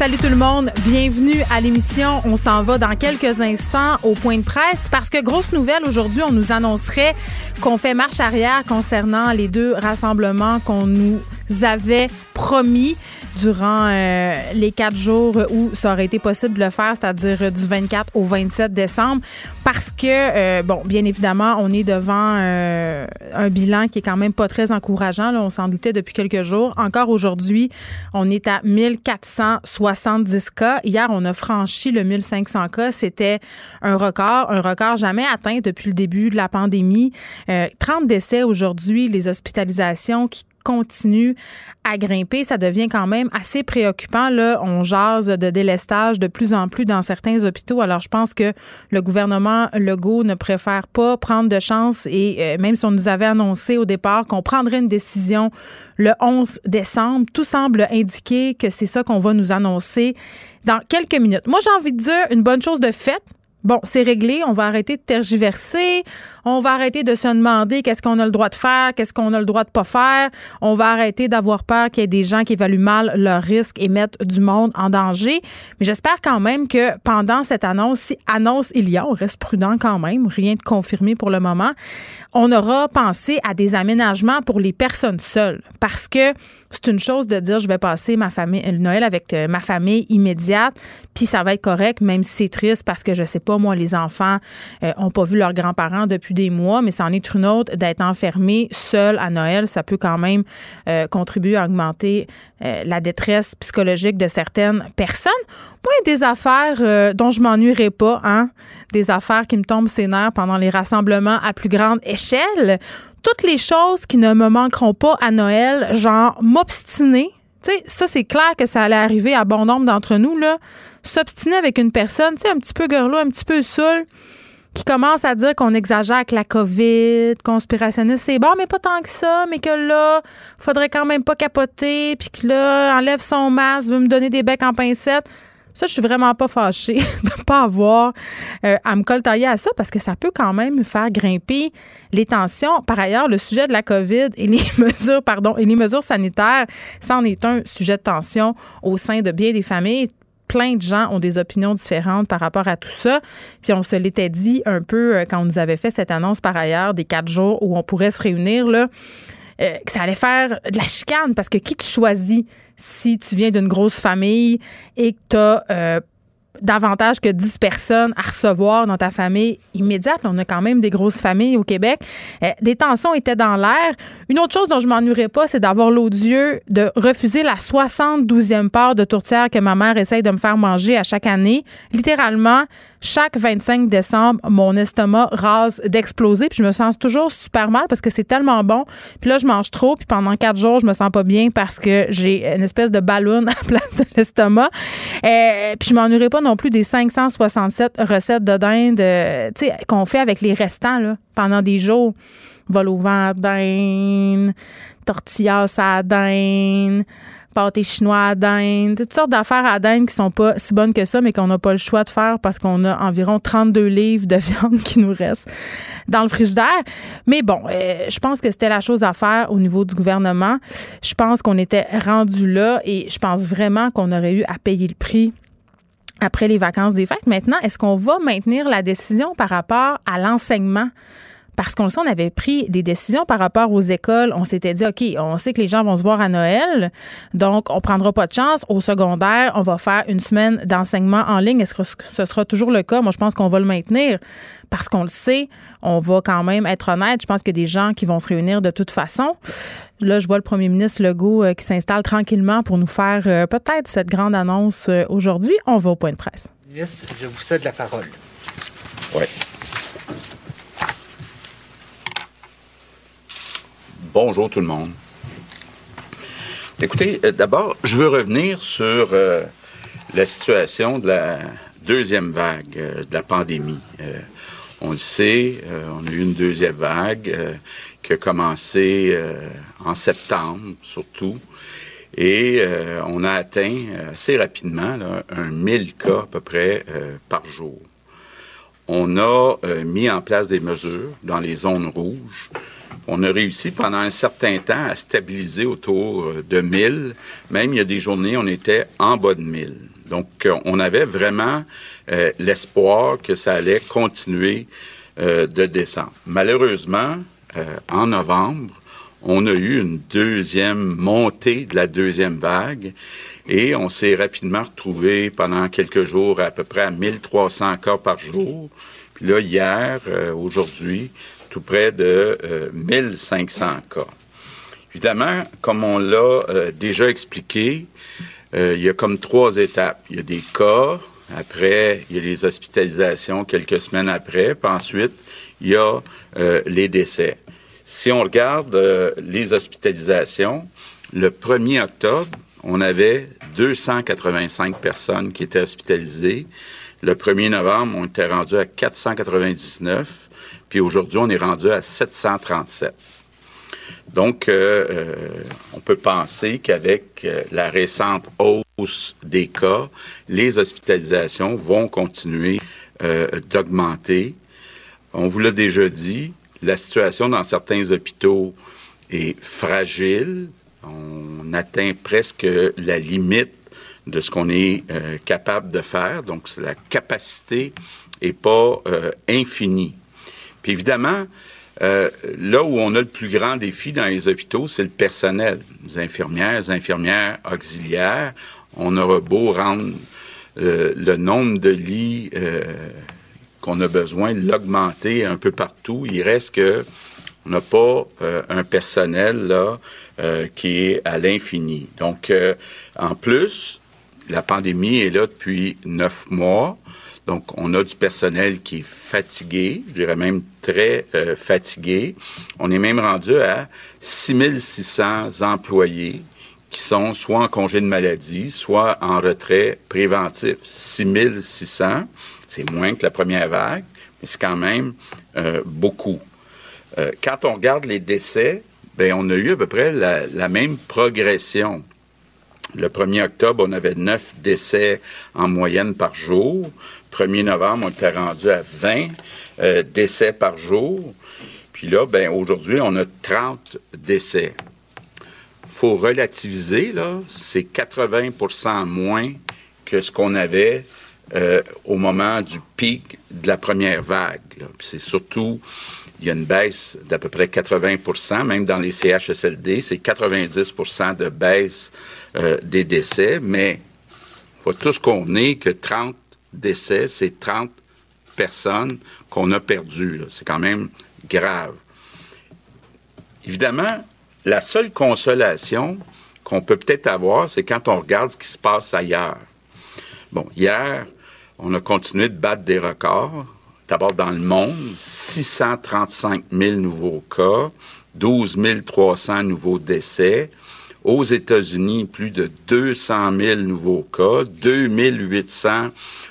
Salut tout le monde, bienvenue à l'émission. On s'en va dans quelques instants au point de presse parce que grosse nouvelle aujourd'hui, on nous annoncerait qu'on fait marche arrière concernant les deux rassemblements qu'on nous avait promis durant euh, les quatre jours où ça aurait été possible de le faire, c'est-à-dire du 24 au 27 décembre, parce que, euh, bon, bien évidemment, on est devant euh, un bilan qui est quand même pas très encourageant. On s'en doutait depuis quelques jours. Encore aujourd'hui, on est à 1470 cas. Hier, on a franchi le 1500 cas. C'était un record, un record jamais atteint depuis le début de la pandémie. 30 décès aujourd'hui, les hospitalisations qui continue à grimper, ça devient quand même assez préoccupant. Là, on jase de délestage de plus en plus dans certains hôpitaux. Alors, je pense que le gouvernement Legault ne préfère pas prendre de chance et euh, même si on nous avait annoncé au départ qu'on prendrait une décision le 11 décembre, tout semble indiquer que c'est ça qu'on va nous annoncer dans quelques minutes. Moi, j'ai envie de dire une bonne chose de faite Bon, c'est réglé, on va arrêter de tergiverser, on va arrêter de se demander qu'est-ce qu'on a le droit de faire, qu'est-ce qu'on a le droit de pas faire, on va arrêter d'avoir peur qu'il y ait des gens qui évaluent mal leurs risques et mettent du monde en danger. Mais j'espère quand même que pendant cette annonce, si annonce il y a, on reste prudent quand même, rien de confirmé pour le moment, on aura pensé à des aménagements pour les personnes seules parce que c'est une chose de dire je vais passer ma famille le Noël avec euh, ma famille immédiate, puis ça va être correct, même si c'est triste parce que je sais pas moi les enfants euh, ont pas vu leurs grands-parents depuis des mois, mais c'en est une autre d'être enfermé seul à Noël, ça peut quand même euh, contribuer à augmenter la détresse psychologique de certaines personnes. A des affaires dont je m'ennuierai pas, hein, des affaires qui me tombent ses nerfs pendant les rassemblements à plus grande échelle toutes les choses qui ne me manqueront pas à Noël, genre m'obstiner. Tu sais, ça, c'est clair que ça allait arriver à bon nombre d'entre nous, là. S'obstiner avec une personne, tu sais, un petit peu girlo, un petit peu saoul, qui commence à dire qu'on exagère avec la COVID, conspirationniste, c'est bon, mais pas tant que ça, mais que là, faudrait quand même pas capoter, puis que là, enlève son masque, veut me donner des becs en pincette. Ça, je suis vraiment pas fâchée de pas avoir euh, à me coltailler à ça parce que ça peut quand même faire grimper les tensions. Par ailleurs, le sujet de la COVID et les mesures, pardon, et les mesures sanitaires, ça en est un sujet de tension au sein de bien des familles plein de gens ont des opinions différentes par rapport à tout ça. Puis on se l'était dit un peu euh, quand on nous avait fait cette annonce par ailleurs des quatre jours où on pourrait se réunir là. Euh, que ça allait faire de la chicane parce que qui tu choisis si tu viens d'une grosse famille et que tu as euh, davantage que 10 personnes à recevoir dans ta famille immédiate. On a quand même des grosses familles au Québec. Euh, des tensions étaient dans l'air. Une autre chose dont je m'ennuierais pas, c'est d'avoir l'odieux de refuser la 72e part de tourtière que ma mère essaye de me faire manger à chaque année. Littéralement, chaque 25 décembre, mon estomac rase d'exploser, puis je me sens toujours super mal parce que c'est tellement bon. Puis là, je mange trop, puis pendant quatre jours, je me sens pas bien parce que j'ai une espèce de ballon à la place de l'estomac. Euh, puis je m'ennuierai pas non plus des 567 recettes de dinde euh, qu'on fait avec les restants là, pendant des jours. Vol au vent dinde, tortillas à dinde pâté chinois à dinde, toutes sortes d'affaires à dinde qui sont pas si bonnes que ça, mais qu'on n'a pas le choix de faire parce qu'on a environ 32 livres de viande qui nous restent dans le frigidaire. Mais bon, euh, je pense que c'était la chose à faire au niveau du gouvernement. Je pense qu'on était rendu là et je pense vraiment qu'on aurait eu à payer le prix après les vacances des fêtes. Maintenant, est-ce qu'on va maintenir la décision par rapport à l'enseignement? Parce qu'on le sait, on avait pris des décisions par rapport aux écoles. On s'était dit, OK, on sait que les gens vont se voir à Noël, donc on prendra pas de chance. Au secondaire, on va faire une semaine d'enseignement en ligne. Est-ce que ce sera toujours le cas? Moi, je pense qu'on va le maintenir parce qu'on le sait. On va quand même être honnête. Je pense qu'il y a des gens qui vont se réunir de toute façon. Là, je vois le premier ministre Legault euh, qui s'installe tranquillement pour nous faire euh, peut-être cette grande annonce euh, aujourd'hui. On va au point de presse. Ministre, je vous cède la parole. Oui. Bonjour tout le monde. Écoutez, d'abord, je veux revenir sur la situation de la deuxième vague de la pandémie. on le sait, on a eu une deuxième vague qui a commencé euh, en septembre surtout. Et euh, on a atteint assez rapidement un 1000 cas à peu près euh, par jour. On a mis en place des mesures dans les zones rouges. On a réussi pendant un certain temps à stabiliser autour de 1000. Même il y a des journées, on était en bas de 1000. Donc, on avait vraiment l'espoir que ça allait continuer de descendre. Malheureusement, euh, en novembre, on a eu une deuxième montée de la deuxième vague et on s'est rapidement retrouvé pendant quelques jours à peu près à 1300 cas par jour. Puis là, hier, euh, aujourd'hui, tout près de 1500 euh, cas. Évidemment, comme on l'a déjà expliqué, il y a comme trois étapes. Il y a des cas, après, il y a les hospitalisations quelques semaines après, puis ensuite, il y a euh, les décès. Si on regarde euh, les hospitalisations, le 1er octobre, on avait 285 personnes qui étaient hospitalisées. Le 1er novembre, on était rendu à 499. Puis aujourd'hui, on est rendu à 737. Donc, euh, on peut penser qu'avec la récente hausse des cas, les hospitalisations vont continuer d'augmenter. On vous l'a déjà dit, la situation dans certains hôpitaux est fragile. On atteint presque la limite de ce qu'on est euh, capable de faire. Donc, la capacité n'est pas euh, infinie. Puis évidemment, euh, là où on a le plus grand défi dans les hôpitaux, c'est le personnel. Les infirmières, les infirmières auxiliaires. On aura beau rendre le nombre de lits qu'on a besoin l'augmenter un peu partout. Il reste que on n'a pas euh, un personnel euh, qui est à l'infini. Donc, euh, en plus, la pandémie est là depuis neuf mois. Donc, on a du personnel qui est fatigué, je dirais même très fatigué. On est même rendu à 6600 employés qui sont soit en congé de maladie, soit en retrait préventif. 6600. C'est moins que la première vague, mais c'est quand même euh, beaucoup. Euh, quand on regarde les décès, ben, on a eu à peu près la, même progression. Le 1er octobre, on avait 9 décès en moyenne par jour. 1er novembre, on était rendu à 20 euh, décès par jour. Puis là, ben, aujourd'hui, on a 30 décès. faut relativiser, là, c'est 80% moins que ce qu'on avait euh, au moment du pic de la première vague. C'est surtout, il y a une baisse d'à peu près 80% même dans les CHSLD, c'est 90% de baisse euh, des décès, mais il faut tous convenir que 30 décès, c'est 30 personnes qu'on a perdues. C'est quand même grave. Évidemment, la seule consolation qu'on peut peut-être avoir, c'est quand on regarde ce qui se passe ailleurs. Bon, hier, on a continué de battre des records. D'abord dans le monde, 635 000 nouveaux cas, 12 300 nouveaux décès. Aux États-Unis, plus de 200 000 nouveaux cas, 2 800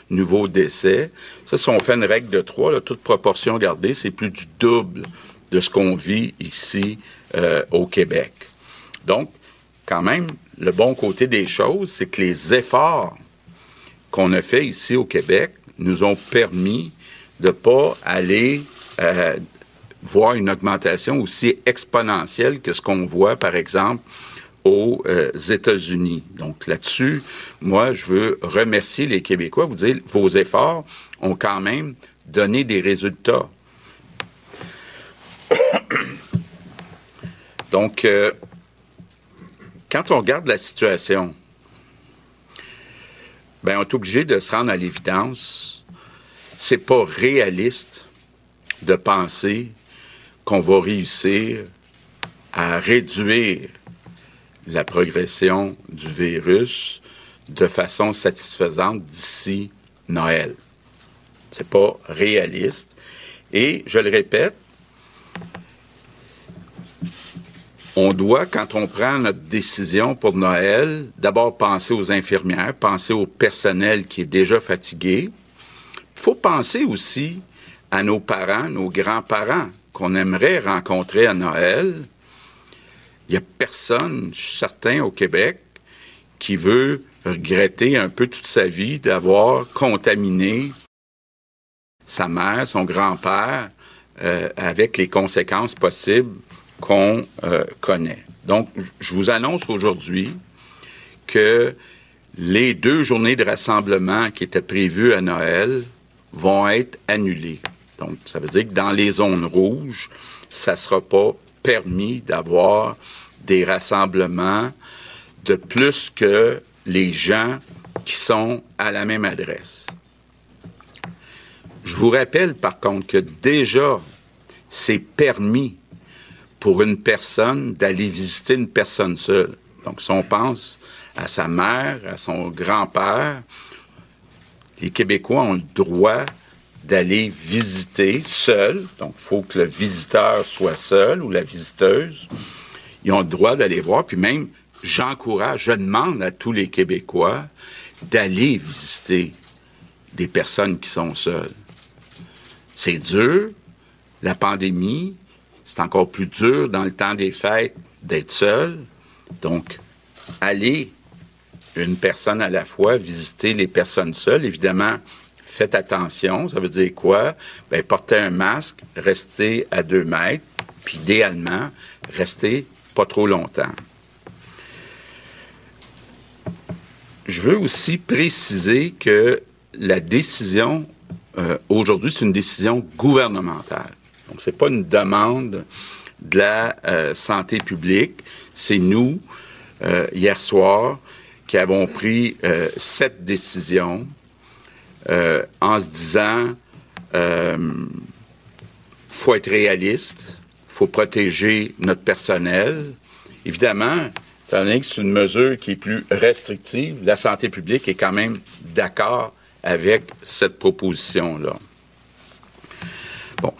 nouveaux décès. Ça, si on fait une règle de trois, toute proportion gardée, c'est plus du double de ce qu'on vit ici euh, au Québec. Donc, quand même, le bon côté des choses, c'est que les efforts qu'on a fait ici au Québec nous ont permis de ne pas aller euh, voir une augmentation aussi exponentielle que ce qu'on voit, par exemple, aux euh, États-Unis. Donc là-dessus, moi, je veux remercier les Québécois, vous dire, vos efforts ont quand même donné des résultats. Donc, euh, quand on regarde la situation, ben, on est obligé de se rendre à l'évidence. C'est pas réaliste de penser qu'on va réussir à réduire la progression du virus de façon satisfaisante d'ici Noël. C'est pas réaliste. Et je le répète, on doit, quand on prend notre décision pour Noël, d'abord penser aux infirmières, penser au personnel qui est déjà fatigué. Il faut penser aussi à nos parents, nos grands-parents qu'on aimerait rencontrer à Noël. Il n'y a personne, je suis certain, au Québec qui veut regretter un peu toute sa vie d'avoir contaminé sa mère, son grand-père, euh, avec les conséquences possibles qu'on euh, connaît. Donc, je vous annonce aujourd'hui que les deux journées de rassemblement qui étaient prévues à Noël vont être annulées. Donc, ça veut dire que dans les zones rouges, ça ne sera pas permis d'avoir des rassemblements de plus que les gens qui sont à la même adresse. Je vous rappelle par contre que déjà, c'est permis pour une personne d'aller visiter une personne seule. Donc, si on pense à sa mère, à son grand-père, les Québécois ont le droit d'aller visiter seul. Donc, il faut que le visiteur soit seul ou la visiteuse. Ils ont le droit d'aller voir. Puis même, j'encourage, je demande à tous les Québécois d'aller visiter des personnes qui sont seules. C'est dur, la pandémie, c'est encore plus dur dans le temps des fêtes d'être seul. Donc, aller une personne à la fois, visiter les personnes seules, évidemment, faites attention. Ça veut dire quoi? Bien, portez un masque, restez à deux mètres, puis idéalement, restez trop longtemps. Je veux aussi préciser que la décision euh, aujourd'hui, c'est une décision gouvernementale. Donc, ce n'est pas une demande de la euh, santé publique. C'est nous, euh, hier soir, qui avons pris cette décision en se disant faut être réaliste, faut protéger notre personnel. Évidemment, étant donné que c'est une mesure qui est plus restrictive, la santé publique est quand même d'accord avec cette proposition-là. Bon,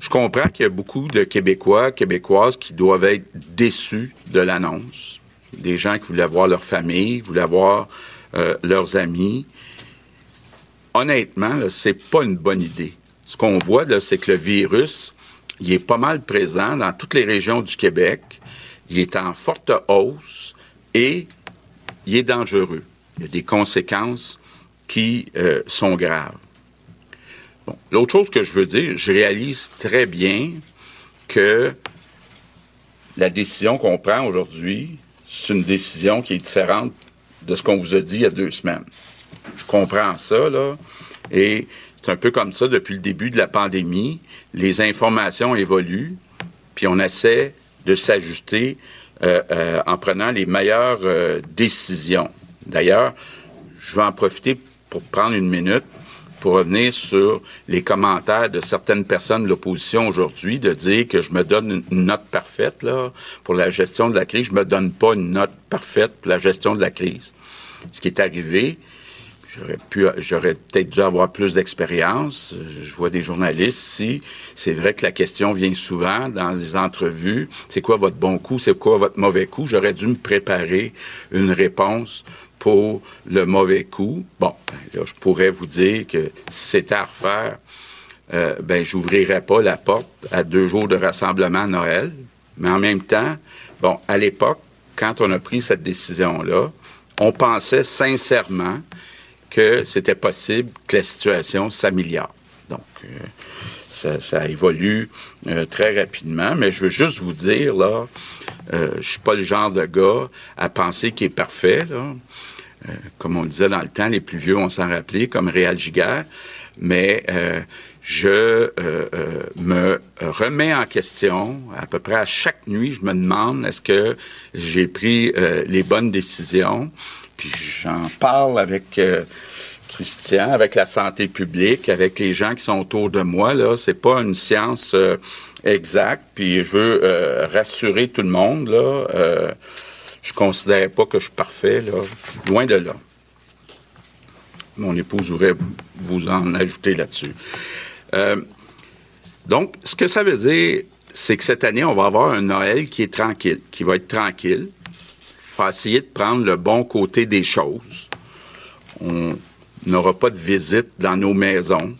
je comprends qu'il y a beaucoup de Québécois, Québécoises qui doivent être déçus de l'annonce. Des gens qui voulaient voir leur famille, voulaient voir euh, leurs amis. Honnêtement, c'est pas une bonne idée. Ce qu'on voit, c'est que le virus, il est pas mal présent dans toutes les régions du Québec. Il est en forte hausse et il est dangereux. Il y a des conséquences qui euh, sont graves. Bon. L'autre chose que je veux dire, je réalise très bien que la décision qu'on prend aujourd'hui, c'est une décision qui est différente de ce qu'on vous a dit il y a deux semaines. Je comprends ça, là, et c'est un peu comme ça depuis le début de la pandémie. Les informations évoluent, puis on essaie de s'ajuster euh, euh, en prenant les meilleures décisions. D'ailleurs, je vais en profiter pour prendre une minute pour revenir sur les commentaires de certaines personnes de l'opposition aujourd'hui, de dire que je me donne une note parfaite là, pour la gestion de la crise. Je me donne pas une note parfaite pour la gestion de la crise. Ce qui est arrivé, j'aurais pu, j'aurais peut-être dû avoir plus d'expérience. Je vois des journalistes ici. C'est vrai que la question vient souvent dans les entrevues. C'est quoi votre bon coup? C'est quoi votre mauvais coup? J'aurais dû me préparer une réponse pour le mauvais coup. Bon, ben, là, je pourrais vous dire que si c'était à refaire, euh, ben, j'ouvrirais pas la porte à deux jours de rassemblement à Noël. Mais en même temps, bon, à l'époque, quand on a pris cette décision-là, on pensait sincèrement que c'était possible que la situation s'améliore. Donc, euh, ça, évolue euh, très rapidement, mais je veux juste vous dire, là, euh, je suis pas le genre de gars à penser qu'il est parfait. Euh, comme on disait dans le temps, les plus vieux, on s'en rappelait, comme Réal Giguère. mais je me remets en question à peu près à chaque nuit. Je me demande est-ce que j'ai pris les bonnes décisions? Puis j'en parle avec Christian, avec la santé publique, avec les gens qui sont autour de moi. Là, c'est pas une science euh, exacte. Puis je veux euh, rassurer tout le monde. Là, euh, je considère pas que je suis parfait. Loin de là. Mon épouse voudrait vous en ajouter là-dessus. donc, ce que ça veut dire, c'est que cette année, on va avoir un Noël qui est tranquille, qui va être tranquille. Faut essayer de prendre le bon côté des choses. On, n'aura pas de visite dans nos maisons.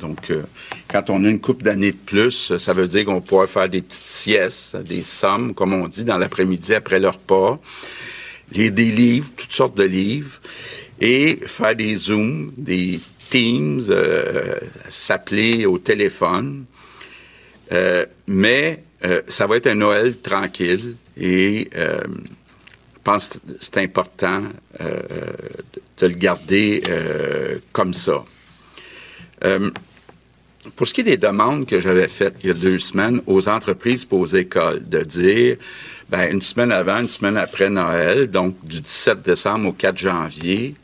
Donc, euh, quand on a une coupe d'années de plus, ça veut dire qu'on pourra faire des petites siestes, des sommes, comme on dit, dans l'après-midi après leur repas, lire des livres, toutes sortes de livres, et faire des Zooms, des Teams, euh, s'appeler au téléphone. Euh, mais ça va être un Noël tranquille et je pense que c'est important euh, de le garder euh, comme ça. Euh, pour ce qui est des demandes que j'avais faites il y a deux semaines aux entreprises et aux écoles, de dire, ben, une semaine avant, une semaine après Noël, donc du 17 décembre au 4 janvier,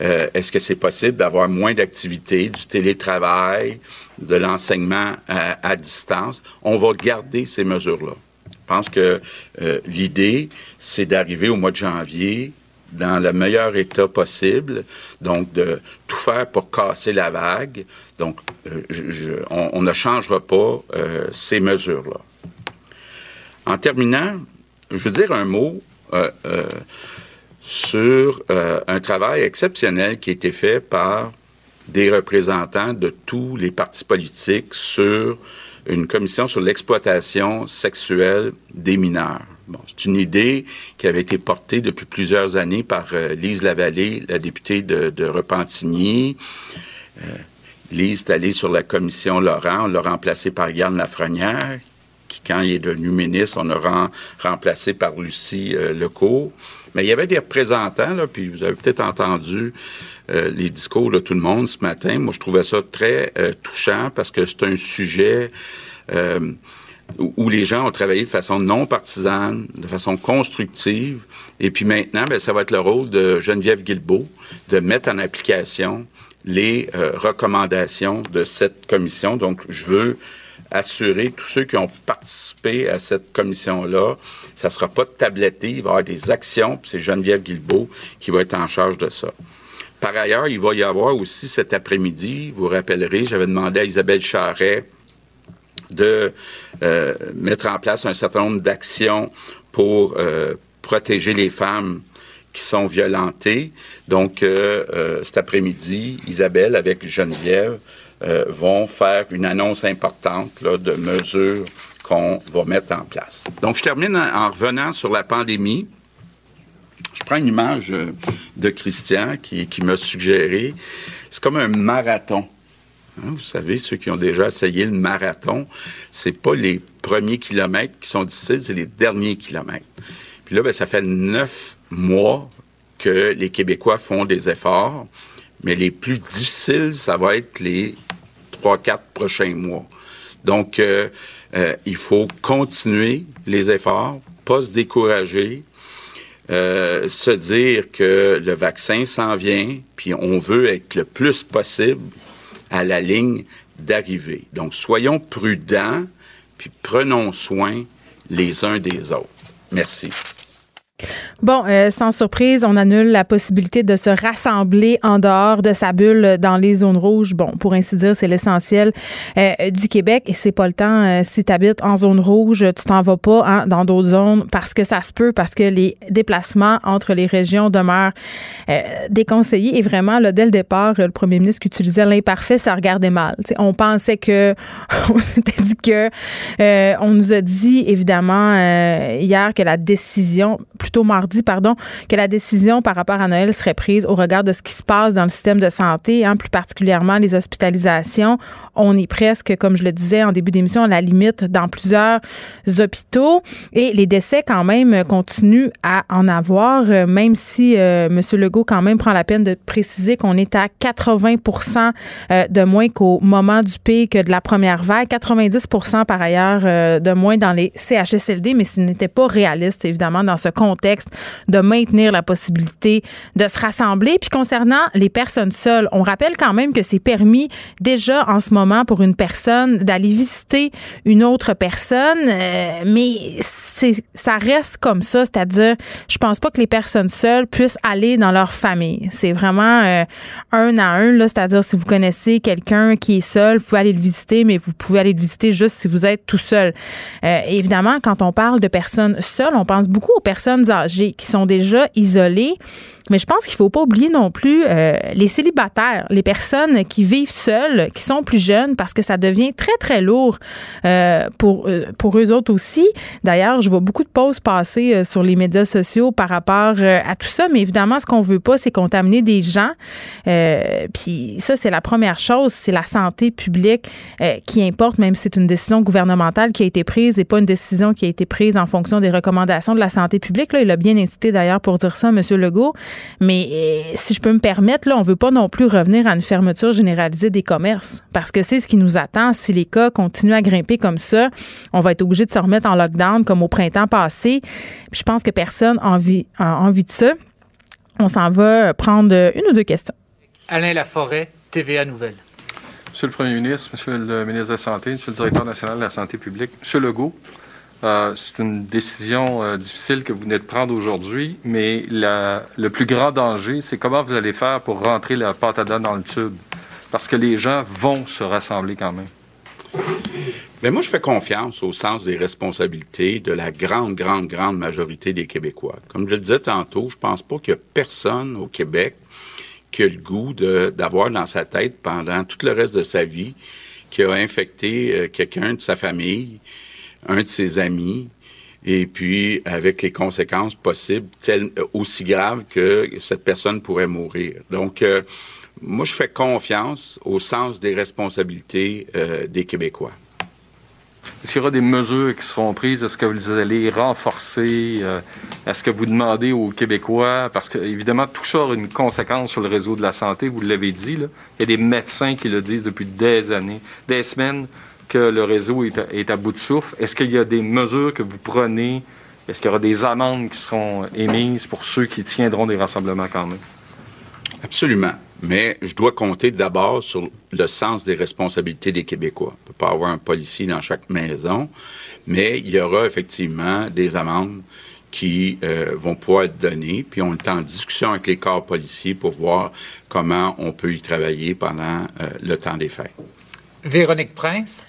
est-ce que c'est possible d'avoir moins d'activités, du télétravail, de l'enseignement à, distance? On va garder ces mesures-là. Je pense que euh, l'idée, c'est d'arriver au mois de janvier dans le meilleur état possible, donc de tout faire pour casser la vague. Donc, euh, on, ne changera pas euh, ces mesures-là. En terminant, je veux dire un mot sur un travail exceptionnel qui a été fait par des représentants de tous les partis politiques sur une commission sur l'exploitation sexuelle des mineurs. Bon, c'est une idée qui avait été portée depuis plusieurs années par euh, Lise Lavallée, la députée de, Repentigny. Euh, Lise est allée sur la commission Laurent, on l'a remplacé par Yann Lafrenière, qui, quand il est devenu ministre, on l'a remplacé par Lucie euh, Lecourt. Mais il y avait des représentants, là, puis vous avez peut-être entendu euh, les discours de tout le monde ce matin. Moi, je trouvais ça très euh, touchant parce que c'est un sujet euh, où les gens ont travaillé de façon non partisane, de façon constructive. Et puis maintenant, bien, ça va être le rôle de Geneviève Guilbeault de mettre en application les recommandations de cette commission. Donc, je veux assurer tous ceux qui ont participé à cette commission-là, ça ne sera pas tabletté, il va y avoir des actions, puis c'est Geneviève Guilbeault qui va être en charge de ça. Par ailleurs, il va y avoir aussi cet après-midi, vous rappellerez, j'avais demandé à Isabelle Charret de euh, mettre en place un certain nombre d'actions pour euh, protéger les femmes qui sont violentées. Donc, euh, cet après-midi, Isabelle avec Geneviève vont faire une annonce importante de mesures qu'on va mettre en place. Donc, je termine en revenant sur la pandémie. Je prends une image euh, de Christian qui, m'a suggéré. C'est comme un marathon. Hein, vous savez, ceux qui ont déjà essayé le marathon, c'est pas les premiers kilomètres qui sont difficiles, c'est les derniers kilomètres. Puis là, ben, ça fait neuf mois que les Québécois font des efforts, mais les plus difficiles, ça va être les trois, quatre prochains mois. Donc, euh, euh, il faut continuer les efforts, pas se décourager, euh, se dire que le vaccin s'en vient, puis on veut être le plus possible à la ligne d'arrivée. Donc, soyons prudents, puis prenons soin les uns des autres. Merci. Bon, euh, sans surprise, on annule la possibilité de se rassembler en dehors de sa bulle dans les zones rouges. Bon, pour ainsi dire, c'est l'essentiel euh, du Québec et c'est pas le temps. Euh, si tu habites en zone rouge, tu t'en vas pas hein, dans d'autres zones parce que ça se peut, parce que les déplacements entre les régions demeurent déconseillés. Et vraiment, là, dès le départ, le premier ministre qui utilisait l'imparfait, ça regardait mal. on pensait que, on dit que, on nous a dit évidemment hier que la décision plutôt mardi, pardon, que la décision par rapport à Noël serait prise au regard de ce qui se passe dans le système de santé, hein, plus particulièrement les hospitalisations. On est presque, comme je le disais en début d'émission, à la limite dans plusieurs hôpitaux et les décès quand même continuent à en avoir, euh, même si euh, M. Legault quand même prend la peine de préciser qu'on est à 80 euh, de moins qu'au moment du pic de la première vague, 90 par ailleurs de moins dans les CHSLD, mais ce n'était pas réaliste, évidemment, dans ce contexte de maintenir la possibilité de se rassembler. Puis concernant les personnes seules, on rappelle quand même que c'est permis déjà en ce moment pour une personne d'aller visiter une autre personne, euh, mais ça reste comme ça, c'est-à-dire, je pense pas que les personnes seules puissent aller dans leur famille. C'est vraiment euh, un à un, c'est-à-dire si vous connaissez quelqu'un qui est seul, vous pouvez aller le visiter, mais vous pouvez aller le visiter juste si vous êtes tout seul. Euh, évidemment, quand on parle de personnes seules, on pense beaucoup aux personnes qui sont déjà isolées. Mais je pense qu'il faut pas oublier non plus euh, les célibataires, les personnes qui vivent seules, qui sont plus jeunes, parce que ça devient très, très lourd euh, pour, euh, pour eux autres aussi. D'ailleurs, je vois beaucoup de pauses passer sur les médias sociaux par rapport à tout ça, mais évidemment, ce qu'on veut pas, c'est contaminer des gens. Puis ça, c'est la première chose, c'est la santé publique qui importe, même si c'est une décision gouvernementale qui a été prise et pas une décision qui a été prise en fonction des recommandations de la santé publique. Là, il a bien incité d'ailleurs pour dire ça, M. Legault. Mais euh, si je peux me permettre, là, on ne veut pas non plus revenir à une fermeture généralisée des commerces parce que c'est ce qui nous attend. Si les cas continuent à grimper comme ça, on va être obligé de se remettre en lockdown comme au printemps passé. je pense que personne n'a envie, a envie de ça. On s'en va prendre une ou deux questions. Alain Laforêt, TVA Nouvelle. Monsieur le Premier ministre, Monsieur le ministre de la Santé, Monsieur le directeur national de la santé publique, Monsieur Legault, euh, c'est une décision euh, difficile que vous venez de prendre aujourd'hui, mais le plus grand danger, c'est comment vous allez faire pour rentrer la patada dans le tube. Parce que les gens vont se rassembler quand même. Mais moi, je fais confiance au sens des responsabilités de la grande, grande, grande majorité des Québécois. Comme je le disais tantôt, je pense pas qu'il y a personne au Québec qui a le goût d'avoir dans sa tête pendant tout le reste de sa vie qui a infecté euh, quelqu'un de sa famille, un de ses amis, et puis avec les conséquences possibles telles, aussi graves que cette personne pourrait mourir. Donc, euh, moi, je fais confiance au sens des responsabilités euh, des Québécois. Est-ce qu'il y aura des mesures qui seront prises? Est-ce que vous allez renforcer? Euh, est-ce que vous demandez aux Québécois? Parce que, évidemment, tout ça aura une conséquence sur le réseau de la santé, vous l'avez dit. Il y a des médecins qui le disent depuis des années, des semaines que le réseau est à, bout de souffle. Est-ce qu'il y a des mesures que vous prenez? Est-ce qu'il y aura des amendes qui seront émises pour ceux qui tiendront des rassemblements quand même? Absolument. Mais je dois compter d'abord sur le sens des responsabilités des Québécois. On ne peut pas avoir un policier dans chaque maison, mais il y aura effectivement des amendes qui euh, vont pouvoir être données. Puis on est en discussion avec les corps policiers pour voir comment on peut y travailler pendant euh, le temps des fêtes. Véronique Prince.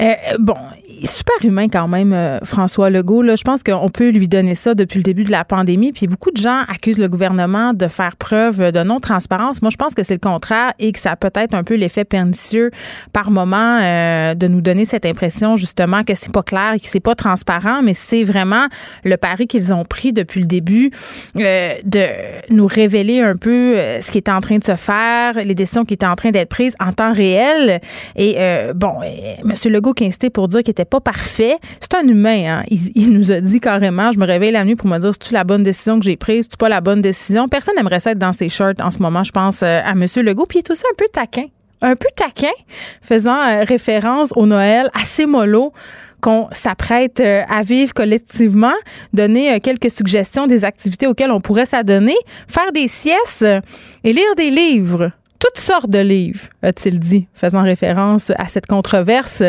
Euh, bon, super humain quand même, euh, François Legault. Je pense qu'on peut lui donner ça depuis le début de la pandémie. Puis beaucoup de gens accusent le gouvernement de faire preuve de non-transparence. Moi, je pense que c'est le contraire et que ça a peut-être un peu l'effet pernicieux par moment euh, de nous donner cette impression justement que c'est pas clair et que c'est pas transparent. Mais c'est vraiment le pari qu'ils ont pris depuis le début de nous révéler un peu ce qui était en train de se faire, les décisions qui étaient en train d'être prises en temps réel. Et bon, Monsieur Legault qui insisté pour dire qu'il n'était pas parfait. C'est un humain. Hein. Il, nous a dit carrément, je me réveille la nuit pour me dire, c'est-tu la bonne décision que j'ai prise, c'est pas la bonne décision? Personne n'aimerait ça être dans ses shirts en ce moment, je pense, euh, à M. Legault. Puis il est aussi un peu taquin. Un peu taquin, faisant euh, référence au Noël assez mollo qu'on s'apprête euh, à vivre collectivement, donner quelques suggestions des activités auxquelles on pourrait s'adonner, faire des siestes et lire des livres toutes sortes de livres, a-t-il dit, faisant référence à cette controverse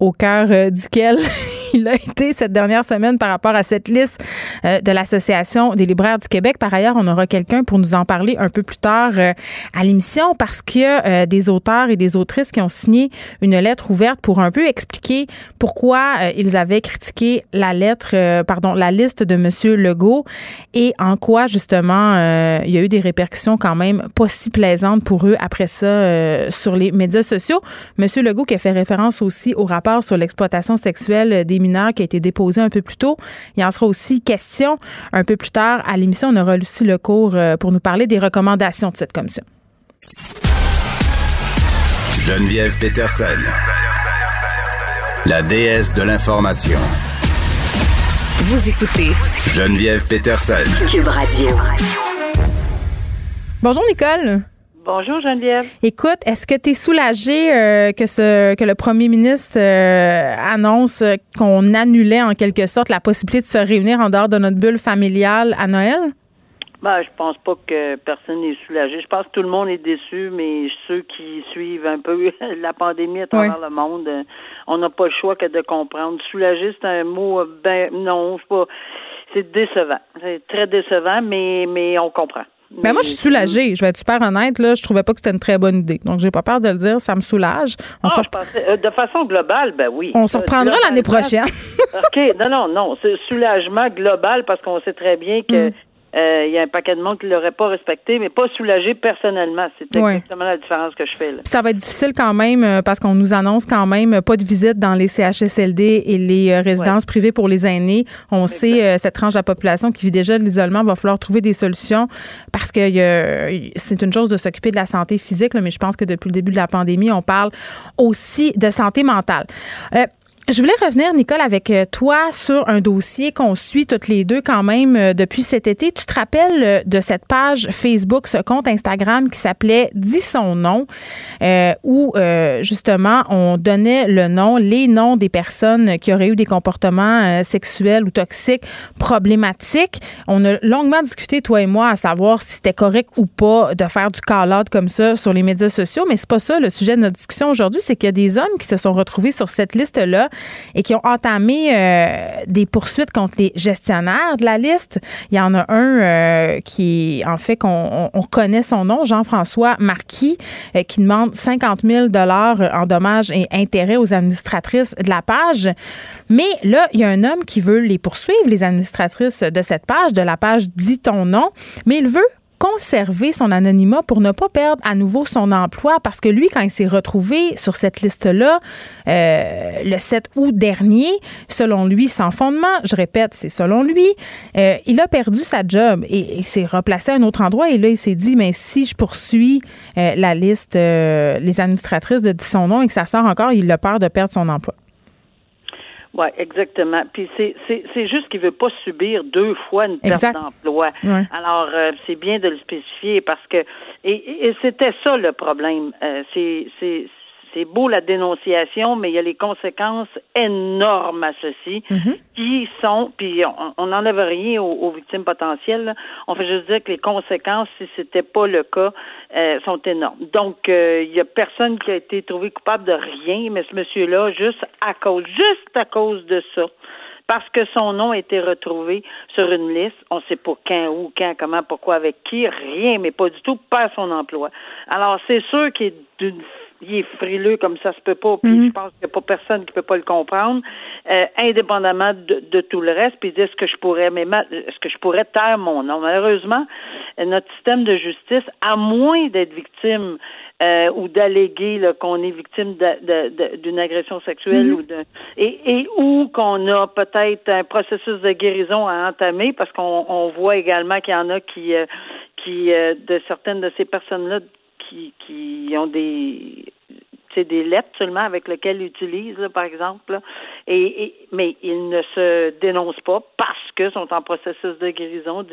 au cœur euh, duquel il a été cette dernière semaine par rapport à cette liste euh, de l'Association des libraires du Québec. Par ailleurs, on aura quelqu'un pour nous en parler un peu plus tard euh, à l'émission parce qu'il y a des auteurs et des autrices qui ont signé une lettre ouverte pour un peu expliquer pourquoi ils avaient critiqué la lettre, pardon, la liste de M. Legault et en quoi justement il y a eu des répercussions quand même pas si plaisantes pour nombreux après ça euh, sur les médias sociaux. Monsieur Legault qui a fait référence aussi au rapport sur l'exploitation sexuelle des mineurs qui a été déposé un peu plus tôt. Il en sera aussi question un peu plus tard à l'émission. On aura Lucie Lecourt euh, pour nous parler des recommandations de cette commission. Geneviève Peterson, la déesse de l'information. Vous écoutez Geneviève Peterson. Cube Radio. Bonjour Nicole. Bonjour Geneviève. Écoute, est-ce que tu es soulagée euh, que, ce, que le premier ministre euh, annonce qu'on annulait en quelque sorte la possibilité de se réunir en dehors de notre bulle familiale à Noël? Ben, je pense pas que personne n'est soulagé. Je pense que tout le monde est déçu, mais ceux qui suivent un peu la pandémie à travers le monde, euh, on n'a pas le choix que de comprendre. Soulagé, c'est un mot ben non, c'est pas c'est décevant. C'est très décevant, mais mais on comprend. Ben moi, je suis soulagée. Je vais être super honnête. Là, je trouvais pas que c'était une très bonne idée. Donc, j'ai pas peur de le dire. Ça me soulage. On ah, je pensais, euh, de façon globale, ben oui. On se reprendra l'année prochaine. OK. Non, non, non. C'est soulagement global parce qu'on sait très bien que. Mm. Euh, il y a un paquet de monde qui l'aurait pas respecté, mais pas soulagé personnellement. C'est exactement la différence que je fais. Là. ça va être difficile quand même euh, parce qu'on nous annonce quand même pas de visite dans les CHSLD et les euh, résidences privées pour les aînés. On sait cette tranche de la population qui vit déjà de l'isolement va falloir trouver des solutions parce que c'est une chose de s'occuper de la santé physique, mais je pense que depuis le début de la pandémie, on parle aussi de santé mentale. Je voulais revenir, Nicole, avec euh, toi sur un dossier qu'on suit toutes les deux quand même euh, depuis cet été. Tu te rappelles euh, de cette page Facebook, ce compte Instagram qui s'appelait Dis son nom, où justement on donnait le nom, les noms des personnes qui auraient eu des comportements sexuels ou toxiques problématiques. On a longuement discuté, toi et moi, à savoir si c'était correct ou pas de faire du call-out comme ça sur les médias sociaux, mais c'est pas ça le sujet de notre discussion aujourd'hui, c'est qu'il y a des hommes qui se sont retrouvés sur cette liste-là et qui ont entamé euh, des poursuites contre les gestionnaires de la liste. Il y en a un euh, qui, en fait, qu'on on connaît son nom, Jean-François Marquis, euh, qui demande 50 000 dollars en dommages et intérêts aux administratrices de la page. Mais là, il y a un homme qui veut les poursuivre, les administratrices de cette page, de la page Dis ton nom, mais il veut conserver son anonymat pour ne pas perdre à nouveau son emploi parce que lui, quand il s'est retrouvé sur cette liste-là euh, le 7 août dernier, selon lui, sans fondement, je répète, c'est selon lui, euh, il a perdu sa job et il s'est replacé à un autre endroit et là, il s'est dit, mais si je poursuis euh, la liste, les administratrices de son nom et que ça sort encore, il a peur de perdre son emploi. Oui, exactement. Puis c'est, c'est, c'est juste qu'il veut pas subir deux fois une perte d'emploi. Alors, euh, c'est bien de le spécifier parce que et, et c'était ça le problème. Euh, c'est, c'est beau la dénonciation, mais il y a les conséquences énormes à ceci mhm. qui sont, puis on n'enlève rien aux, victimes potentielles. On fait juste dire que les conséquences, si c'était pas le cas, euh, sont énormes. Donc, euh, il y a personne qui a été trouvé coupable de rien, mais ce monsieur-là, juste à cause, juste à cause de ça, parce que son nom a été retrouvé sur une liste. On ne sait pas quand, où, quand, comment, pourquoi, avec qui, rien, mais pas du tout, pas son emploi. Alors, c'est sûr qu'il est d'une il est frileux comme ça se peut pas, puis mhm. je pense qu'il n'y a pas personne qui peut pas le comprendre, euh, indépendamment de, tout le reste, puis dire ce que je pourrais, mais ce que je pourrais taire mon nom. Malheureusement, notre système de justice, à moins d'être victime euh, ou d'alléguer qu'on est victime d'une agression sexuelle mhm. ou de et, et ou qu'on a peut-être un processus de guérison à entamer parce qu'on voit également qu'il y en a qui euh, qui de certaines de ces personnes-là qui, qui ont des c'est des lettres seulement avec lesquelles ils utilisent, par exemple. Et, mais ils ne se dénoncent pas parce que sont en processus de guérison,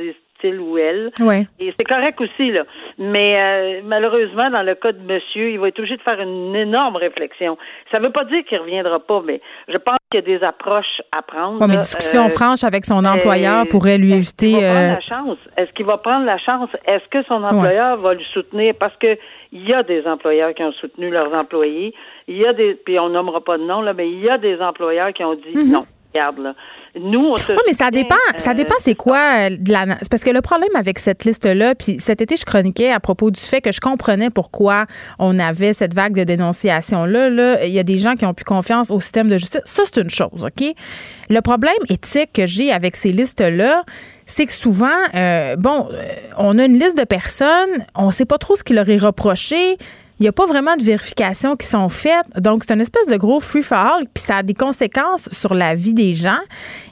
disent-ils ou elles. Et c'est correct aussi, là. Mais euh, malheureusement, dans le cas de monsieur, il va être obligé de faire une énorme réflexion. Ça ne veut pas dire qu'il ne reviendra pas, mais je pense qu'il y a des approches à prendre. Oui, mais discussion euh, franche avec son employeur pourrait lui éviter. Est-ce qu'il va prendre euh, la chance? Est-ce qu'il va prendre la chance? Est-ce que son employeur va lui soutenir? Parce que il y a des employeurs qui ont soutenu leurs employés. Il y a des, puis on nommera pas de nom, là, mais il y a des employeurs qui ont dit mhm. non, regarde, là, Nous, on Oui, mais ça dépend. ça euh, dépend, c'est quoi de la. Parce que le problème avec cette liste-là, puis cet été, je chroniquais à propos du fait que je comprenais pourquoi on avait cette vague de dénonciation-là. Là, il y a des gens qui ont plus confiance au système de justice. Ça, c'est une chose, OK? Le problème éthique que j'ai avec ces listes-là, c'est que souvent, euh, bon, euh, on a une liste de personnes, on ne sait pas trop ce qui leur est reproché. Il n'y a pas vraiment de vérifications qui sont faites. Donc, c'est une espèce de gros free-for-all, puis ça a des conséquences sur la vie des gens.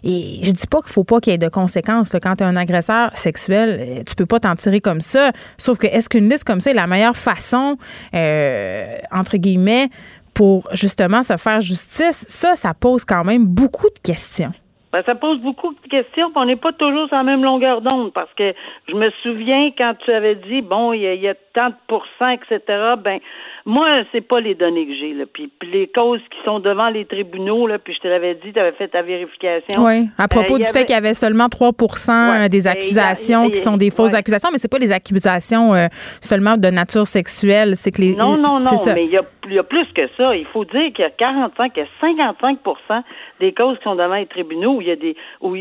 Et je dis pas qu'il faut pas qu'il y ait de conséquences. Quand tu es un agresseur sexuel, euh, tu peux pas t'en tirer comme ça. Sauf que est-ce qu'une liste comme ça est la meilleure façon, entre guillemets, pour justement se faire justice? Ça, ça pose quand même beaucoup de questions. Ben, ça pose beaucoup de questions, on n'est pas toujours sur la même longueur d'onde, parce que je me souviens quand tu avais dit, bon, il y, a, tant de pourcents, etc., ben, moi, c'est pas les données que j'ai, là. Puis, les causes qui sont devant les tribunaux, là, puis je te l'avais dit, tu avais fait ta vérification. Oui, à propos euh, du fait qu'il y avait seulement 3% des accusations qui sont des fausses accusations, mais c'est pas les accusations euh, seulement de nature sexuelle, c'est que les... Non, non, non, mais il y a, y a plus que ça. Il faut dire qu'il y a 45, il y a 55 des causes qui sont devant les tribunaux où il y a des où,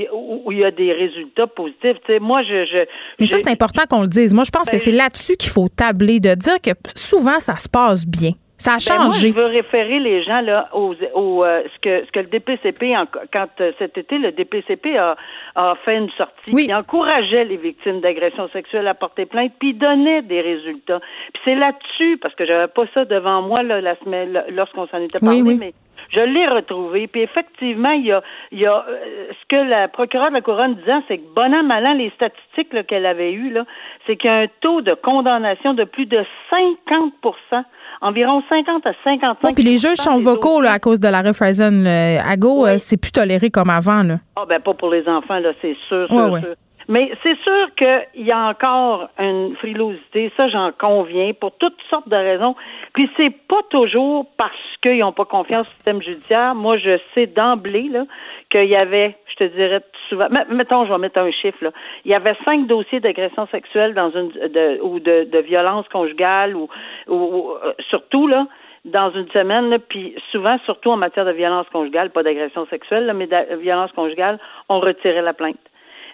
il y a des résultats positifs. moi, je, je Mais ça, c'est important qu'on le dise. Moi, je pense que ben, c'est là-dessus qu'il faut tabler, de dire que souvent, ça se passe bien. Ça a changé. Ben, moi, je veux référer les gens là au, euh, ce que ce que le DPCP quand euh, cet été le DPCP a, a fait une sortie qui encourageait les victimes d'agressions sexuelles à porter plainte puis donnait des résultats. Puis c'est là-dessus parce que j'avais pas ça devant moi là, la semaine lorsqu'on s'en était parlé mais je l'ai retrouvé. Puis effectivement, il y a, il y a euh, ce que la procureure de la couronne disait, c'est que bon an, mal an, les statistiques qu'elle avait eues, là, c'est qu'il y a un taux de condamnation de plus de 50% environ 50 à 55 Puis les juges sont vocaux là, à cause de la Refrizen. À go, euh, c'est plus toléré comme avant. Là. Ah, ben pas pour les enfants, là, c'est sûr, sûr, sûr. Mais c'est sûr qu'il y a encore une frilosité, ça j'en conviens, pour toutes sortes de raisons. Puis c'est pas toujours parce qu'ils n'ont pas confiance au système judiciaire. Moi, je sais d'emblée là qu'il y avait, je te dirais souvent, mettons, je vais mettre un chiffre là, il y avait cinq dossiers d'agression sexuelle dans une de, ou de, de violence conjugale ou, ou, euh, surtout là dans une semaine, puis souvent, surtout en matière de violence conjugale, pas d'agression sexuelle, mais de violence conjugale, on retirait la plainte.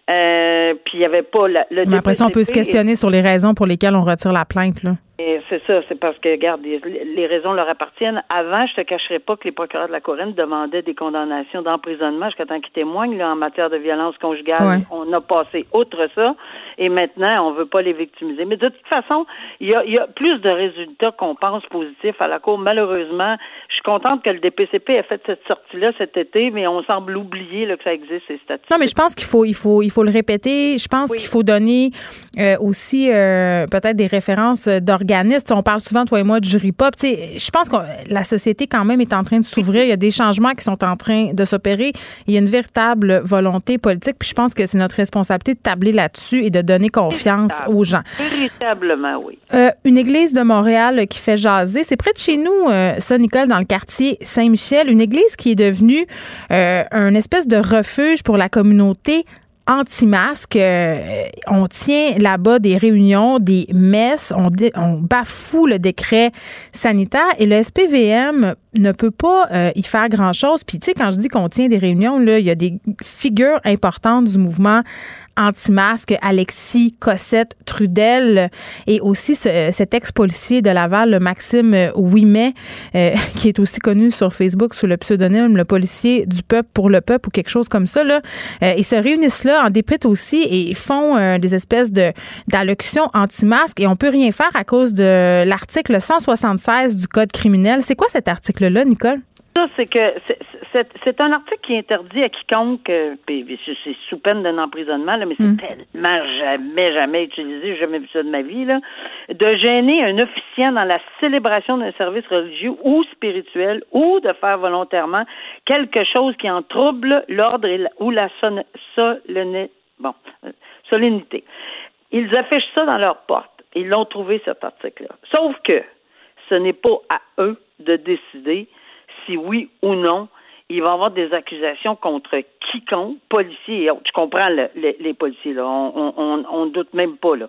Euh, puis il n'y avait pas le. Mais après ça, on peut se questionner sur les raisons pour lesquelles on retire la plainte, là. C'est ça, c'est parce que, regarde, les raisons leur appartiennent. Avant, je te cacherai pas que les procureurs de la Couronne demandaient des condamnations d'emprisonnement jusqu'à temps qu'ils témoignent. Là, en matière de violence conjugale, on a passé outre ça, et maintenant, on veut pas les victimiser. Mais de toute façon, il y a, y a, plus de résultats qu'on pense positifs à la Cour. Malheureusement, je suis contente que le DPCP ait fait cette sortie-là cet été, mais on semble oublier là, que ça existe, ces statistiques. Non, mais je pense qu'il faut, il faut, il faut le répéter. Je pense qu'il faut donner euh, aussi euh, peut-être des références on parle souvent, toi et moi, de jury pop. Je pense que la société, quand même, est en train de s'ouvrir. Il y a des changements qui sont en train de s'opérer. Il y a une véritable volonté politique. Puis je pense que c'est notre responsabilité de tabler là-dessus et de donner confiance aux gens. Véritablement, oui. Euh, une église de Montréal qui fait jaser. C'est près de chez nous, euh, ça, Nicole, dans le quartier Saint-Michel. Une église qui est devenue euh, un espèce de refuge pour la communauté anti-masque. Euh, on tient là-bas des réunions, des messes, on, bafoue le décret sanitaire et le SPVM ne peut pas euh, y faire grand-chose. Puis, tu sais, quand je dis qu'on tient des réunions, là, il y a des figures importantes du mouvement anti-masque, Alexis Cossette Trudel, et aussi cet ex-policier de Laval, Maxime Ouimet, euh, qui est aussi connu sur Facebook sous le pseudonyme le policier du peuple pour le peuple ou quelque chose comme ça. Là. Euh, ils se réunissent là en déprite aussi et font euh, des espèces de d'allocutions anti-masque et on peut rien faire à cause de l'article 176 du Code criminel. C'est quoi cet article-là, Nicole? Ça, c'est que c'est un article qui interdit à quiconque, euh, c'est sous peine d'un emprisonnement, mais c'est mm. tellement jamais, jamais utilisé, j'ai jamais vu ça de ma vie, là, de gêner un officiant dans la célébration d'un service religieux ou spirituel ou de faire volontairement quelque chose qui en trouble l'ordre ou la. Bon, euh, solennité. Ils affichent ça dans leur porte. Ils l'ont trouvé, cet article-là. Sauf que ce n'est pas à eux de décider si oui ou non il va y avoir des accusations contre quiconque, policiers et autres. Je comprends les, policiers, là. On, on, doute même pas, là.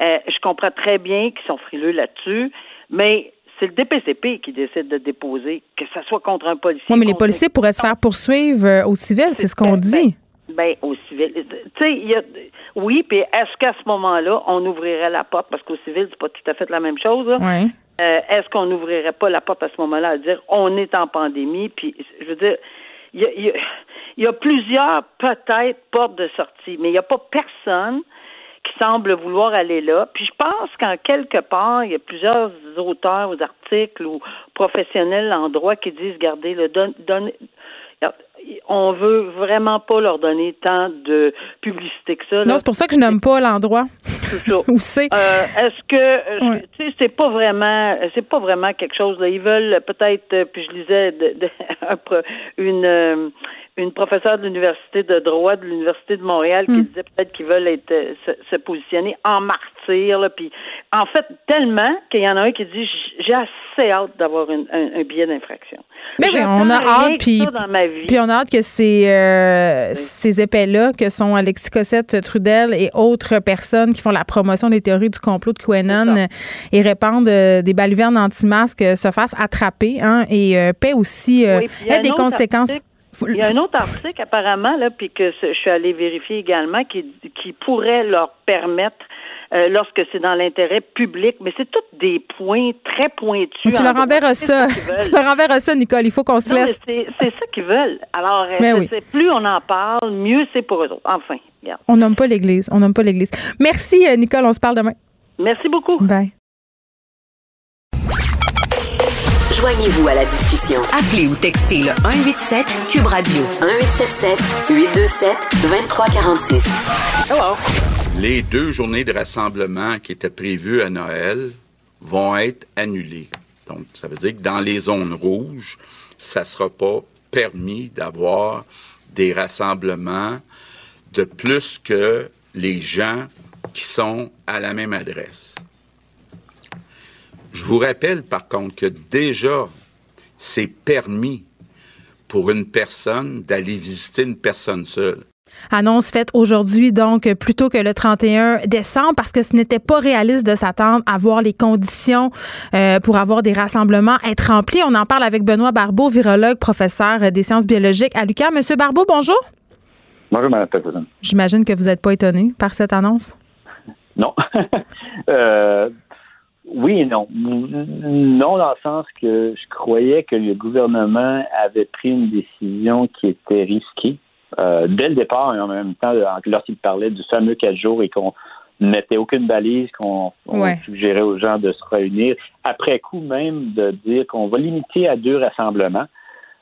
Euh, je comprends très bien qu'ils sont frileux là-dessus, mais c'est le DPCP qui décide de déposer, que ce soit contre un policier. Oui, mais les policiers pourraient se faire poursuivre euh, au civil, c'est ce qu'on dit. Ben, au civil. Tu sais, il y a. Oui, puis est-ce qu'à ce, moment-là, on ouvrirait la porte, parce qu'au civil, c'est pas tout à fait la même chose, Oui. Euh, est-ce qu'on n'ouvrirait pas la porte à ce moment-là à dire on est en pandémie, puis je veux dire, il y a, plusieurs peut-être portes de sortie, mais il n'y a pas personne qui semble vouloir aller là. Puis je pense qu'en quelque part, il y a plusieurs auteurs ou articles ou professionnels en droit qui disent, regardez, le don, don, on veut vraiment pas leur donner tant de publicité que ça. Non, c'est pour ça que je nomme pas l'endroit. Où c'est euh, Est-ce que euh, tu sais c'est pas vraiment c'est pas vraiment quelque chose là. Ils veulent peut-être euh, puis je lisais de, de, une une professeure de l'université de droit de l'université de Montréal qui hmm. disait peut-être qu'ils veulent être se, positionner en martyr là puis en fait tellement qu'il y en a un qui dit j'ai assez hâte d'avoir un, un, billet d'infraction. Mais oui, on a hâte puis puis on a hâte que ces euh, ces épais là que sont Alexis Cossette Trudel et autres personnes qui font la promotion des théories du complot de QAnon et répandent euh, des balivernes anti-masques se fassent attraper hein, et euh, paient aussi euh, des conséquences. Il y a un autre article apparemment là, puis que je suis allée vérifier également, qui, qui pourrait leur permettre euh, lorsque c'est dans l'intérêt public, mais c'est tous des points très pointus. Tu leur enverras ça. Tu leur enverras ça, Nicole. Il faut qu'on se laisse. C'est ça qu'ils veulent. Alors, euh, plus on en parle, mieux c'est pour eux autres. Enfin, regarde. On nomme pas l'Église. On nomme pas l'Église. Merci, euh, Nicole. On se parle demain. Merci beaucoup. Bye. Joignez-vous à la discussion. Appelez ou textez le 187 Cube Radio 1877 827 2346. Hello. Les deux journées de rassemblement qui étaient prévues à Noël vont être annulées. Donc, ça veut dire que dans les zones rouges, ça ne sera pas permis d'avoir des rassemblements de plus que les gens qui sont à la même adresse. Je vous rappelle par contre que déjà, c'est permis pour une personne d'aller visiter une personne seule. Annonce faite aujourd'hui, donc, plutôt que le 31 décembre, parce que ce n'était pas réaliste de s'attendre à voir les conditions euh, pour avoir des rassemblements être remplis. On en parle avec Benoît Barbeau, virologue, professeur des sciences biologiques à l'UQAM. Monsieur Barbeau, bonjour. Bonjour, Mme Présidente. J'imagine que vous n'êtes pas étonné par cette annonce. Non. euh, oui et non. Non, dans le sens que je croyais que le gouvernement avait pris une décision qui était risquée euh, dès le départ et en même temps, lorsqu'il parlait du fameux quatre jours et qu'on ne mettait aucune balise, qu'on suggérait aux gens de se réunir, après coup même de dire qu'on va limiter à deux rassemblements.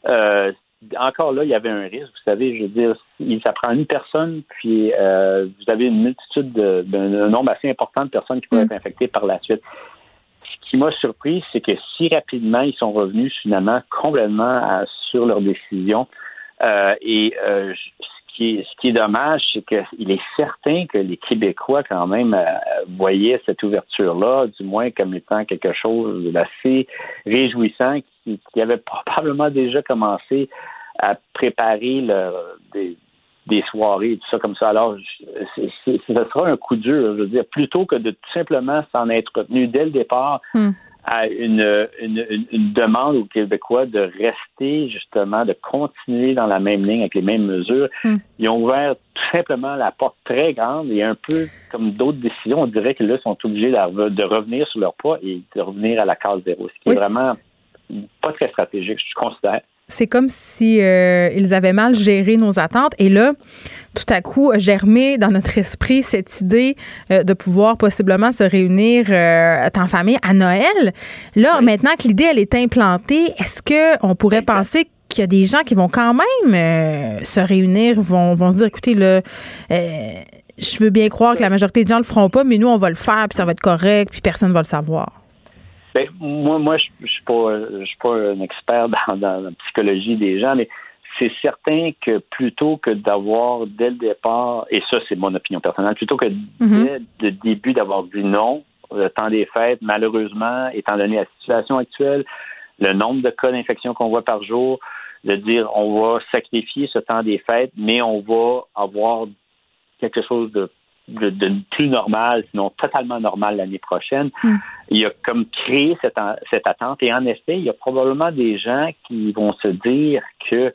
Euh, encore là, il y avait un risque. Vous savez, je veux dire, ça prend une personne, puis euh, vous avez une multitude de, un nombre assez important de personnes qui pourraient mm. être infectées par la suite qui m'a surpris, c'est que si rapidement ils sont revenus finalement complètement sur leur décision. Euh, et euh, ce, ce qui est dommage, c'est qu'il est certain que les Québécois, quand même, euh, voyaient cette ouverture-là, du moins comme étant quelque chose d'assez réjouissant, qui, qui, avait probablement déjà commencé à préparer des, des soirées, tout ça comme ça. Alors, ce sera un coup dur, je veux dire, plutôt que de tout simplement s'en être retenu dès le départ hmm. À une, une, une, demande aux Québécois de rester justement, de continuer dans la même ligne avec les mêmes mesures. Hmm. Ils ont ouvert tout simplement la porte très grande et un peu comme d'autres décisions, on dirait que là, sont obligés de, revenir sur leur pas et de revenir à la case zéro, ce qui est vraiment pas très stratégique, je considère c'est comme si euh, ils avaient mal géré nos attentes. Et là, tout à coup, germé dans notre esprit cette idée euh, de pouvoir possiblement se réunir euh, en famille à Noël. Là, maintenant que l'idée elle est implantée, est-ce que on pourrait penser qu'il y a des gens qui vont quand même se réunir, vont, vont se dire, écoutez, là, je veux bien croire que la majorité des gens le feront pas, mais nous, on va le faire, puis ça va être correct, puis personne ne va le savoir? Ben, moi, moi, je, je suis pas, je suis pas un expert dans, dans la psychologie des gens, mais c'est certain que plutôt que d'avoir dès le départ, et ça c'est mon opinion personnelle, plutôt que mhm. dès le début d'avoir dit non, le temps des fêtes, malheureusement, étant donné la situation actuelle, le nombre de cas d'infection qu'on voit par jour, de dire on va sacrifier ce temps des fêtes, mais on va avoir quelque chose de de, plus normal, sinon totalement normal l'année prochaine. Hmm. Il a comme créé cette, cette attente. Et en effet, il y a probablement des gens qui vont se dire que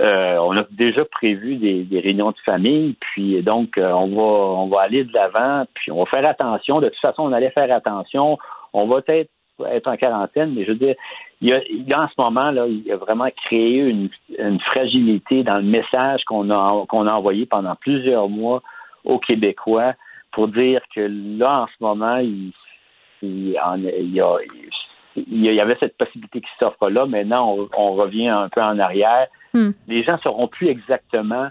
euh, on a déjà prévu des, réunions de famille, puis donc euh, on va on va aller de l'avant, puis on va faire attention. De toute façon, on allait faire attention. On va peut-être être en quarantaine, mais je veux dire, il y a, en ce moment là, il a vraiment créé une, fragilité dans le message qu'on a qu'on a envoyé pendant plusieurs mois aux Québécois pour dire que là, en ce moment, il, il, y, a, il y avait cette possibilité qui s'offre là. Maintenant, on, revient un peu en arrière. Hmm. Les gens ne sauront plus exactement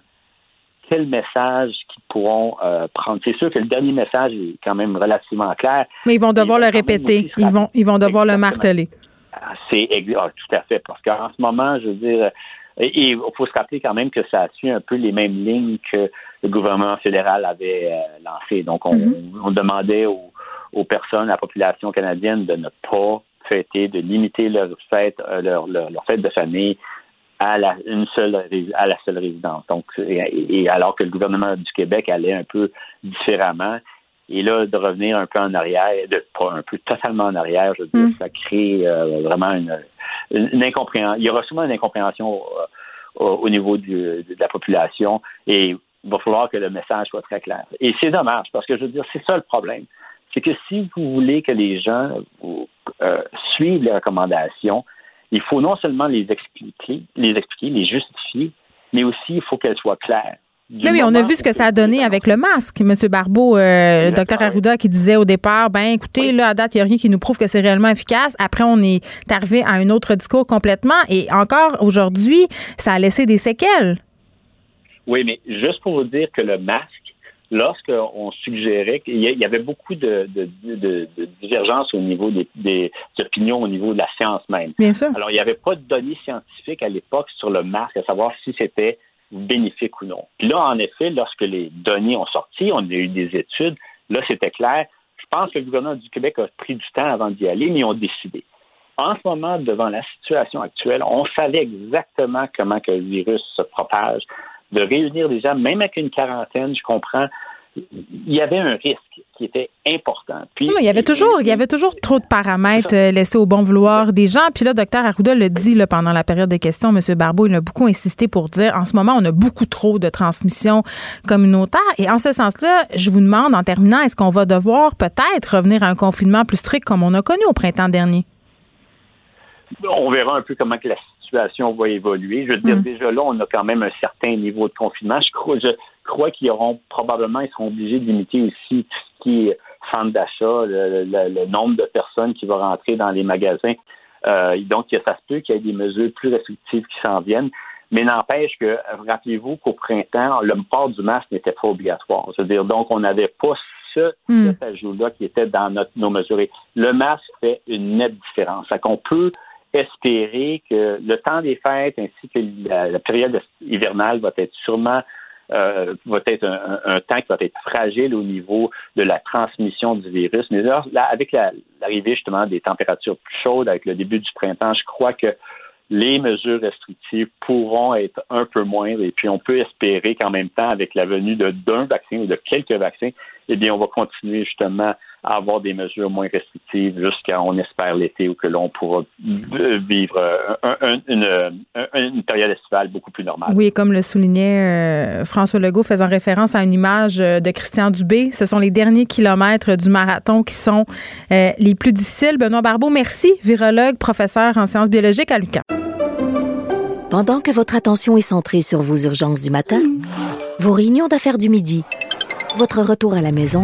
quel message qu'ils pourront euh, prendre. C'est sûr que le dernier message est quand même relativement clair. Mais ils vont devoir le répéter. Ils vont, ils vont devoir le marteler. Ah, c'est ah, tout à fait. Parce qu'en ce moment, je veux dire, et il faut se rappeler quand même que ça suit un peu les mêmes lignes que le gouvernement fédéral avait euh, lancées. Donc, on, mm-hmm. demandait aux, personnes, à la population canadienne de ne pas fêter, de limiter leur fête, euh, leur, leur, fête de famille à la une seule à la seule résidence. Donc, et, alors que le gouvernement du Québec allait un peu différemment. Et là, de revenir un peu en arrière, de pas un peu totalement en arrière, je veux dire, mm. ça crée euh, vraiment une, une, incompréhension. Il y aura souvent une incompréhension euh, au niveau de la population et il va falloir que le message soit très clair. Et c'est dommage parce que je veux dire, c'est ça le problème. C'est que si vous voulez que les gens euh, suivent les recommandations, il faut non seulement les expliquer, les expliquer, les justifier, mais aussi il faut qu'elles soient claires. Oui, mais on a vu ce que ça a donné avec le masque. M. Barbeau, euh, le docteur Arruda, qui disait au départ, ben écoutez, là, à date, il n'y a rien qui nous prouve que c'est réellement efficace. Après, on est arrivé à un autre discours complètement. Et encore aujourd'hui, ça a laissé des séquelles. Oui, mais juste pour vous dire que le masque, lorsqu'on suggérait qu'il y avait beaucoup de, divergences au niveau des, des, opinions, au niveau de la science même. Bien sûr. Alors, il n'y avait pas de données scientifiques à l'époque sur le masque, à savoir si c'était bénéfique ou non. Puis là, en effet, lorsque les données ont sorti, on a eu des études, là, c'était clair. Je pense que le gouvernement du Québec a pris du temps avant d'y aller, mais ils ont décidé. En ce moment, devant la situation actuelle, on savait exactement comment que le virus se propage. De réunir des gens, même avec une quarantaine, je comprends, il y avait un risque qui était important. Puis, il y avait toujours, il y avait toujours trop de paramètres euh, laissés au bon vouloir des gens. Puis là, docteur Arruda le dit là, pendant la période de questions, M. Barbeau, il a beaucoup insisté pour dire, en ce moment, on a beaucoup trop de transmission communautaire. Et en ce sens-là, je vous demande, en terminant, est-ce qu'on va devoir peut-être revenir à un confinement plus strict comme on a connu au printemps dernier? On verra un peu comment que la situation va évoluer. Je veux dire, mm. déjà là, on a quand même un certain niveau de confinement. Je crois, je crois qu'ils auront probablement, ils seront obligés de limiter aussi tout ce qui est centre d'achat, le, nombre de personnes qui vont rentrer dans les magasins. Euh, donc, ça se peut qu'il y ait des mesures plus restrictives qui s'en viennent. Mais n'empêche que, rappelez-vous qu'au printemps, le port du masque n'était pas obligatoire. C'est-à-dire, donc, on n'avait pas ce, mm. cet ajout-là qui était dans notre, nos mesures. le masque fait une nette différence. Ça qu'on peut espérer que le temps des fêtes ainsi que la, période hivernale va être sûrement euh, va être un, temps qui va être fragile au niveau de la transmission du virus. Mais là, avec l'arrivée justement des températures plus chaudes, avec le début du printemps, je crois que les mesures restrictives pourront être un peu moindres et puis on peut espérer qu'en même temps, avec la venue d'un vaccin ou de quelques vaccins, eh bien, on va continuer justement à avoir des mesures moins restrictives jusqu'à, on espère, l'été où que l'on pourra vivre une, période estivale beaucoup plus normale. Oui, comme le soulignait euh, François Legault, faisant référence à une image euh, de Christian Dubé, ce sont les derniers kilomètres du marathon qui sont euh, les plus difficiles. Benoît Barbeau, merci, virologue, professeur en sciences biologiques à l'UQAM. Pendant que votre attention est centrée sur vos urgences du matin, vos réunions d'affaires du midi, votre retour à la maison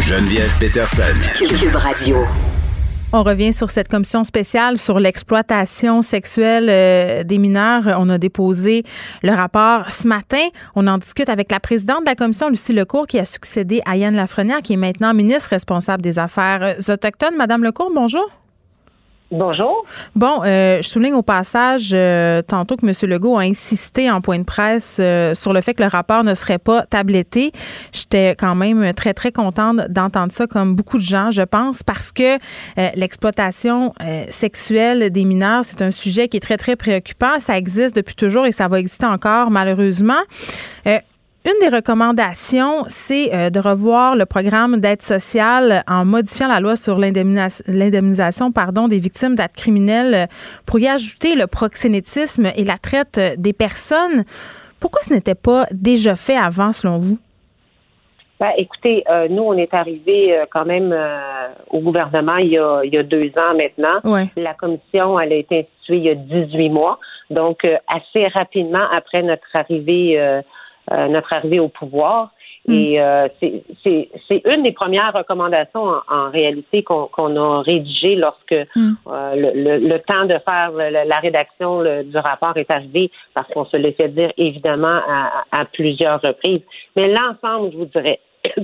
Geneviève Peterson. Cube Radio. On revient sur cette commission spéciale sur l'exploitation sexuelle euh, des mineurs. On a déposé le rapport ce matin. On en discute avec la présidente de la commission, Lucie Lecourt, qui a succédé à Yann Lafrenière, qui est maintenant ministre responsable des Affaires autochtones. Madame Lecourt, bonjour. Bonjour. Bon, euh, je souligne au passage euh, tantôt que M. Legault a insisté en point de presse euh, sur le fait que le rapport ne serait pas tabletté. J'étais quand même très, très contente d'entendre ça, comme beaucoup de gens, je pense, parce que l'exploitation sexuelle des mineurs, c'est un sujet qui est très, très préoccupant. Ça existe depuis toujours et ça va exister encore, malheureusement. Une des recommandations, c'est euh, de revoir le programme d'aide sociale en modifiant la loi sur l'indemnisation pardon, des victimes d'actes criminels euh, pour y ajouter le proxénétisme et la traite euh, des personnes. Pourquoi ce n'était pas déjà fait avant, selon vous? Ben, écoutez, nous, on est arrivé quand même au gouvernement il y, a, il y, a, deux ans maintenant. La commission, elle a été instituée il y a 18 mois. Donc, assez rapidement après notre arrivée notre arrivée au pouvoir. Mm. Et euh, c'est une des premières recommandations en, réalité qu'on a rédigées lorsque mm. euh, le, le, temps de faire la rédaction du rapport est arrivé, parce qu'on se l'est fait dire évidemment à, à plusieurs reprises. Mais l'ensemble, je vous dirais,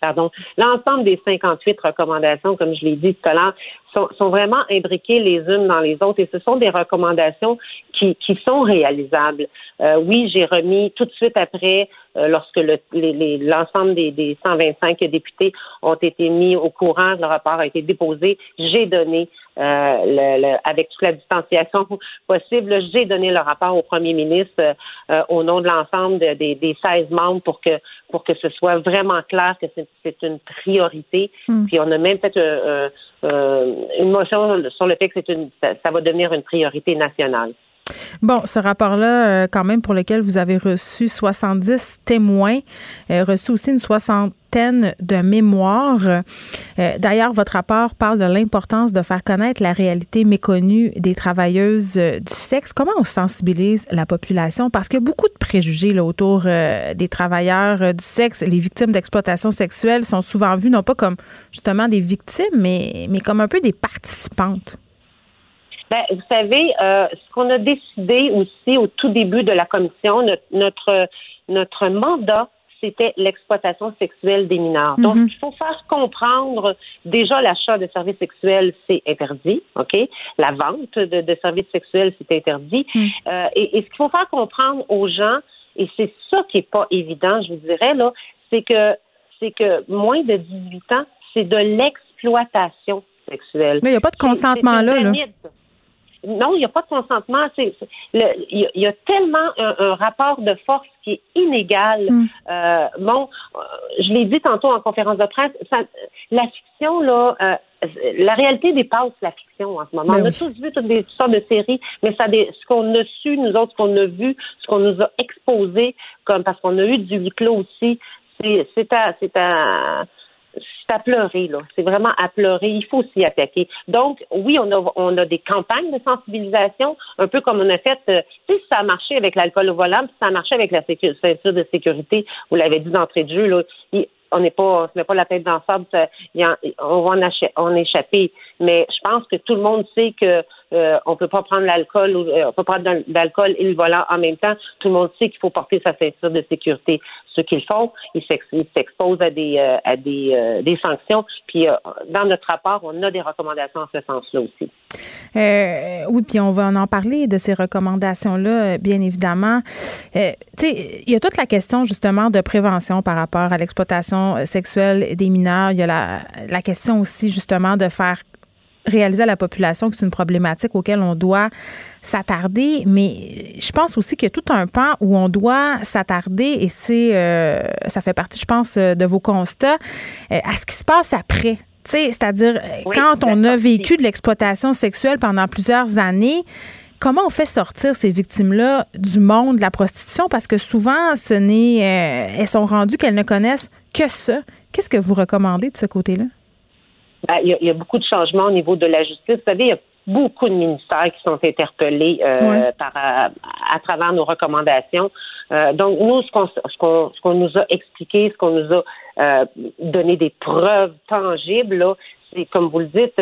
pardon, l'ensemble des 58 recommandations, comme je l'ai dit tout à l'heure, sont, sont, vraiment imbriquées les unes dans les autres et ce sont des recommandations qui, qui sont réalisables. Euh, oui, j'ai remis tout de suite après, euh, lorsque l'ensemble des, des 125 députés ont été mis au courant, le rapport a été déposé, j'ai donné, euh, le, avec toute la distanciation possible, j'ai donné le rapport au premier ministre euh, au nom de l'ensemble des, des 16 membres pour que pour que ce soit vraiment clair que c'est une priorité. Hmm. Puis on a même fait une motion sur le fait que c'est une ça va devenir une priorité nationale. Bon, ce rapport-là, euh, quand même, pour lequel vous avez reçu 70 témoins, euh, reçu aussi une soixantaine de mémoires. Euh, d'ailleurs, votre rapport parle de l'importance de faire connaître la réalité méconnue des travailleuses du sexe. Comment on sensibilise la population? Parce qu'il y a beaucoup de préjugés là, autour des travailleurs du sexe. Les victimes d'exploitation sexuelle sont souvent vues non pas comme justement des victimes, mais, mais comme un peu des participantes. Ben, vous savez, euh, ce qu'on a décidé aussi au tout début de la commission, notre, notre, mandat, c'était l'exploitation sexuelle des mineurs. Donc, mhm. il faut faire comprendre déjà l'achat de services sexuels, c'est interdit, OK? La vente de, services sexuels, c'est interdit. Mhm. Euh, et, et, ce qu'il faut faire comprendre aux gens, et c'est ça qui est pas évident, je vous dirais, là, c'est que c'est que moins de 18 ans, c'est de l'exploitation sexuelle. Mais il n'y a pas de consentement là. là. Non, il n'y a pas de consentement. il, y a, tellement un, rapport de force qui est inégal. Mm. Euh, bon, euh, je l'ai dit tantôt en conférence de presse, la fiction, là, euh, la réalité dépasse la fiction en ce moment. Ben on a tous vu toutes, des, sortes de séries, mais ça, ce qu'on a su, nous autres, ce qu'on a vu, ce qu'on nous a exposé, comme parce qu'on a eu du huis clos aussi, c'est à, c'est à à pleurer, là. C'est vraiment à pleurer. Il faut s'y attaquer. Donc, oui, on a, on a des campagnes de sensibilisation, un peu comme on a fait, euh, tu sais, ça a marché avec l'alcool au volant, puis ça a marché avec la ceinture de sécurité, vous l'avez dit d'entrée de jeu, là. On n'est pas, on se met pas la tête dans le sable, on va en, échapper. Mais je pense que tout le monde sait que euh, on peut pas prendre l'alcool, euh, on peut prendre l'alcool et le volant en même temps. Tout le monde sait qu'il faut porter sa ceinture de sécurité. Ce qu'ils font, ils s'exposent à des euh, à des, euh, des sanctions. Puis dans notre rapport, on a des recommandations en ce sens-là aussi. Oui, puis on va en parler de ces recommandations-là, bien évidemment. sais, il y a toute la question justement de prévention par rapport à l'exploitation sexuelle des mineurs. Il y a la, question aussi justement de faire réaliser à la population que c'est une problématique auquel on doit s'attarder, mais je pense aussi qu'il y a tout un pan où on doit s'attarder et c'est euh, ça fait partie, je pense, de vos constats euh, à ce qui se passe après. C'est-à-dire, quand on a vécu de l'exploitation sexuelle pendant plusieurs années, comment on fait sortir ces victimes-là du monde de la prostitution? Parce que souvent, ce n'est, euh, elles sont rendues qu'elles ne connaissent que ça. Qu'est-ce que vous recommandez de ce côté-là? Ben, il, y a, beaucoup de changements au niveau de la justice. Vous savez, il y a beaucoup de ministères qui sont interpellés euh, par, à, travers nos recommandations. Euh, donc, nous, ce qu'on ce qu'on nous a expliqué, ce qu'on nous a euh, donné des preuves tangibles, là, c'est comme vous le dites,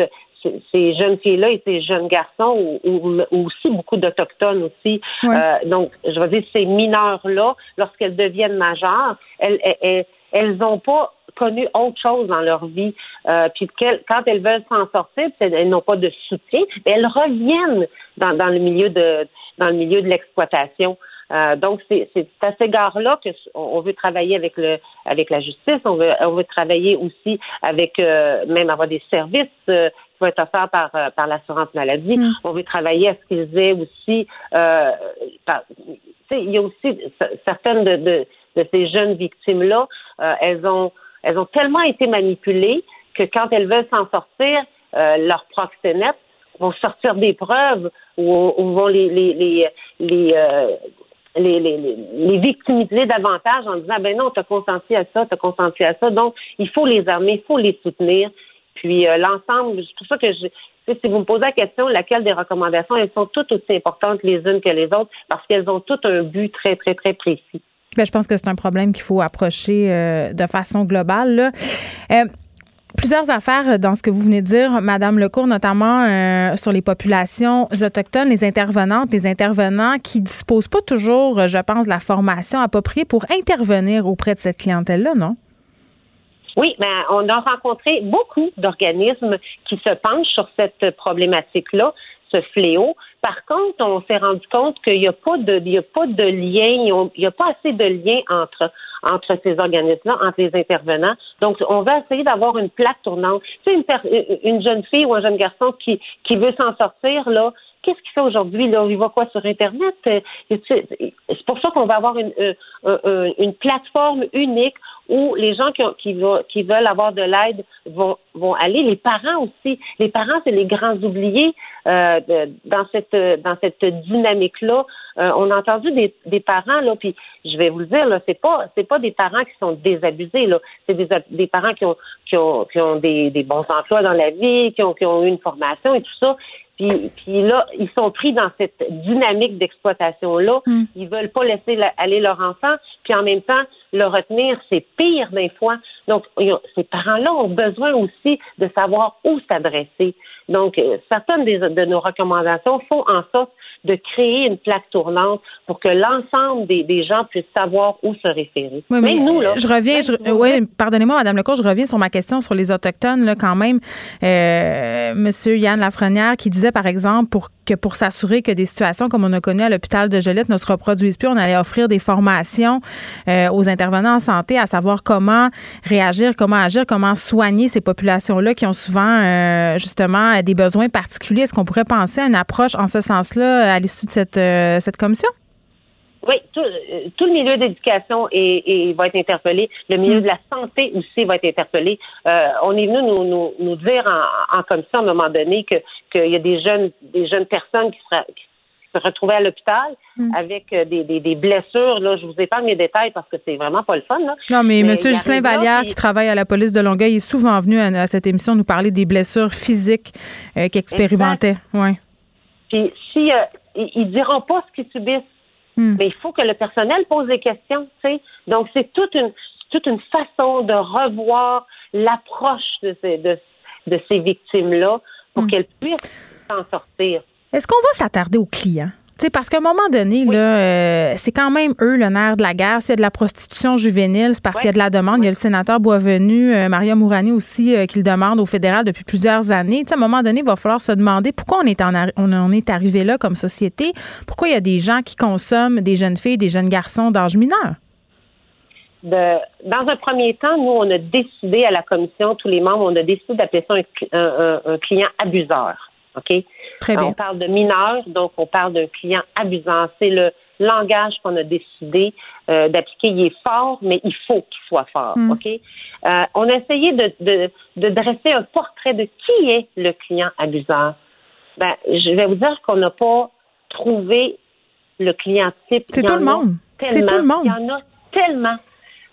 ces jeunes filles-là et ces jeunes garçons, ou, aussi beaucoup d'Autochtones aussi. Euh, donc, je veux dire, ces mineurs-là, lorsqu'elles deviennent majeures, elles, elles, elles n'ont pas connu autre chose dans leur vie. Euh, puis quand elles veulent s'en sortir, elles n'ont pas de soutien, mais elles reviennent dans, dans le milieu de dans le milieu de l'exploitation. Euh, donc, c'est à cet égard-là qu'on veut travailler avec le avec la justice, on veut, on veut travailler aussi avec euh, même avoir des services euh, qui vont être offerts par, par l'assurance maladie. Mm. On veut travailler à ce qu'ils aient aussi il y a aussi certaines de, de, de ces jeunes victimes-là, elles ont elles ont tellement été manipulées que quand elles veulent s'en sortir, leurs proxénètes vont sortir des preuves ou, vont les les les, les les, les, les, victimiser davantage en disant ben non, tu as consenti à ça, tu as consenti à ça. Donc, il faut les armer, il faut les soutenir. Puis euh, l'ensemble, c'est pour ça que je, si vous me posez la question, laquelle des recommandations, elles sont toutes aussi importantes les unes que les autres parce qu'elles ont toutes un but très, très, très précis. Bien, je pense que c'est un problème qu'il faut approcher euh, de façon globale. Là. Euh, Plusieurs affaires dans ce que vous venez de dire, Madame Lecourt, notamment euh, sur les populations autochtones, les intervenantes, les intervenants qui disposent pas toujours, je pense, de la formation appropriée pour intervenir auprès de cette clientèle-là, non? Oui, mais on a rencontré beaucoup d'organismes qui se penchent sur cette problématique-là, ce fléau. Par contre, on s'est rendu compte qu'il n'y a pas de, a pas de lien, il n'y a pas assez de lien entre entre ces organismes-là, entre les intervenants. Donc, on va essayer d'avoir une plaque tournante. Tu sais, une, jeune fille ou un jeune garçon qui, qui veut s'en sortir, là, qu'est-ce qu'il fait aujourd'hui? Là, il va quoi sur Internet? Euh, c'est pour ça qu'on va avoir une, euh, une plateforme unique où les gens qui, qui, qui veulent avoir de l'aide vont, vont aller. Les parents aussi. Les parents, c'est les grands oubliés euh, dans cette dans cette dynamique-là. Euh, on a entendu des, des parents là, puis je vais vous le dire là, c'est pas c'est pas des parents qui sont désabusés là, c'est des, des parents qui ont qui ont qui ont des, des bons emplois dans la vie, qui ont qui ont eu une formation et tout ça, puis, puis là, ils sont pris dans cette dynamique d'exploitation-là. Ils hmm. Ils veulent pas laisser aller leur enfant, puis en même temps, le retenir, c'est pire des fois. Donc, ces parents-là ont besoin aussi de savoir où s'adresser. Donc, euh, certaines de nos recommandations font en sorte de créer une plaque tournante pour que l'ensemble des, des, gens puissent savoir où se référer. Oui, mais, nous, là, je reviens, oui, pardonnez-moi, Madame Lecourt, je reviens sur ma question sur les Autochtones, là, quand même. Euh, Monsieur Yann Lafrenière qui disait, par exemple, pour que pour s'assurer que des situations comme on a connu à l'hôpital de Joliette ne se reproduisent plus, on allait offrir des formations euh, aux intervenants en santé à savoir comment réagir, comment agir, comment soigner ces populations-là qui ont souvent euh, justement des besoins particuliers. Est-ce qu'on pourrait penser à une approche en ce sens-là à l'issue de cette, euh, cette commission? Oui, tout, le milieu d'éducation est, va être interpellé. Le milieu mm. de la santé aussi va être interpellé. on est venu nous, nous, dire en, commission à un moment donné que qu'il y a des jeunes des jeunes personnes qui, sera, qui se retrouver à l'hôpital hmm. avec euh, des, des, blessures. Là, je vous épargne les détails parce que c'est vraiment pas le fun. Là. Non, mais, M. Justin Vallière, qui travaille à la police de Longueuil, est souvent venu à, cette émission nous parler des blessures physiques euh, qu'il expérimentait. Ouais. Puis si euh, ils diront pas ce qu'ils subissent, hmm. mais il faut que le personnel pose des questions. sais. Donc c'est toute une toute une façon de revoir l'approche de ces de, de ces victimes là pour hmm. qu'elles puissent s'en sortir. Est-ce qu'on va s'attarder aux clients? Sais, parce qu'à un moment donné, là, euh, c'est quand même eux le nerf de la guerre. S'il y a de la prostitution juvénile, c'est parce qu'il y a de la demande. Il y a le sénateur Boisvenu, euh, Maria Mourani aussi, euh, qui le demande au fédéral depuis plusieurs années. sais, à un moment donné, il va falloir se demander pourquoi on est, en on en est arrivé là comme société. Pourquoi il y a des gens qui consomment des jeunes filles, des jeunes garçons d'âge mineur? De, dans un premier temps, nous, on a décidé à la commission, tous les membres, on a décidé d'appeler ça un client abuseur. OK? Très bien. On parle de mineurs, donc on parle d'un client abusant. C'est le langage qu'on a décidé euh, d'appliquer. Il est fort, mais il faut qu'il soit fort. OK? Euh, on a essayé de, de, de, dresser un portrait de qui est le client abuseur. Ben, je vais vous dire qu'on n'a pas trouvé le client type. C'est tout le monde. C'est tout le monde. Il y en a tellement.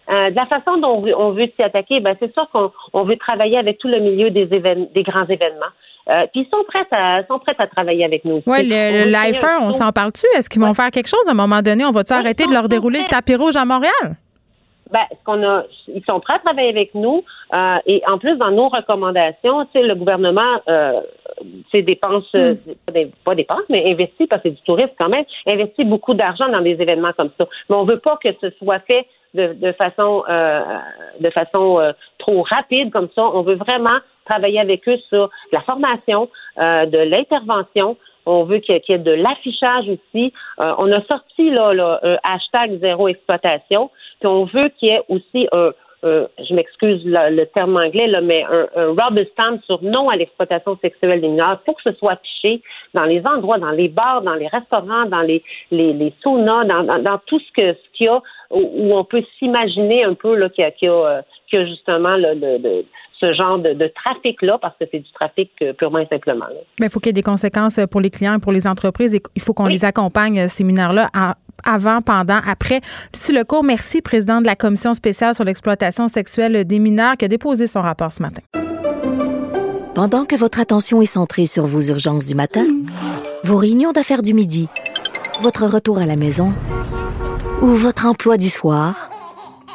Euh, de la façon dont on veut, s'y attaquer, ben c'est sûr qu'on veut travailler avec tout le milieu des, des grands événements. Euh, puis ils sont prêts à sont prêts à travailler avec nous. Oui, le, le on s'en parle-tu? Est-ce qu'ils vont faire quelque chose à un moment donné? On va-tu arrêter de leur dérouler le tapis rouge à Montréal? Ben, ce qu'on a, ils sont prêts à travailler avec nous euh, et en plus dans nos recommandations, tu le gouvernement, euh, dépense, hmm. euh, pas dépense, mais investit parce que c'est du tourisme quand même, investit beaucoup d'argent dans des événements comme ça. Mais on veut pas que ce soit fait de, de façon, euh, de façon euh, trop rapide comme ça. On veut vraiment travailler avec eux sur la formation, de l'intervention, on veut qu'il y, ait de l'affichage aussi. Euh, on a sorti là, là, un hashtag zéro exploitation. Puis on veut qu'il y ait aussi un, je m'excuse le, terme anglais, là, mais un, un rubber stamp sur non à l'exploitation sexuelle des mineurs. Faut que ce soit affiché dans les endroits, dans les bars, dans les restaurants, dans les, les, les saunas, dans, dans, tout ce que ce qu'il y a où, on peut s'imaginer un peu là, qu'il y, a, qu'il y, a, a justement le, de, ce genre de, trafic-là, parce que c'est du trafic euh, purement et simplement. Mais il faut qu'il y ait des conséquences pour les clients, pour les entreprises, et il faut qu'on les accompagne, euh, ces mineurs-là, avant, pendant, après. Lucie Lecourt, merci, président de la Commission spéciale sur l'exploitation sexuelle des mineurs, qui a déposé son rapport ce matin. Pendant que votre attention est centrée sur vos urgences du matin, vos réunions d'affaires du midi, votre retour à la maison ou votre emploi du soir,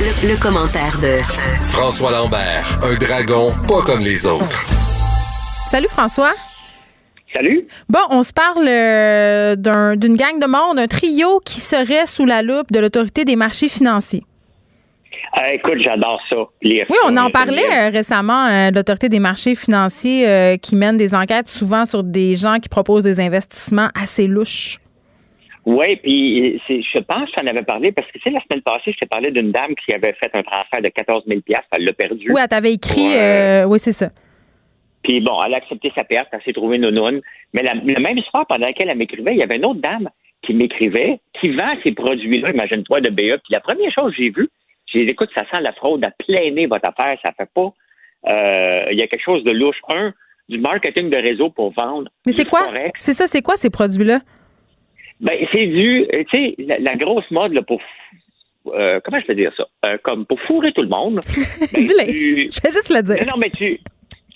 Le, commentaire de François Lambert, un dragon pas comme les autres. Salut François. Salut. Bon, on se parle euh, d'une gang de monde, un trio qui serait sous la loupe de l'autorité des marchés financiers. Euh, écoute, j'adore ça. oui, on en parlait euh, récemment de l'autorité des marchés financiers qui mène des enquêtes souvent sur des gens qui proposent des investissements assez louches. Oui, puis je pense que j'en avais parlé parce que tu sais, la semaine passée, je t'ai parlé d'une dame qui avait fait un transfert de 14 000 elle l'a perdu. Oui, elle t'avait écrit, euh, oui, c'est ça. Puis bon, elle a accepté sa perte, elle s'est trouvée une noune. Mais la, même soir, pendant laquelle elle m'écrivait, il y avait une autre dame qui m'écrivait, qui vend ces produits-là, imagine-toi, de BE. Puis la première chose que j'ai vue, j'ai dit, écoute, ça sent la fraude à plein nez, votre affaire, ça fait pas. Euh, il y a quelque chose de louche. Un, du marketing de réseau pour vendre. Mais c'est quoi? C'est ça, c'est quoi ces produits-là? Ben, c'est du, euh, tu sais, la, grosse mode là, pour euh, comment je peux dire ça? Euh, comme pour fourrer tout le monde. Ben, Dis-le. Je vais juste le dire. Non, mais tu,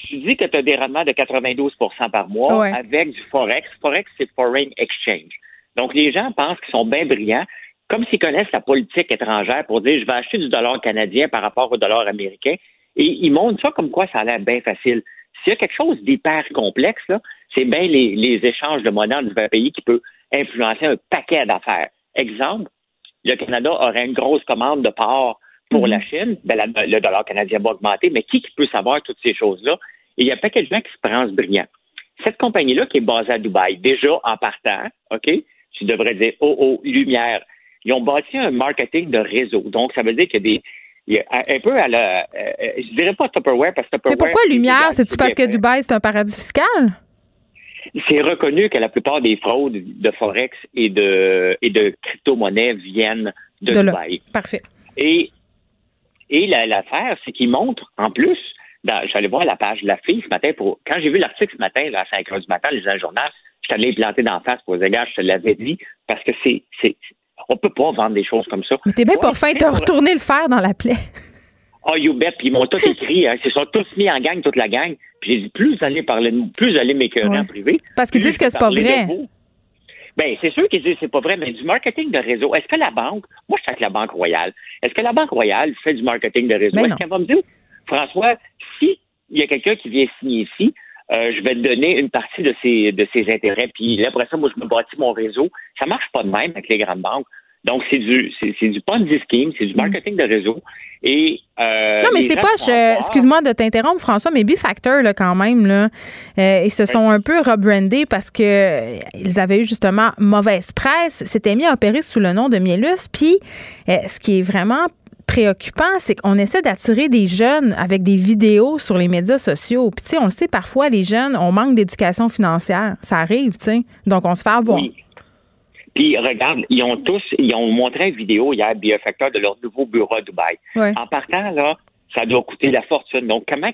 tu dis que tu as des rendements de 92% par mois avec du Forex. Forex, c'est Foreign Exchange. Donc, les gens pensent qu'ils sont bien brillants, comme s'ils connaissent la politique étrangère pour dire je vais acheter du dollar canadien par rapport au dollar américain. Et ils montrent ça comme quoi ça a l'air bien facile. S'il y a quelque chose d'hyper complexe, là, c'est bien les, les échanges de monnaie dans divers pays qui peut influencer un paquet d'affaires. Exemple, le Canada aurait une grosse commande de porc pour la mhm. Chine, ben, le dollar canadien va augmenter, mais qui, peut savoir toutes ces choses-là? Et il y a un paquet de gens qui se pensent brillants. Cette compagnie-là qui est basée à Dubaï, déjà en partant, OK, tu devrais dire, oh, oh, lumière. Ils ont bâti un marketing de réseau. Donc, ça veut dire qu'il y a des, il y a un peu à la. Euh, euh, je dirais pas Tupperware parce que Tupperware. Mais pourquoi lumière? C'est-tu parce que Dubaï, c'est un paradis fiscal? C'est reconnu que la plupart des fraudes de Forex et de, et de crypto-monnaies viennent de, Dubaï. Parfait. Et, et l'affaire, c'est qu'ils montrent, en plus, j'allais voir la page de la fille ce matin pour. Quand j'ai vu l'article ce matin, à 5 h du matin, les un journal, je t'allais planter d'en face pour les gars, je te l'avais dit, parce que c'est. On peut pas vendre des choses comme ça. Mais t'es bien pas fin, t'as retourné le fer dans la plaie. Oh, you bet. Puis ils m'ont tous écrit. Hein. Ils se sont tous mis en gang, toute la gang. Puis j'ai dit, plus vous allez parler, plus vous allez m'écœurer en privé. Parce qu'ils disent que c'est pas vrai. Ben, c'est sûr qu'ils disent que c'est pas vrai, mais du marketing de réseau. Est-ce que la banque, moi, je suis avec la Banque Royale. Est-ce que la Banque Royale fait du marketing de réseau? Ben Est-ce qu'elle va me dire, François, si il y a quelqu'un qui vient signer ici, euh, je vais te donner une partie de ses, de ses intérêts. Puis là, après ça, moi, je me bâtis mon réseau. Ça marche pas de même avec les grandes banques. Donc, c'est du, c'est, du Ponzi scheme, c'est du marketing de réseau. Et, euh, non, mais c'est pas, excuse-moi de t'interrompre, François, mais B-Factor, là, quand même, là, euh, ils se sont un peu rebrandés parce que euh, ils avaient eu justement mauvaise presse, s'étaient mis à opérer sous le nom de Mielus. Puis, ce qui est vraiment préoccupant, c'est qu'on essaie d'attirer des jeunes avec des vidéos sur les médias sociaux. Puis, tu sais, on le sait, parfois, les jeunes, on manque d'éducation financière. Ça arrive, tu sais. Donc, on se fait avoir. Puis regarde, ils ont tous, ils ont montré une vidéo hier, Biofactor, de leur nouveau bureau à Dubaï. En partant, là, ça doit coûter la fortune. Donc, comment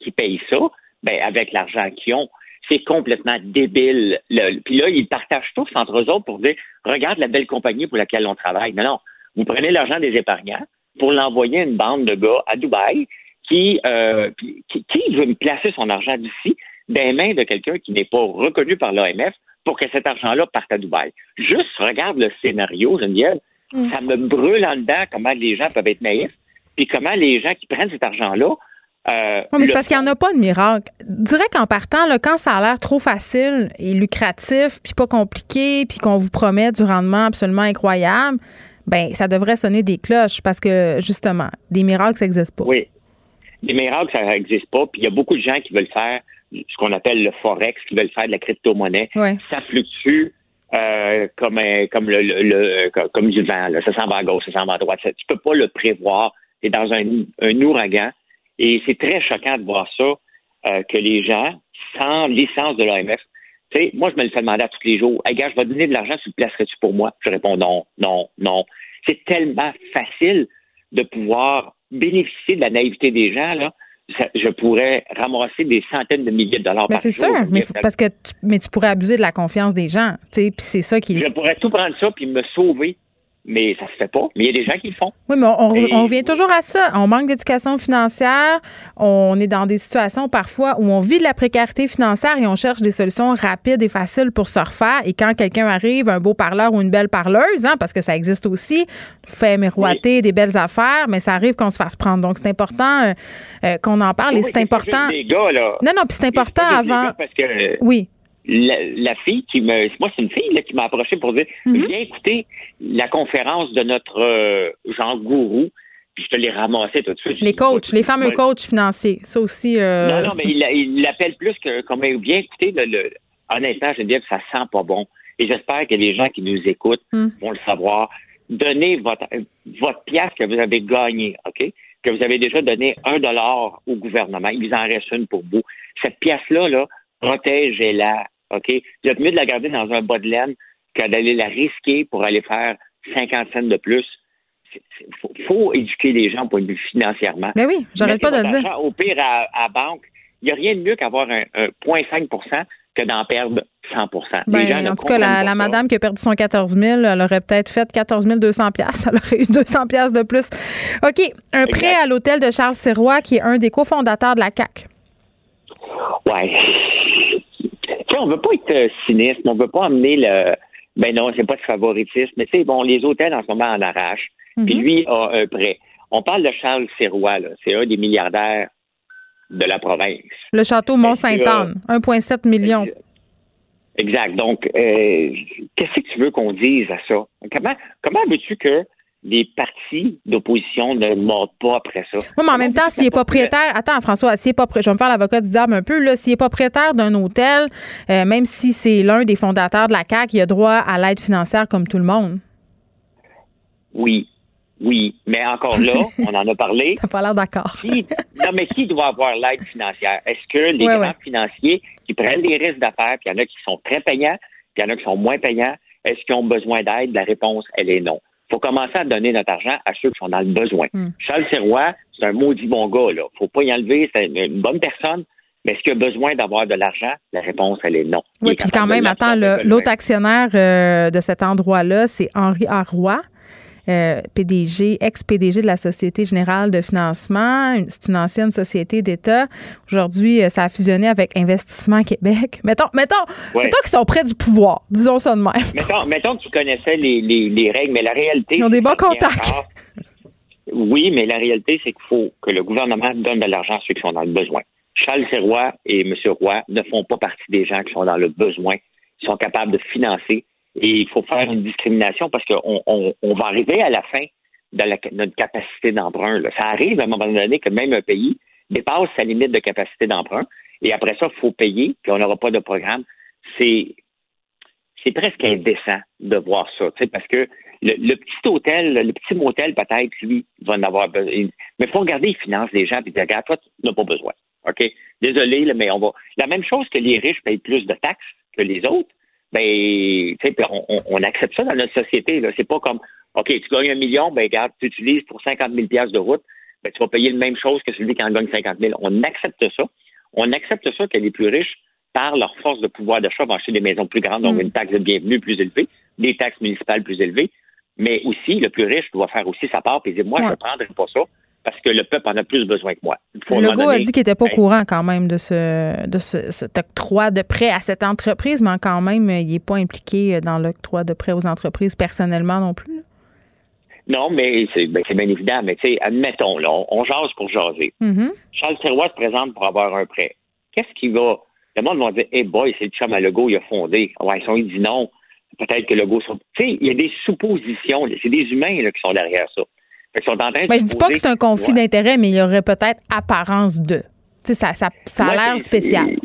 ils payent ça? Ben, avec l'argent qu'ils ont. C'est complètement débile. puis là, ils partagent tous entre eux autres pour dire, regarde la belle compagnie pour laquelle on travaille. Non, non. Vous prenez l'argent des épargnants pour l'envoyer à une bande de gars à Dubaï qui, euh, qui, qui, veut placer son argent d'ici dans les mains de quelqu'un qui n'est pas reconnu par l'OMF pour que cet argent-là parte à Dubaï. Juste regarde le scénario, Geneviève. Mm. Ça me brûle en dedans comment les gens peuvent être naïfs, puis comment les gens qui prennent cet argent-là euh, mais c'est parce qu'il n'y en a pas de miracle. Direct qu'en partant, là, quand ça a l'air trop facile et lucratif, puis pas compliqué, puis qu'on vous promet du rendement absolument incroyable, ben ça devrait sonner des cloches parce que, justement, des miracles, ça n'existe pas. Oui. Des miracles, ça n'existe pas. Puis il y a beaucoup de gens qui veulent faire ce qu'on appelle le forex, qui veulent faire de la crypto-monnaie. Ça fluctue euh, comme comme le, comme du vent. Ça s'en va à gauche, ça s'en va à droite. Tu tu peux pas le prévoir. Tu es dans un, un ouragan. Et c'est très choquant de voir ça, euh, que les gens, sans licence de l'AMF, tu sais, moi, je me le fais demander à tous les jours. Hey, gars, je vais te donner de l'argent, tu le placerais-tu pour moi? Je réponds non, non, non. C'est tellement facile de pouvoir bénéficier de la naïveté des gens, là je pourrais ramasser des centaines de milliers de dollars mais c'est sûr, mais parce que tu, mais tu pourrais abuser de la confiance des gens, tu sais, puis c'est ça qui. Je pourrais tout prendre ça puis me sauver mais ça se fait pas. Mais il y a des gens qui le font. Oui, mais on, revient toujours à ça. On manque d'éducation financière. On est dans des situations parfois où on vit de la précarité financière et on cherche des solutions rapides et faciles pour se refaire. Et quand quelqu'un arrive, un beau parleur ou une belle parleuse, hein, parce que ça existe aussi, fait miroiter des belles affaires, mais ça arrive qu'on se fasse prendre. Donc, c'est important euh, euh, qu'on en parle et c'est important. Non, non, puis c'est important avant. Parce que... Oui la, fille qui me. Moi, c'est une fille là, qui m'a approché pour dire mhm. Viens écouter la conférence de notre euh, Jean Gourou. Puis je te l'ai ramassé tout de suite. Les coachs, les fameux coachs financiers. Ça aussi. Euh, non, non, mais il l'appelle plus que comme bien écouter. Le, le, honnêtement, je veux dire que ça sent pas bon. Et j'espère que les gens qui nous écoutent hmm. vont le savoir. Donnez votre, votre pièce que vous avez gagnée, OK? Que vous avez déjà donné un dollar au gouvernement. Il vous en reste une pour vous. Cette pièce-là, là, protégez-la. OK? Vous êtes mieux de la garder dans un bas de laine que d'aller la risquer pour aller faire 50 cents de plus. Il faut, éduquer les gens pour vue financièrement. Mais oui, j'arrête pas de le dire. Au pire, à, à banque, il n'y a rien de mieux qu'avoir un, 0,5 que d'en perdre 100% ben, En tout cas, la, madame qui a perdu son 14 000, elle aurait peut-être fait 14 200 Elle aurait eu 200 de plus. OK. Un prêt à l'hôtel de Charles Sirois, qui est un des cofondateurs de la CAC. Oui on veut pas être euh, cynique, on veut pas amener le. Ben non, c'est pas de favoritisme, mais tu sais, bon, les hôtels en ce moment en arrachent. Puis mhm. lui a un prêt. On parle de Charles Sirois, là. C'est un des milliardaires de la province. Le château Mont-Saint-Anne, 1,7 million. Exact. Donc, euh, qu'est-ce que tu veux qu'on dise à ça? Comment, comment veux-tu que les partis d'opposition ne mordent pas après ça. Oui, mais en même temps, s'il est propriétaire, attends, François, s'il est pas, je vais me faire l'avocat du diable un peu, là, s'il est propriétaire d'un hôtel, euh, même si c'est l'un des fondateurs de la CAQ, il a droit à l'aide financière comme tout le monde. Oui, oui, mais encore là, on en a parlé. T'as pas l'air d'accord. non, mais qui doit avoir l'aide financière? Est-ce que les grands financiers qui prennent des risques d'affaires, puis il y en a qui sont très payants, puis il y en a qui sont moins payants, est-ce qu'ils ont besoin d'aide? La réponse, elle est non faut commencer à donner notre argent à ceux qui sont dans le besoin. Hmm. Charles Sirois, c'est un maudit bon gars, là. Faut pas y enlever, c'est une bonne personne. Mais est-ce qu'il a besoin d'avoir de l'argent? La réponse, elle est non. Oui, puis quand même, attends, l'autre actionnaire euh, de cet endroit-là, c'est Henri Arroy. Euh, PDG, ex-PDG de la Société générale de financement. C'est une ancienne société d'État. Aujourd'hui, euh, ça a fusionné avec Investissement Québec. Mettons, mettons, mettons qu'ils sont près du pouvoir. Disons ça de même. Mettons, mettons que tu connaissais les, les, règles, mais la réalité. Ils ont des bons contacts. Oui, mais la réalité, c'est qu'il faut que le gouvernement donne de l'argent à ceux qui sont dans le besoin. Charles Serrois et M. Roy ne font pas partie des gens qui sont dans le besoin. Ils sont capables de financer et il faut faire une discrimination parce qu'on on, va arriver à la fin de notre capacité d'emprunt. Ça arrive à un moment donné que même un pays dépasse sa limite de capacité d'emprunt et après ça, il faut payer, puis on n'aura pas de programme. C'est c'est presque indécent de voir ça, parce que le, petit hôtel, le petit motel, peut-être, lui, va en avoir besoin. Mais il faut regarder les finances des gens et dire, regarde, toi, tu n'as pas besoin. OK? Désolé, mais on va. La même chose que les riches payent plus de taxes que les autres, ben, on, on, accepte ça dans notre société. Là. C'est pas comme, OK, tu gagnes un million, ben, regarde, tu utilises pour 50 000 de route, ben, tu vas payer la même chose que celui qui en gagne 50 000. On accepte ça. On accepte ça que les plus riches, par leur force de pouvoir d'achat, vont acheter des maisons plus grandes, donc mm. une taxe de bienvenue plus élevée, des taxes municipales plus élevées. Mais aussi, le plus riche doit faire aussi sa part et dire, moi, je ne prendrai pas ça parce que le peuple en a plus besoin que moi. Le Legault a dit qu'il n'était pas au courant quand même de, ce, de ce, cet octroi de prêt à cette entreprise, mais quand même, il n'est pas impliqué dans l'octroi de prêt aux entreprises personnellement non plus. Non, mais c'est ben, bien évident, mais tu sais, admettons, là, on, jase pour jaser. Mm-hmm. Charles Sirois se présente pour avoir un prêt. Qu'est-ce qu'il va? Le monde va dire, hey boy, c'est le chum à Legault, il a fondé. Ouais, ils sont, il dit non. Peut-être que Legault. Tu sais, il y a des suppositions. C'est des humains là, qui sont derrière ça. Je ne ben, je dis pas que c'est un conflit d'intérêt, mais il y aurait peut-être apparence de. Tu sais, ça, ça, ça a l'air spécial.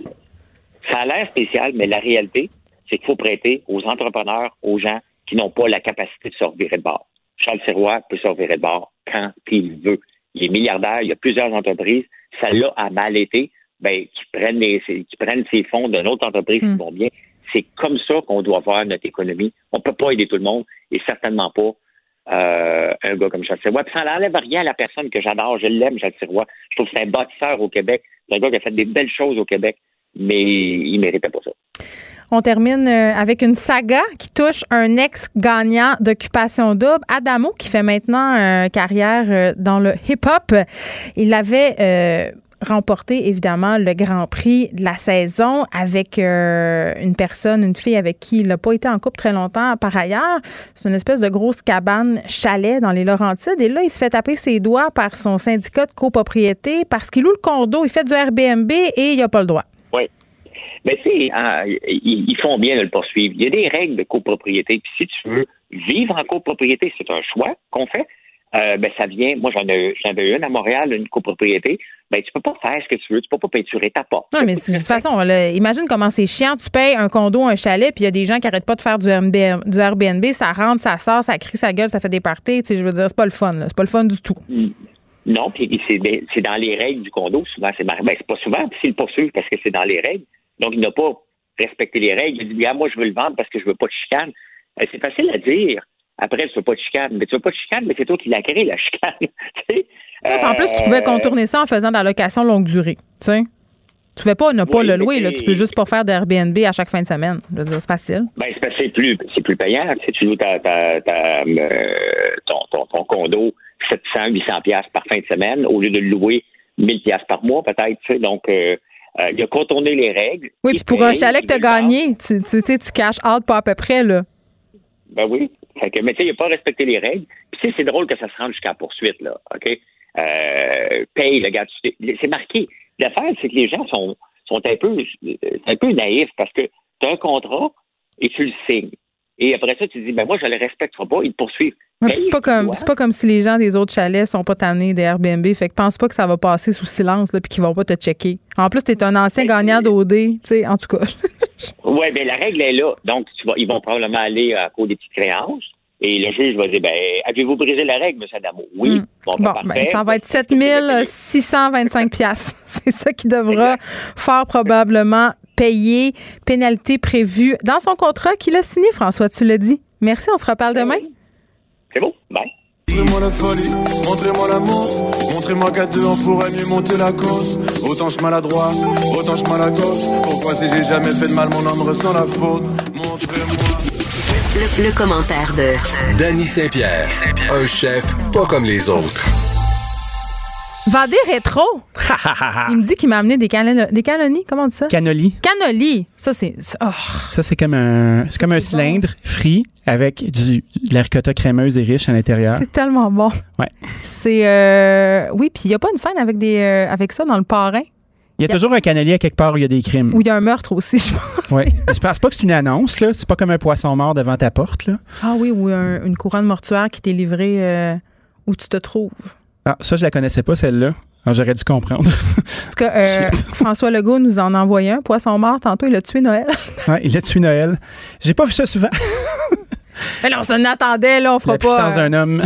Ça a l'air spécial, mais la réalité, c'est qu'il faut prêter aux entrepreneurs, aux gens qui n'ont pas la capacité de se revirer de bord. Charles Sirois peut se revirer de bord quand il veut. Il est milliardaire, il y a plusieurs entreprises. Ça l'a à mal été. Ben, qui prennent, qui prennent ces fonds d'une autre entreprise qui hmm. vont bien. C'est comme ça qu'on doit voir notre économie. On ne peut pas aider tout le monde et certainement pas euh, un gars comme Charles Sirois. Puis ça n'enlève rien à la personne que j'adore. Je l'aime, Charles Sirois. Je trouve que c'est un bâtisseur au Québec. C'est un gars qui a fait des belles choses au Québec, mais il ne méritait pas ça. On termine euh, avec une saga qui touche un ex-gagnant d'occupation double, Adamo, qui fait maintenant euh, carrière dans le hip-hop. Il avait remporté évidemment le Grand Prix de la saison avec euh, une personne, une fille avec qui il n'a pas été en couple très longtemps par ailleurs. C'est une espèce de grosse cabane chalet dans les Laurentides. Et là, il se fait taper ses doigts par son syndicat de copropriété parce qu'il loue le condo, il fait du Airbnb et il n'a pas le droit. Oui. Mais tu sais, hein, ils font bien de le poursuivre. Il y a des règles de copropriété. Puis si tu veux vivre en copropriété, c'est un choix qu'on fait. Euh, ben ça vient. Moi, j'en ai, j'en avais une à Montréal, une copropriété. Ben, tu peux pas faire ce que tu veux. Tu peux pas peinturer ta porte. Non, mais de toute façon, imagine comment c'est chiant. Tu payes un condo, un chalet, puis il y a des gens qui arrêtent pas de faire du Airbnb, du Airbnb. Ça rentre, ça sort, ça crie sa gueule, ça fait des parties. Tu sais, je veux dire, c'est pas le fun. C'est pas le fun du tout. Mm. Non, puis c'est, dans les règles du condo. Souvent, c'est ben, c'est pas souvent, puis c'est le poursuivre parce que c'est dans les règles. Donc, il n'a pas respecté les règles. Il dit, ah, moi, je veux le vendre parce que je veux pas de chicane. Ben, c'est facile à dire. Après, tu veux pas de chicane. Mais tu veux pas de chicane, mais c'est toi qui l'as créé, la chicane. en plus, tu pouvais euh, contourner ça en faisant de la location longue durée. Tu sais? Tu ne pas ne pas le louer, là. tu peux juste pas faire d'Airbnb à chaque fin de semaine. C'est facile. Ben, c'est plus, plus payant. Si tu loues ta, euh, ton, ton, ton, condo 700, 800 pièces par fin de semaine au lieu de le louer 1000 pièces par mois peut-être. Donc, euh, il a contourné les règles. Oui, puis pour un chalet que tu as gagné, tu, tu, tu caches out pas à peu près. Là. Ben oui. Fait que, mais tu sais, il n'a pas respecté les règles. Puis c'est drôle que ça se rende jusqu'à la poursuite, là. OK? Euh, paye le gars. C'est marqué. L'affaire, c'est que les gens sont, sont un peu un peu naïfs parce que tu as un contrat et tu le signes. Et après ça, tu dis, ben moi, je le respecterai pas, ils te poursuivent. c'est pas comme c'est pas comme si les gens des autres chalets sont pas tannés des Airbnb. Fait que pense pas que ça va passer sous silence là, puis qu'ils vont pas te checker. En plus, tu es un ancien ben, gagnant d'OD, tu sais, en tout cas. oui, mais ben, la règle est là. Donc, tu vas, ils vont probablement aller à cause des petites créances. Et le juge va dire, ben, avez-vous brisé la règle, M. Adamo? Oui. Hmm. Bon, ben, ben ça va être 7625 pièces. C'est ça qui devra fort probablement payer. Pénalité prévue dans son contrat qu'il a signé, François, tu l'as dit. Merci, on se reparle demain. C'est bon, bye. Montrez-moi la folie, montrez-moi l'amour, montrez-moi qu'à deux on pourrait mieux monter la cause. Autant je maladroit, autant je mal à gauche. Pourquoi si j'ai jamais fait de mal, mon homme ressent la faute? Montrez-moi. Le, commentaire de Danny Saint-Pierre, un chef pas comme les autres. Vendée rétro. il me dit qu'il m'a amené des, des canonis, comment on dit ça? Cannoli. Cannoli. Ça, c'est. Oh. Ça, c'est comme un, c'est comme un cylindre frit avec du, de la ricotta crémeuse et riche à l'intérieur. C'est tellement bon. Ouais. C'est. Euh, oui, puis il n'y a pas une scène avec, des, euh, avec ça dans le parrain? Il y a, toujours un canalier à quelque part où il y a des crimes. Où il y a un meurtre aussi, je pense. Oui. Je pense pas que c'est une annonce, là. C'est pas comme un poisson mort devant ta porte, là. Ah oui, ou une couronne mortuaire qui t'est livrée euh, où tu te trouves. Ah, ça, je la connaissais pas, celle-là. Ah, j'aurais dû comprendre. En tout cas, euh, François Legault nous en a envoyé un. Poisson mort, tantôt, il a tué Noël. oui, il a tué Noël. J'ai pas vu ça souvent. mais là, on s'en attendait, là, on fera pas. La d'un homme.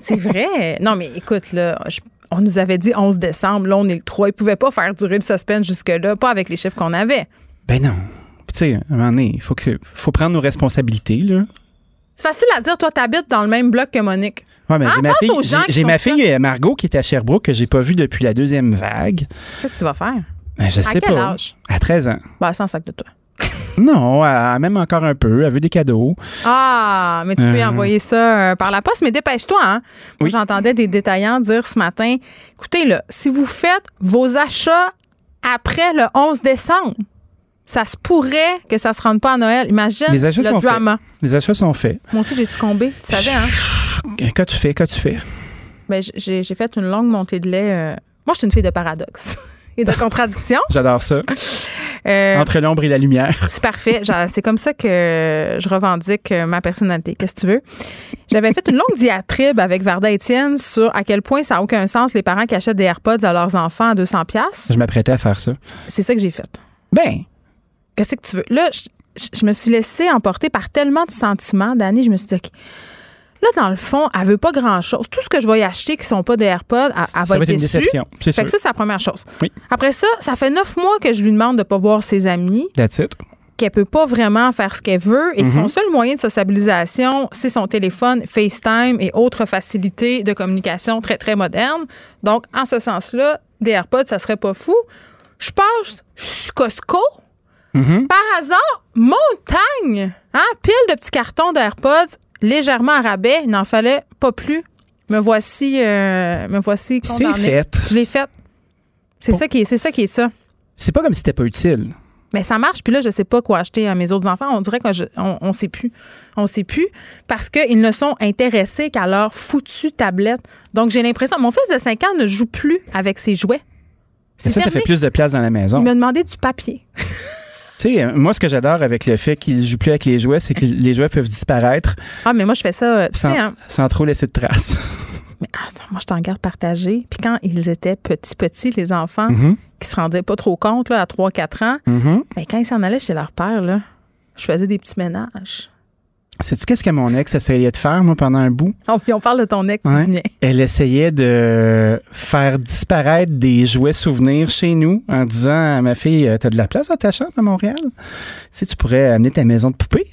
c'est vrai. Non, mais écoute, là, je on nous avait dit 11 décembre, là, on est le 3. Ils ne pouvaient pas faire durer le suspense jusque-là, pas avec les chiffres qu'on avait. Ben non. tu sais, à un moment donné, il faut, que, faut prendre nos responsabilités, là. C'est facile à dire, toi, tu habites dans le même bloc que Monique. Ouais, mais hein? j'ai ma fille, j'ai ma fille Margot qui est à Sherbrooke que j'ai pas vue depuis la deuxième vague. Qu'est-ce que tu vas faire? Ben, je à sais quel pas. Âge? À 13 ans. Bah, sans sac de toi. non, elle, même encore un peu. Elle veut des cadeaux. Ah, mais tu peux y Euh. envoyer ça euh, par la poste, mais dépêche-toi. Hein? Moi, J'entendais des détaillants dire ce matin écoutez, là, si vous faites vos achats après le 11 décembre, ça se pourrait que ça se rende pas à Noël. Imagine Les achats le sont drama. faits. Les achats sont faits. Moi aussi, j'ai succombé. Tu savais, hein? Qu'as-tu fait? Qu'as-tu fait? Ben, j'ai fait une longue montée de lait. euh. Moi, je suis une fille de paradoxe et de contradiction. J'adore ça. Euh, Entre l'ombre et la lumière. C'est parfait. C'est comme ça que je revendique euh, ma personnalité. Qu'est-ce que tu veux? J'avais fait une longue diatribe avec Varda Étienne sur à quel point ça n'a aucun sens les parents qui achètent des AirPods à leurs enfants à 200 pièces. Je m'apprêtais à faire ça. C'est ça que j'ai fait. Ben. Qu'est-ce que tu veux? Là, je, me suis laissée emporter par tellement de sentiments, Dani. Je me suis dit, OK, Là, dans le fond, elle veut pas grand-chose. Tout ce que je vais y acheter qui sont pas des AirPods, elle, elle va, va être une déçue. déception, c'est Fait que sûr. ça, c'est la première chose. Oui. Après ça, ça fait neuf mois que je lui demande de pas voir ses amis That's it. qu'elle peut pas vraiment faire ce qu'elle veut et que son Mhm. seul moyen de sociabilisation, c'est son téléphone, FaceTime et autres facilités de communication très, très modernes. Donc, en ce sens-là, des AirPods, ça serait pas fou. Je passe, je suis Costco. Par hasard, montagne, hein, pile de petits cartons d'AirPods légèrement à rabais. Il n'en fallait pas plus. Me voici, euh, me voici C'est fait. Je l'ai fait. C'est ça qui est, c'est ça qui est ça. C'est pas comme si c'était pas utile. Mais ça marche, puis là, je sais pas quoi acheter à mes autres enfants. On dirait qu'on on, on sait plus. On sait plus parce qu'ils ne sont intéressés qu'à leur foutue tablette. Donc, j'ai l'impression. Mon fils de 5 ans ne joue plus avec ses jouets. Mais ça, ça fait plus de place dans la maison. Il m'a demandé du papier. Tu sais, euh, moi, ce que j'adore avec le fait qu'il joue plus avec les jouets, c'est que les jouets peuvent disparaître Ah, mais moi, je fais ça, euh, sans, sais, hein. sans trop laisser de traces. Mais attends, moi, je t'en garde partagé. Puis quand ils étaient petits, petits, les enfants, Mhm. qui se rendaient pas trop compte, là, à 3-4 ans, ben, quand ils s'en allaient chez leur père, là, je faisais des petits ménages. Sais-tu qu'est-ce que mon ex essayait de faire, moi, pendant un bout? Oh, puis on parle de ton ex, Ouais. du mien. Elle essayait de faire disparaître des jouets souvenirs chez nous en disant à ma fille euh, T'as de la place dans ta chambre à Montréal? Tu sais, tu pourrais amener ta maison de poupée.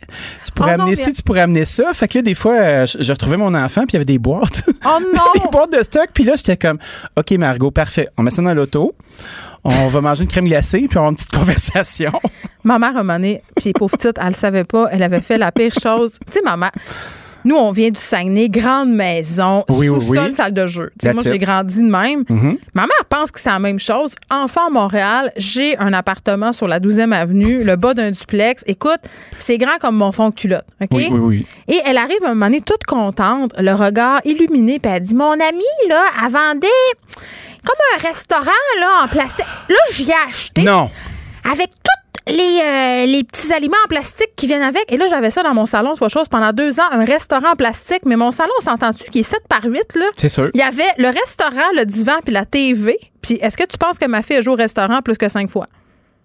Tu pourrais Oh non, amener mais- ci, tu pourrais amener ça. Fait que là, des fois, euh, je, je retrouvais mon enfant, puis il y avait des boîtes. Oh non des boîtes de stock. Puis là, j'étais comme OK, Margot, parfait. On met ça dans l'auto. On va manger une crème glacée, puis on va avoir une petite conversation. Ma mère, a donné, puis pauvre petite, elle le savait pas, elle avait fait la pire chose. Tu sais, ma mère, nous, on vient du Saguenay, grande maison, Oui, sous-sol, oui. salle de jeu. Moi, j'ai grandi de même. Mhm. Ma mère pense que c'est la même chose. Enfant à Montréal, j'ai un appartement sur la 12e avenue, le bas d'un duplex. Écoute, c'est grand comme mon fond de culotte. OK? Oui, oui, oui. Et elle arrive un moment donné toute contente, le regard illuminé, puis elle dit Mon amie, là, elle vendait comme un restaurant, là, en plastique. Là, j'y ai acheté. Non. Avec tous les, euh, les petits aliments en plastique qui viennent avec. Et là, j'avais ça dans mon salon, trois choses, pendant deux ans, un restaurant en plastique. Mais mon salon, on s'entend-tu, qui est 7 par 8, là? C'est sûr. Il y avait le restaurant, le divan, puis la TV. Puis est-ce que tu penses que ma fille a joué au restaurant plus que cinq fois?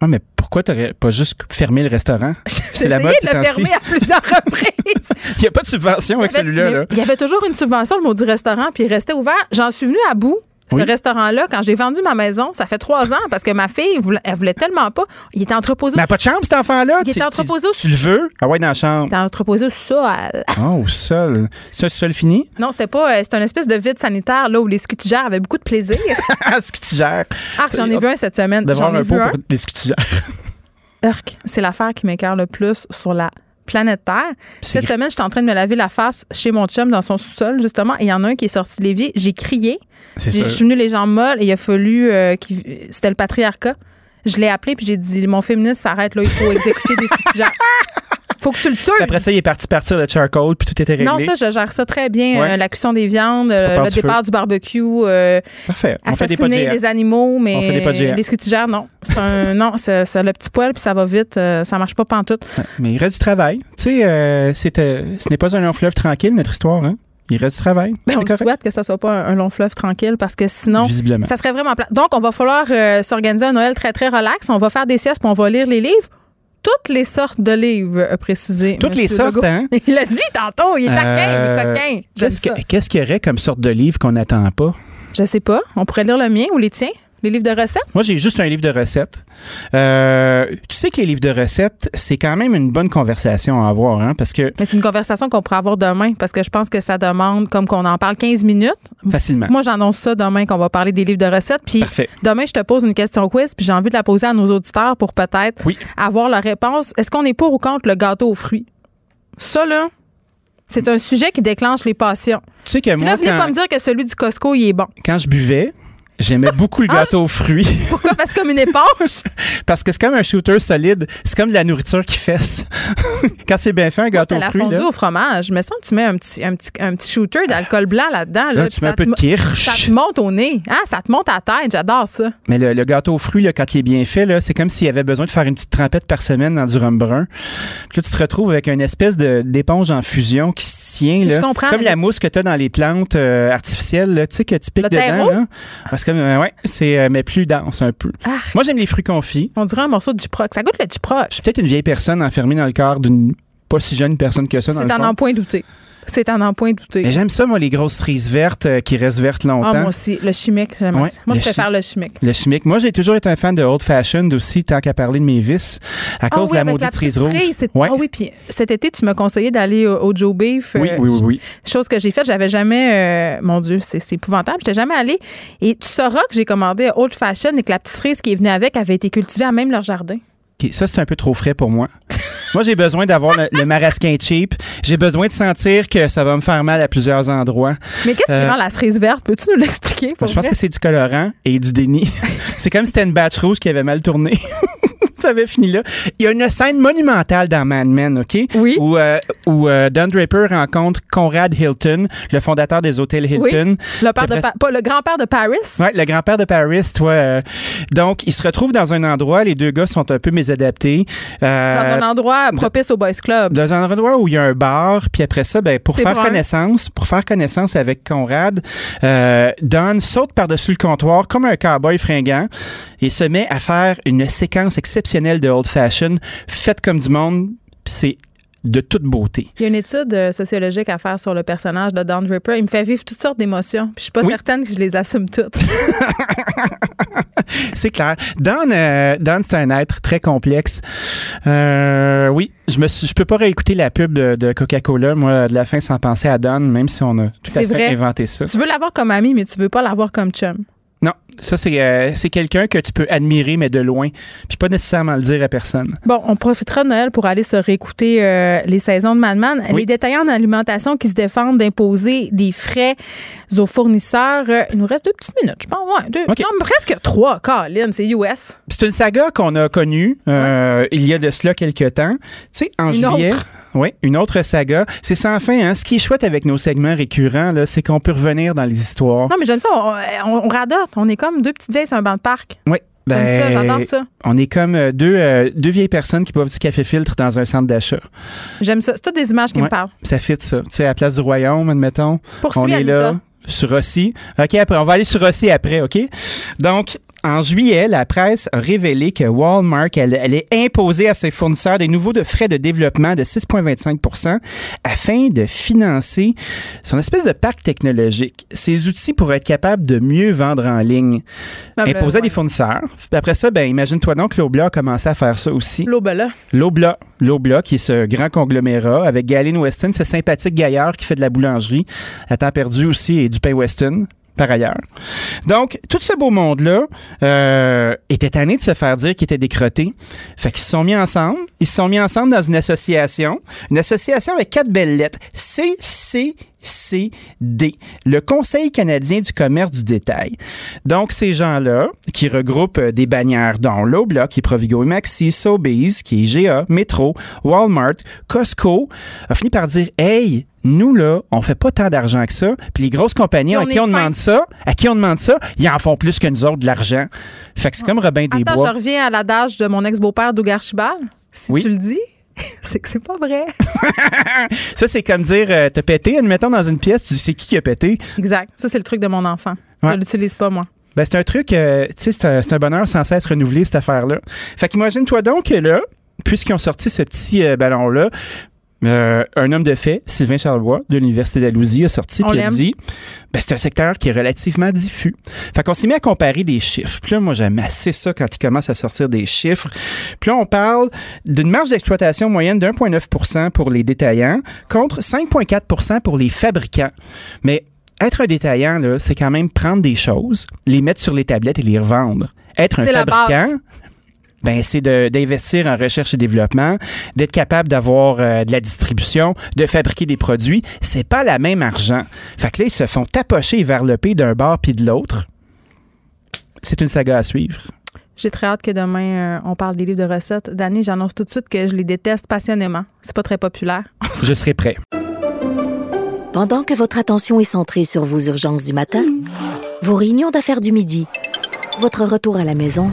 Ouais, mais pourquoi t'aurais pas juste fermé le restaurant? C'est la mode de le fermer à plusieurs reprises. Il n'y a pas de subvention avec celui-là. Là. Il y avait toujours une subvention, le maudit restaurant, puis il restait ouvert. J'en suis venue à bout. Ce restaurant-là, quand j'ai vendu ma maison, ça fait trois ans, parce que ma fille, elle voulait tellement pas. Il était entreposé Mais elle a pas de chambre, cet enfant-là? Il Tu- était tu- entreposé au- Tu le veux? Ah ouais, dans la chambre. il était entreposé au sol. Oh, au sol. C'est un sol fini? Non, c'était pas. euh, C'était une espèce de vide sanitaire là où les scutigères avaient beaucoup de plaisir. Ah, ce que tu gères. Ah, j'en ai vu un cette semaine. J'en ai un pot un. pour les scutigères. C'est l'affaire qui m'écœure le plus sur la planète Terre. C'est Cette semaine, j'étais en train de me laver la face chez mon chum dans son sous-sol, justement, et il y en a un qui est sorti de l'évier. J'ai crié. Je suis venue les jambes molles et il a fallu. euh, qu'il- C'était le patriarcat. Je l'ai appelé puis j'ai dit Mon féministe s'arrête là, il faut exécuter des scutigères. Faut que tu le tues. Puis après ça, il est parti partir le charcoal, puis tout était réglé. Non, ça, je gère ça très bien. Ouais. Euh, la cuisson des viandes, euh, le du départ feu. du barbecue, euh, Parfait. On fait des pas de des animaux, mais On fait des pas de les scutigères, non. C'est un, non, c'est c'est le petit poil, puis ça va vite. ça marche pas pantoute. Ouais, Mais il reste du travail. Tu sais, euh, euh, ce n'est pas un long fleuve tranquille, notre histoire. Hein? Il reste du travail. Ben, C'est on souhaite que ça soit pas un, un long fleuve tranquille parce que sinon, Visiblement. ça serait vraiment plat. Donc, on va falloir euh, s'organiser un Noël très, très relax. On va faire des siestes puis on va lire les livres. Toutes les sortes de livres, a précisé. Toutes les sortes, Legault. hein? Il l'a dit tantôt, il est taquin, il Euh, est coquin. Qu'est-ce, que- ça. qu'est-ce qu'il y aurait comme sorte de livre qu'on n'attend pas? Je sais pas. On pourrait lire le mien ou les tiens. Les livres de recettes? Moi, j'ai juste un livre de recettes. Euh, tu sais que les livres de recettes, c'est quand même une bonne conversation à avoir, hein, parce que... Mais c'est une conversation qu'on pourrait avoir demain, parce que je pense que ça demande, comme qu'on en parle 15 minutes. Facilement. Moi, j'annonce ça demain qu'on va parler des livres de recettes. Puis demain, je te pose une question quiz, puis j'ai envie de la poser à nos auditeurs pour peut-être avoir la réponse. Est-ce qu'on est pour ou contre le gâteau aux fruits? Ça, là, c'est un sujet qui déclenche les passions. Tu sais que moi, là, venez pas me dire que celui du Costco, il est bon. Quand je buvais, J'aimais beaucoup le ah! gâteau aux fruits. Pourquoi? Parce que comme une éponge? Parce que c'est comme un shooter solide. C'est comme de la nourriture qui fesse. Quand c'est bien fait, un gâteau aux fruits. la fondue au fromage. Mais ça, tu mets un petit, un petit, un petit shooter d'alcool blanc là-dedans. Là, tu mets un peu de kirsch. Ça te monte au nez. Ah, ça te monte à la tête. J'adore ça. Mais le, gâteau aux fruits, là, quand il est bien fait, là, c'est comme s'il y avait besoin de faire une petite trempette par semaine dans du rhum brun. Puis là, tu te retrouves avec une espèce d'éponge en fusion qui se tient. Là, Je comprends. Comme la mousse que tu as dans les plantes euh, artificielles. Tu sais, que tu piques dedans. Là. Parce que, ouais, c'est euh, mais plus dense un peu. Ah. Moi, j'aime les fruits confits. On dirait un morceau de Duproc. Ça goûte le Duproc. Je suis peut-être une vieille personne enfermée dans le corps d'une pas si jeune personne que ça. C'est un point douté. C'est un en point douté. Mais j'aime ça, moi, les grosses cerises vertes euh, qui restent vertes longtemps. Ah, moi aussi. Le chimique, j'aime Moi, je préfère le chimique. Le chimique. Moi, j'ai toujours été un fan de Old Fashioned aussi, tant qu'à parler de mes vis, à ah cause de la maudite cerise rouge. Ah oui, puis cet été, tu m'as conseillé d'aller au, Joe Beef. Oui, oui, oui, oui. Chose que j'ai faite, j'avais jamais. Euh, mon Dieu, c'est épouvantable. J'étais jamais allée. Et tu sauras que j'ai commandé Old Fashioned et que la petite cerise qui est venue avec avait été cultivée à même leur jardin. ça, c'est un peu trop frais pour moi. Moi, j'ai besoin d'avoir le, marasquin cheap. J'ai besoin de sentir que ça va me faire mal à plusieurs endroits. Mais qu'est-ce qui euh, rend la cerise verte? Peux-tu nous l'expliquer? Je pense que c'est du colorant et du déni. c'est comme si c'était une batch rouge qui avait mal tourné. ça avait fini là. Il y a une scène monumentale dans Mad Men, OK? Oui. Où, euh, où euh, Don Draper rencontre Conrad Hilton, le fondateur des hôtels Hilton. Oui. Le, père de pas, le grand-père de Paris? Oui, le grand-père de Paris, toi. donc, ils se retrouvent dans un endroit, les deux gars sont un peu mésadaptés. dans un endroit propice au Boys Club. Dans un endroit où il y a un bar, puis après ça, ben, pour faire connaissance, pour faire connaissance avec Conrad, euh, Don saute par-dessus le comptoir comme un cowboy fringant et se met à faire une séquence exceptionnelle de old fashion, faite comme du monde. C'est de toute beauté. Il y a une étude euh, sociologique à faire sur le personnage de Don Draper. Il me fait vivre toutes sortes d'émotions. Je suis pas certaine que je les assume toutes. c'est clair. Don, euh, Don c'est un être très complexe. Euh, oui, je me je peux pas réécouter la pub de, Coca-Cola, moi, de la fin sans penser à Don, même si on a tout à fait inventé ça. Tu veux l'avoir comme ami, mais tu veux pas l'avoir comme chum. Non, ça c'est euh, c'est quelqu'un que tu peux admirer mais de loin, puis pas nécessairement le dire à personne. Bon, on profitera de Noël pour aller se réécouter euh, les saisons de Madman. Les détaillants d'alimentation qui se défendent d'imposer des frais aux fournisseurs. Euh, il nous reste deux petites minutes, je pense. Ouais, deux, non, presque trois. Colin, c'est US. C'est une saga qu'on a connue il y a de cela quelques temps. Tu sais, en juillet. Oui, une autre saga. C'est sans fin. Hein? Ce qui est chouette avec nos segments récurrents, c'est qu'on peut revenir dans les histoires. Non, mais j'aime ça. On, radote. On est comme deux petites vieilles sur un banc de parc. Oui. Ben, ça, j'adore ça. On est comme euh, deux, euh, deux vieilles personnes qui boivent du café filtre dans un centre d'achat. J'aime ça. C'est toutes des images qui me parlent. Ça fit ça. Tu sais, à la place du royaume, admettons. on est là sur Rossi. OK, après, on va aller sur Rossi après, OK? Donc, en juillet, la presse a révélé que Walmart elle, allait imposer à ses fournisseurs des nouveaux de frais de développement de 6,25% afin de financer son espèce de parc technologique. Ces outils pour être capable de mieux vendre en ligne. Ah ben, imposer à des fournisseurs. après ça, ben, imagine-toi donc que Lobla a commencé à faire ça aussi. Lobla. Lobla. Lobla, qui est ce grand conglomérat, avec Galen Weston, ce sympathique gaillard qui fait de la boulangerie, à temps perdu aussi, et du pain Weston Donc, tout ce beau monde-là euh, était tanné de se faire dire qu'ils étaient décrotés. Fait qu'ils se sont mis ensemble. Ils se sont mis ensemble dans une association. Une association avec quatre belles lettres. C-C CD, le Conseil canadien du commerce du détail. Donc, ces gens-là, qui regroupent euh, des bannières dont Loblaw, qui est Provigo et Maxi, Sobeys, qui est GA, Metro, Walmart, Costco, a fini par dire, hey, nous, là, on fait pas tant d'argent que ça. Puis les grosses compagnies à qui on demande ça, à qui on demande ça, ils en font plus que nous autres de l'argent. Fait que c'est comme Robin des Attends, je reviens à l'adage de mon ex-beau-père Dougar Chibal. Si tu le dis, c'est que c'est pas vrai. ça, c'est comme dire, euh, t'as pété, admettons, dans une pièce, tu dis, c'est qui qui a pété? Exact. Ça, c'est le truc de mon enfant. Je l'utilise pas, moi. Ben, c'est un truc, euh, tu sais, c'est un, un, bonheur sans cesse renouvelé, cette affaire-là. Fait qu'imagine-toi donc que là, puisqu'ils ont sorti ce petit euh, ballon-là, Euh, un homme de fait, Sylvain Charlebois, de l'Université d'Alousie, a sorti et a dit ben, c'est un secteur qui est relativement diffus. Fait qu'on s'est mis à comparer des chiffres. Puis là, moi, j'aime assez ça quand il commence à sortir des chiffres. Puis là, on parle d'une marge d'exploitation moyenne de 1,9 pour les détaillants contre 5,4% pour les fabricants. Mais être un détaillant, c'est quand même prendre des choses, les mettre sur les tablettes et les revendre. Être un fabricant, ben c'est d'investir en recherche et développement, d'être capable d'avoir euh, de la distribution, de fabriquer des produits. C'est pas la même argent. Fait que là, ils se font tapocher vers le pays d'un bord puis de l'autre. C'est une saga à suivre. J'ai très hâte que demain, euh, on parle des livres de recettes. Dani, j'annonce tout de suite que je les déteste passionnément. C'est pas très populaire. je serai prêt. Pendant que votre attention est centrée sur vos urgences du matin, vos réunions d'affaires du midi, votre retour à la maison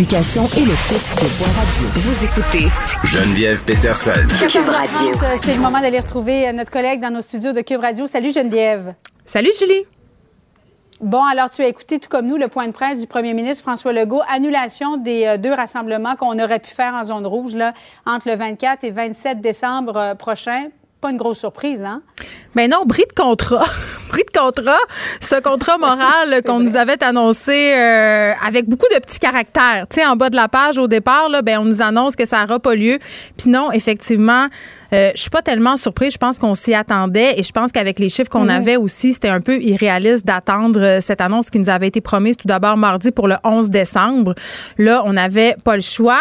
L'application et le site de Radio. Vous écoutez Geneviève Peterson. Cube Radio. C'est le moment d'aller retrouver euh, notre collègue dans nos studios de Cube Radio. Salut Geneviève. Salut Julie. Bon, alors tu as écouté tout comme nous le point de presse du premier ministre François Legault, annulation des euh, deux rassemblements qu'on aurait pu faire en zone rouge là, entre le 24 et 27 décembre euh, prochain pas une grosse surprise, hein? Mais non, bris de contrat. bris de contrat. Ce contrat moral qu'on nous avait annoncé euh, avec beaucoup de petits caractères. Tu sais, en bas de la page, au départ, là, ben, on nous annonce que ça n'aura pas lieu. Puis non, effectivement, euh, je suis pas tellement surprise. Je pense qu'on s'y attendait et je pense qu'avec les chiffres qu'on mhm. avait aussi, c'était un peu irréaliste d'attendre euh, cette annonce qui nous avait été promise tout d'abord mardi pour le 11 décembre. Là, on n'avait pas le choix.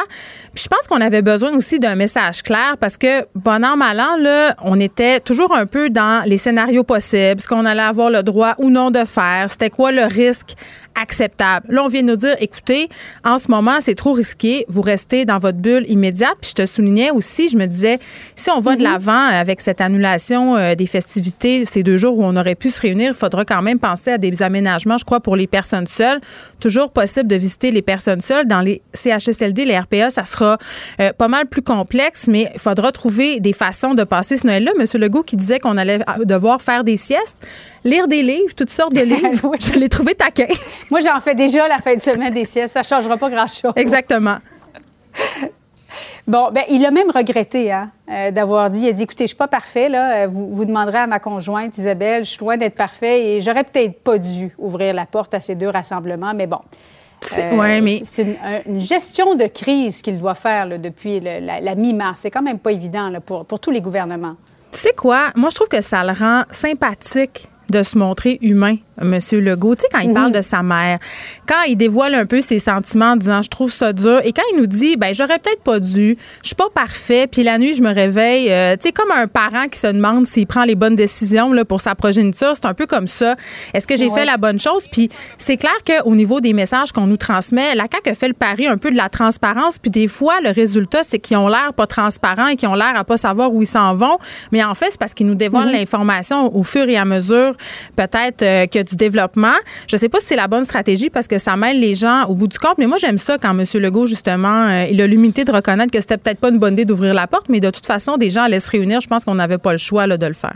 Puis je pense qu'on avait besoin aussi d'un message clair parce que, bon an, mal an, là, on était toujours un peu dans les scénarios possibles, ce qu'on allait avoir le droit ou non de faire, c'était quoi le risque acceptable. Là, on vient de nous dire, écoutez, en ce moment, c'est trop risqué. Vous restez dans votre bulle immédiate. Puis je te soulignais aussi, je me disais, si on va de mhm. l'avant avec cette annulation euh, des festivités, ces deux jours où on aurait pu se réunir, il faudra quand même penser à des aménagements, je crois, pour les personnes seules. Toujours possible de visiter les personnes seules. Dans les CHSLD, les RPA, ça sera euh, pas mal plus complexe, mais il faudra trouver des façons de passer ce Noël-là. Monsieur Legault qui disait qu'on allait euh, devoir faire des siestes, lire des livres, toutes sortes de livres. Je l'ai trouvé taquin. Moi, j'en fais déjà la fin de semaine des siestes. Ça ne changera pas grand-chose. Exactement. Bon, ben, il a même regretté hein, euh, d'avoir dit, il a dit, écoutez, je suis pas parfait, là. Euh, vous, vous demanderez à ma conjointe, Isabelle, je suis loin d'être parfait et j'aurais peut-être pas dû ouvrir la porte à ces deux rassemblements, mais bon. C'est ouais, mais... une, gestion de crise qu'il doit faire depuis la, mi-mars. C'est quand même pas évident là, pour, pour tous les gouvernements. Tu sais quoi? Moi, je trouve que ça le rend sympathique de se montrer humain. Monsieur Legault, tu sais, quand il parle de sa mère, quand il dévoile un peu ses sentiments en disant je trouve ça dur, et quand il nous dit ben j'aurais peut-être pas dû, je suis pas parfait, puis la nuit je me réveille, euh, tu sais, comme un parent qui se demande s'il prend les bonnes décisions là, pour sa progéniture, c'est un peu comme ça. Est-ce que j'ai fait la bonne chose? Puis c'est clair qu'au niveau des messages qu'on nous transmet, la CAQ a fait le pari un peu de la transparence, puis des fois, le résultat, c'est qu'ils ont l'air pas transparents et qu'ils ont l'air à pas savoir où ils s'en vont, mais en fait, c'est parce qu'ils nous dévoilent mhm. l'information au fur et à mesure, peut-être euh, que du développement. Je ne sais pas si c'est la bonne stratégie parce que ça mêle les gens au bout du compte, mais moi, j'aime ça quand M. Legault, justement, euh, il a l'humilité de reconnaître que c'était peut-être pas une bonne idée d'ouvrir la porte, mais de toute façon, des gens allaient se réunir. Je pense qu'on n'avait pas le choix là, de le faire.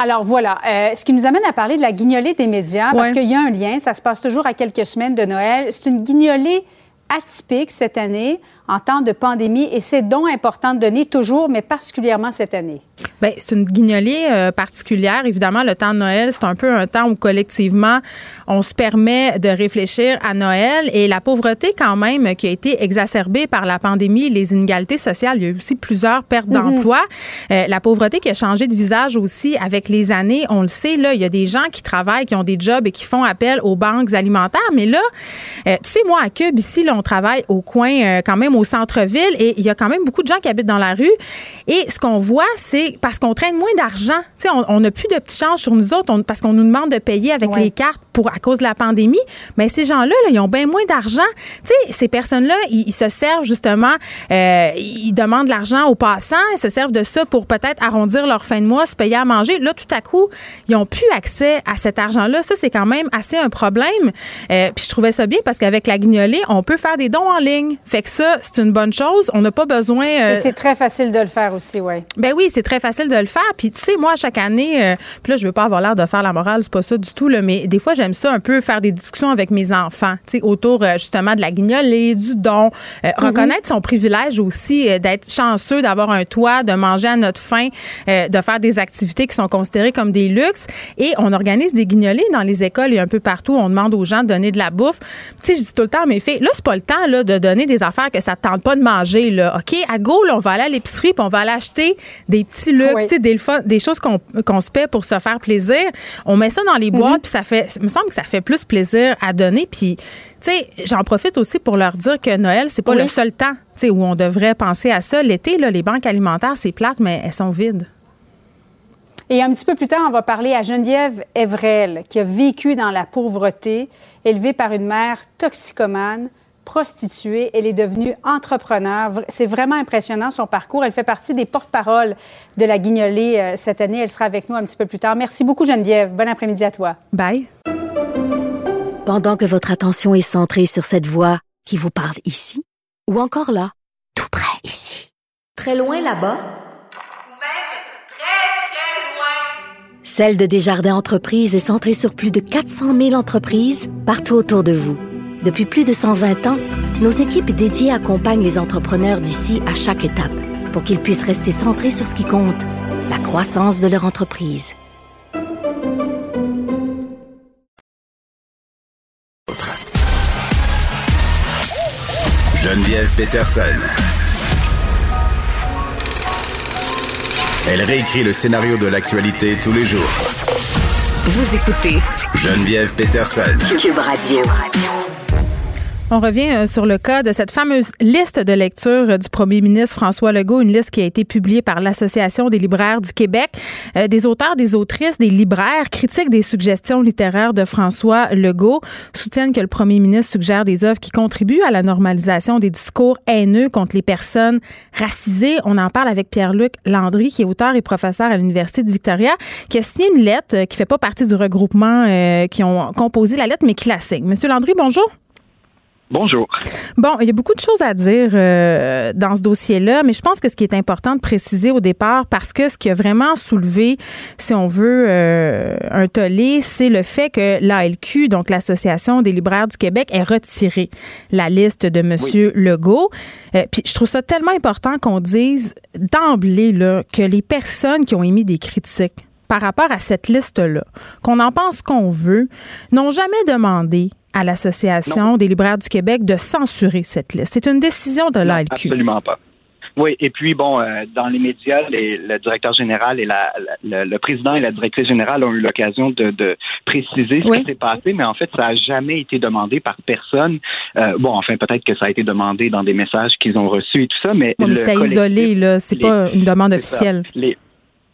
Alors voilà, euh, ce qui nous amène à parler de la guignolée des médias, parce qu'il y a un lien, ça se passe toujours à quelques semaines de Noël. C'est une guignolée atypique cette année en temps de pandémie et c'est donc important de donner toujours, mais particulièrement cette année. Bien, c'est une guignolée euh, particulière. Évidemment, le temps de Noël, c'est un peu un temps où collectivement, on se permet de réfléchir à Noël et la pauvreté quand même qui a été exacerbée par la pandémie, les inégalités sociales. Il y a eu aussi plusieurs pertes mhm. d'emplois. Euh, la pauvreté qui a changé de visage aussi avec les années. On le sait, là, il y a des gens qui travaillent, qui ont des jobs et qui font appel aux banques alimentaires. Mais là, euh, tu sais, moi, à Cube, ici, là, on travaille au coin, quand même au centre-ville et il y a quand même beaucoup de gens qui habitent dans la rue. Et ce qu'on voit, c'est parce qu'on traîne moins d'argent. On n'a plus de petits changes sur nous autres parce qu'on nous demande de payer avec les cartes pour à cause de la pandémie. Mais ces gens-là, ils ont bien moins d'argent. Ces personnes-là, ils, se servent justement, euh, ils demandent l'argent aux passants, ils se servent de ça pour peut-être arrondir leur fin de mois, se payer à manger. Là, tout à coup, ils ont plus accès à cet argent-là. Ça, c'est quand même assez un problème. Euh, puis je trouvais ça bien parce qu'avec la guignolée, on peut faire des dons en ligne. Fait que ça, c'est une bonne chose. On n'a pas besoin. Euh, c'est très facile de le faire aussi, oui. Ben oui, c'est très facile de le faire. Puis tu sais, moi, chaque année, euh, puis là, je veux pas avoir l'air de faire la morale, c'est pas ça du tout, là, mais des fois, j'aime ça un peu faire des discussions avec mes enfants, tu sais, autour justement de la guignolée, du don, mm-hmm. reconnaître son privilège aussi d'être chanceux, d'avoir un toit, de manger à notre faim, de faire des activités qui sont considérées comme des luxes. Et on organise des guignolées dans les écoles et un peu partout. On demande aux gens de donner de la bouffe. Tu sais, je dis tout le temps à mes filles, là, c'est pas le temps là, de donner des affaires que ça tente pas de manger. Là. OK, à go, on va aller à l'épicerie puis on va aller acheter des petits luxe, des, des choses qu'on se paie pour se faire plaisir. On met ça dans les boîtes mhm. puis ça fait, il me semble que ça fait plus plaisir à donner. Puis, tu sais, j'en profite aussi pour leur dire que Noël, c'est pas le seul temps où on devrait penser à ça. L'été, les banques alimentaires, c'est plate, mais elles sont vides. Et un petit peu plus tard, on va parler à Geneviève Evrel, qui a vécu dans la pauvreté, élevée par une mère toxicomane, prostituée. Elle est devenue entrepreneur. C'est vraiment impressionnant son parcours. Elle fait partie des porte-paroles de la Guignolée euh, cette année. Elle sera avec nous un petit peu plus tard. Merci beaucoup, Geneviève. Bon après-midi à toi. Bye. Pendant que votre attention est centrée sur cette voix qui vous parle ici, ou encore là, tout près ici, très loin là-bas, Celle de Desjardins Entreprises est centrée sur plus de 400 000 entreprises partout autour de vous. Depuis plus de 120 ans, nos équipes dédiées accompagnent les entrepreneurs d'ici à chaque étape pour qu'ils puissent rester centrés sur ce qui compte, la croissance de leur entreprise. Geneviève Peterson. Elle réécrit le scénario de l'actualité tous les jours. Vous écoutez Geneviève Peterson. Cube Radio. On revient euh, sur le cas de cette fameuse liste de lecture du premier ministre François Legault, une liste qui a été publiée par l'Association des libraires du Québec. Euh, des auteurs, des autrices, des libraires critiquent des suggestions littéraires de François Legault, soutiennent que le premier ministre suggère des œuvres qui contribuent à la normalisation des discours haineux contre les personnes racisées. On en parle avec Pierre-Luc Landry, qui est auteur et professeur à l'Université de Victoria, qui a signé une lettre euh, qui fait pas partie du regroupement qui ont composé la lettre, mais qui la signe. Monsieur Landry, bonjour. Bonjour. Bon, il y a beaucoup de choses à dire euh, dans ce dossier-là, mais je pense que ce qui est important de préciser au départ, parce que ce qui a vraiment soulevé, si on veut, euh, un tollé, c'est le fait que l'ALQ, donc l'Association des libraires du Québec, ait retiré la liste de M. Legault. Euh, puis je trouve ça tellement important qu'on dise d'emblée là, que les personnes qui ont émis des critiques par rapport à cette liste-là, qu'on en pense qu'on veut, n'ont jamais demandé à l'Association des libraires du Québec de censurer cette liste. C'est une décision de l'ALQ. Absolument pas. Oui, et puis bon, euh, dans les médias, le directeur général et la, le président et la directrice générale ont eu l'occasion de, préciser ce qui s'est passé, mais en fait, ça n'a jamais été demandé par personne. Euh, bon, enfin, peut-être que ça a été demandé dans des messages qu'ils ont reçus et tout ça, mais, mais c'était isolé, là. C'est pas une demande officielle.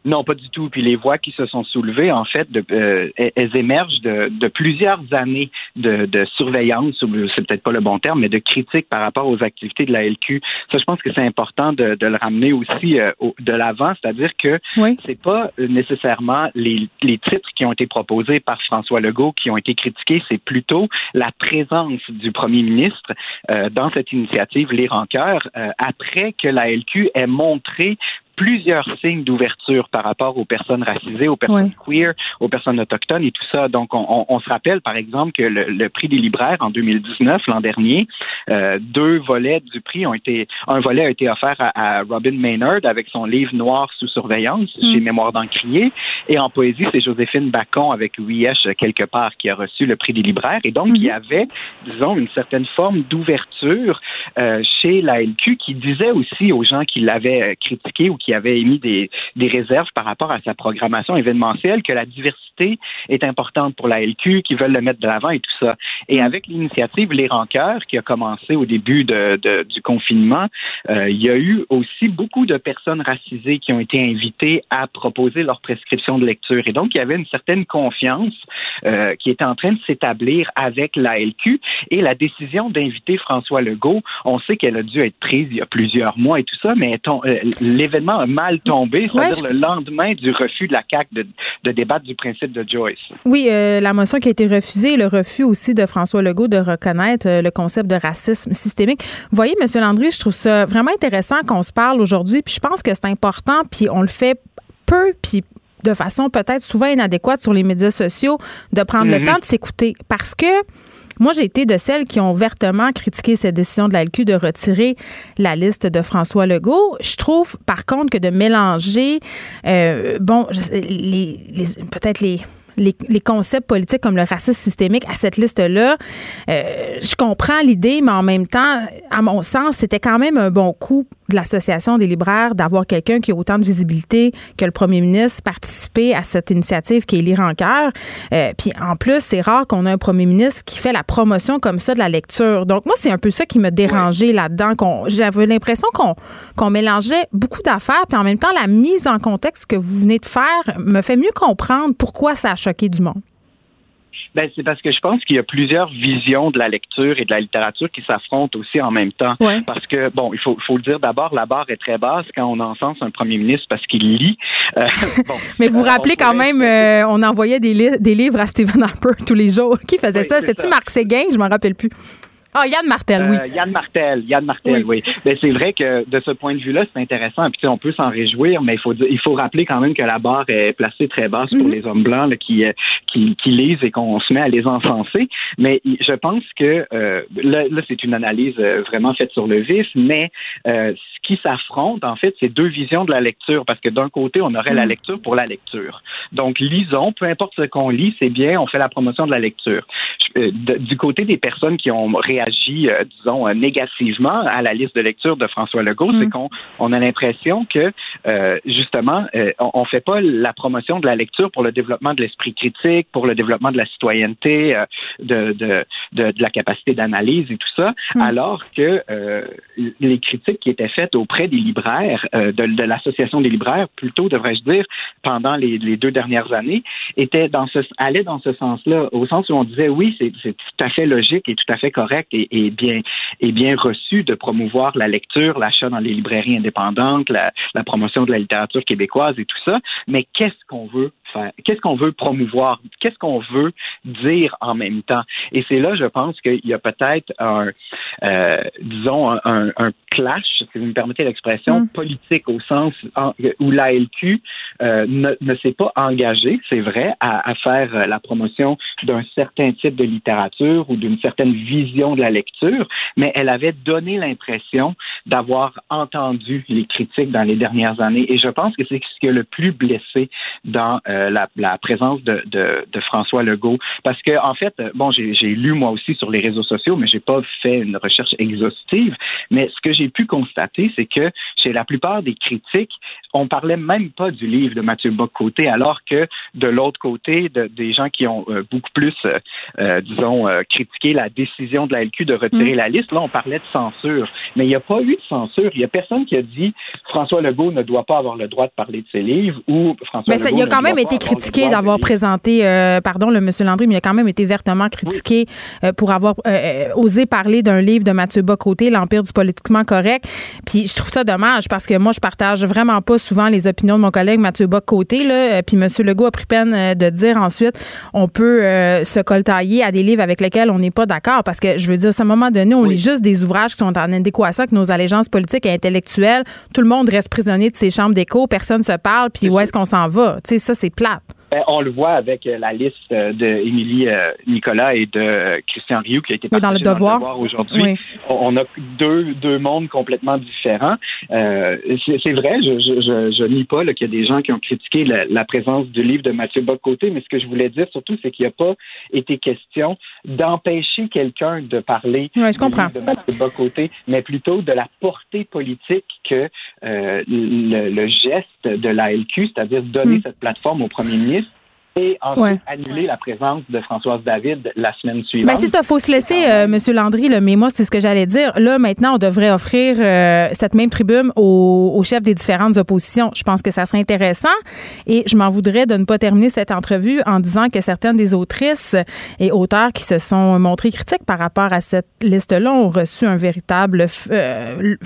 Non, pas du tout. Puis les voix qui se sont soulevées, en fait, de, euh, elles émergent de, de plusieurs années de, de surveillance, c'est peut-être pas le bon terme, mais de critique par rapport aux activités de la LQ. Ça, je pense que c'est important de, de, le ramener aussi euh, de l'avant, c'est-à-dire que oui. c'est pas nécessairement les, les titres qui ont été proposés par François Legault qui ont été critiqués, c'est plutôt la présence du premier ministre euh, dans cette initiative Les Rancœurs après que la LQ ait montré plusieurs signes d'ouverture par rapport aux personnes racisées, aux personnes queer, aux personnes autochtones et tout ça. Donc, on, on se rappelle, par exemple, que le, le, prix des libraires en 2019, l'an dernier, euh, deux volets du prix ont été, un volet a été offert à, Robin Maynard avec son livre Noir sous surveillance mm. chez Mémoire d'Encrier, Et en poésie, c'est Joséphine Bacon avec Wiesh quelque part qui a reçu le prix des libraires. Et donc, il y mhm. avait, disons, une certaine forme d'ouverture euh, chez la LQ qui disait aussi aux gens qui l'avaient critiqué ou qui avaient émis des, des réserves par rapport à sa programmation événementielle que la diversité est importante pour la LQ, qui veulent le mettre de l'avant et tout ça. Et mhm. avec l'initiative Les Rancœurs, qui a commencé au début de, de, du confinement, euh, il y a eu aussi beaucoup de personnes racisées qui ont été invitées à proposer leur prescription de lecture. Et donc, il y avait une certaine confiance euh, qui était en train de s'établir avec la LQ. Et la décision d'inviter François Legault, on sait qu'elle a dû être prise il y a plusieurs mois et tout ça, mais euh, mal tombé, c'est-à-dire le lendemain du refus de la CAQ de, de débattre du principe de Joyce. Oui, euh, la motion qui a été refusée, le refus aussi de François Legault de reconnaître le concept de racisme systémique. Vous voyez, M. Landry, je trouve ça vraiment intéressant qu'on se parle aujourd'hui, puis je pense que c'est important, puis on le fait peu, puis de façon peut-être souvent inadéquate sur les médias sociaux, de prendre le mhm. temps de s'écouter. Parce que moi, j'ai été de celles qui ont ouvertement critiqué cette décision de la LQ de retirer la liste de François Legault. Je trouve, par contre, que de mélanger, euh, bon, les peut-être les les, concepts politiques comme le racisme systémique à cette liste-là. Euh, je comprends l'idée, mais en même temps, à mon sens, c'était quand même un bon coup de l'Association des libraires d'avoir quelqu'un qui a autant de visibilité que le premier ministre participer à cette initiative qui est lire en cœur. Euh, puis en plus, c'est rare qu'on ait un premier ministre qui fait la promotion comme ça de la lecture. Donc moi, c'est un peu ça qui m'a dérangé là-dedans. J'avais l'impression qu'on mélangeait beaucoup d'affaires, puis en même temps, la mise en contexte que vous venez de faire me fait mieux comprendre pourquoi ça a choqué du monde? Ben, c'est parce que je pense qu'il y a plusieurs visions de la lecture et de la littérature qui s'affrontent aussi en même temps. Parce que, bon, il faut, faut le dire d'abord, la barre est très basse quand on encense un premier ministre parce qu'il lit. Euh, Mais vous vous rappelez quand même, euh, on envoyait des, des, livres à Stephen Harper tous les jours. Qui faisait ça? C'était-tu Marc Séguin? Je m'en rappelle plus. Ah, Yann Martel, oui. Euh, Yann Martel, Yann Martel, oui. Ben, c'est vrai que de ce point de vue-là, c'est intéressant. Puis on peut s'en réjouir, mais il faut il faut rappeler quand même que la barre est placée très basse pour mhm. les hommes blancs qui, euh, qui, qui lisent et qu'on se met à les encenser. Mais je pense que euh, là, là c'est une analyse vraiment faite sur le vif, mais ce qui s'affronte, en fait, c'est deux visions de la lecture. Parce que d'un côté, on aurait la mhm. lecture pour la lecture. Donc, lisons, peu importe ce qu'on lit, c'est bien, on fait la promotion de la lecture. du côté des personnes qui ont réagi euh, disons, euh, négativement à la liste de lecture de François Legault, c'est mm. qu'on on a l'impression que, euh, justement, on ne fait pas la promotion de la lecture pour le développement de l'esprit critique, pour le développement de la citoyenneté, de, de, de, la capacité d'analyse et tout ça, mm. alors que les critiques qui étaient faites auprès des libraires, de, de l'association des libraires, plutôt devrais-je dire, pendant les, les, deux dernières années, étaient dans ce, allaient dans ce sens-là, au sens où on disait oui, c'est tout à fait logique et tout à fait correct est, bien, est bien reçu de promouvoir la lecture, l'achat dans les librairies indépendantes, la, la promotion de la littérature québécoise et tout ça. Mais qu'est-ce qu'on veut Qu'est-ce qu'on veut promouvoir? Qu'est-ce qu'on veut dire en même temps? Et c'est là, je pense qu'il y a peut-être un, euh, disons, un, un, clash, si vous me permettez l'expression, mm. politique au sens où l'ALQ euh, ne, ne s'est pas engagée, c'est vrai, à, à, faire euh, la promotion d'un certain type de littérature ou d'une certaine vision de la lecture, mais elle avait donné l'impression d'avoir entendu les critiques dans les dernières années. Et je pense que c'est ce qui a le plus blessé dans euh, la, la, présence de, de, de, François Legault. Parce que, en fait, bon, j'ai lu moi aussi sur les réseaux sociaux, mais j'ai pas fait une recherche exhaustive. Mais ce que j'ai pu constater, c'est que chez la plupart des critiques, on parlait même pas du livre de Mathieu Bock-Côté, alors que de l'autre côté, de, des gens qui ont euh, beaucoup plus, euh, disons, critiqué la décision de la LQ de retirer mm. la liste, là, on parlait de censure. Mais il n'y a pas eu de censure. Il n'y a personne qui a dit François Legault ne doit pas avoir le droit de parler de ses livres ou François mais Il a quand même été critiqué d'avoir présenté, euh, pardon, le monsieur Landry, mais il a quand même été vertement critiqué euh, pour avoir euh, osé parler d'un livre de Mathieu Bocoté, L'Empire du politiquement correct. Puis je trouve ça dommage parce que moi, je partage vraiment pas souvent les opinions de mon collègue Mathieu Bocoté. Là, puis monsieur Legault a pris peine de dire ensuite on peut se coltailler à des livres avec lesquels on n'est pas d'accord parce que je veux dire, à un moment donné, on lit juste des ouvrages qui sont en adéquation avec nos allégeances politiques et intellectuelles. Tout le monde reste prisonnier de ses chambres d'écho, personne se parle, puis où est-ce qu'on s'en va? Tu sais, ça, c'est plate. Ben, on le voit avec la liste d'Émilie Nicolas et de Christian Rioux qui a été dans le devoir, aujourd'hui. On a deux, deux mondes complètement différents. c'est vrai, je, je, je, nie pas qu'il y a des gens qui ont critiqué la, présence du livre de Mathieu Bocoté, mais ce que je voulais dire surtout, c'est qu'il n'y a pas été question d'empêcher quelqu'un de parler ouais, je comprends. de Mathieu Bocoté, mais plutôt de la portée politique que euh, le, geste de l'ALQ, c'est-à-dire donner hmm. cette plateforme au premier ministre, et ensuite annuler la présence de Françoise David la semaine suivante. Ben c'est ça, faut se laisser, euh, Monsieur Landry, là, mais moi, c'est ce que j'allais dire. Là, maintenant, on devrait offrir euh, cette même tribune aux, chefs des différentes oppositions. Je pense que ça serait intéressant et je m'en voudrais de ne pas terminer cette entrevue en disant que certaines des autrices et auteurs qui se sont montrés critiques par rapport à cette liste-là ont reçu un véritable euh,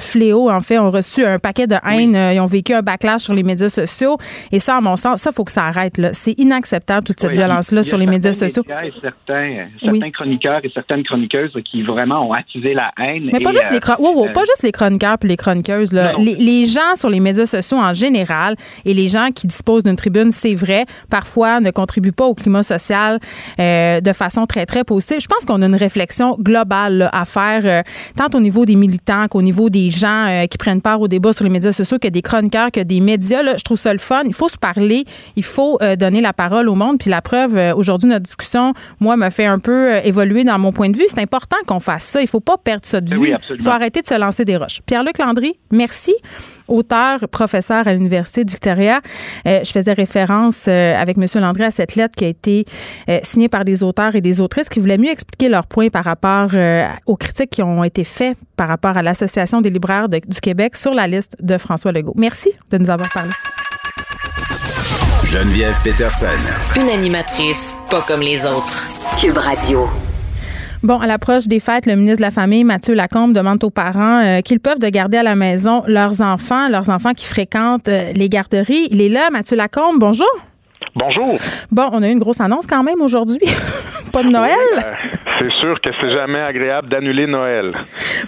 fléau, en fait, ont reçu un paquet de haine, ils ont vécu un backlash sur les médias sociaux et ça, à mon sens, ça, faut que ça arrête. Là. C'est inacceptable, toute cette violence-là sur les médias sociaux. Et certains, certains chroniqueurs et certaines chroniqueuses qui vraiment ont attisé la haine. Mais pas, juste, les euh, pas juste les chroniqueurs et les chroniqueuses. Les, gens sur les médias sociaux en général et les gens qui disposent d'une tribune, c'est vrai, parfois ne contribuent pas au climat social euh, de façon très, très positive. Je pense qu'on a une réflexion globale à faire, euh, tant au niveau des militants qu'au niveau des gens qui prennent part au débat sur les médias sociaux, que des chroniqueurs, que des médias. je trouve ça le fun. Il faut se parler. Il faut donner la la parole au monde. Puis la preuve, euh, aujourd'hui, notre discussion, moi, me fait un peu euh, évoluer dans mon point de vue. C'est important qu'on fasse ça. Il faut pas perdre ça de vue. Il faut arrêter de se lancer des roches. Pierre-Luc Landry, merci. Auteur, professeur à l'Université de Victoria. Euh, je faisais référence avec M. Landry à cette lettre qui a été signée par des auteurs et des autrices qui voulaient mieux expliquer leurs points par rapport aux critiques qui ont été faites par rapport à l'Association des libraires du Québec sur la liste de François Legault. Merci de nous avoir parlé. Geneviève Peterson. Une animatrice pas comme les autres. Cube Radio. Bon, à l'approche des fêtes, le ministre de la Famille, Mathieu Lacombe, demande aux parents euh, qu'ils peuvent de garder à la maison leurs enfants, leurs enfants qui fréquentent euh, les garderies. Il est là, Mathieu Lacombe. Bonjour. Bonjour. Bon, on a eu une grosse annonce quand même aujourd'hui. pas de Noël? Euh, c'est sûr que c'est jamais agréable d'annuler Noël.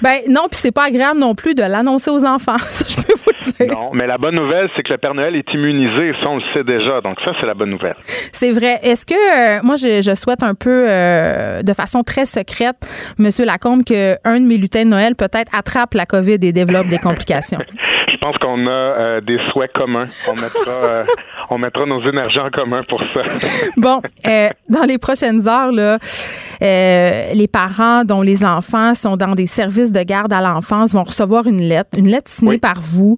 Ben non, puis c'est pas agréable non plus de l'annoncer aux enfants. Ça, je peux vous le dire. Non, mais la bonne nouvelle, c'est que le Père Noël est immunisé. Ça, on le sait déjà. Donc ça, c'est la bonne nouvelle. C'est vrai. Est-ce que euh, moi, je, souhaite un peu, euh, de façon très secrète, Monsieur Lacombe, que un de mes lutins de Noël peut-être attrape la COVID et développe des complications? je pense qu'on a des souhaits communs. On mettra, on mettra nos énergies en commun pour ça. bon, dans les prochaines heures, là. Euh, les parents dont les enfants sont dans des services de garde à l'enfance vont recevoir une lettre, une lettre signée par vous.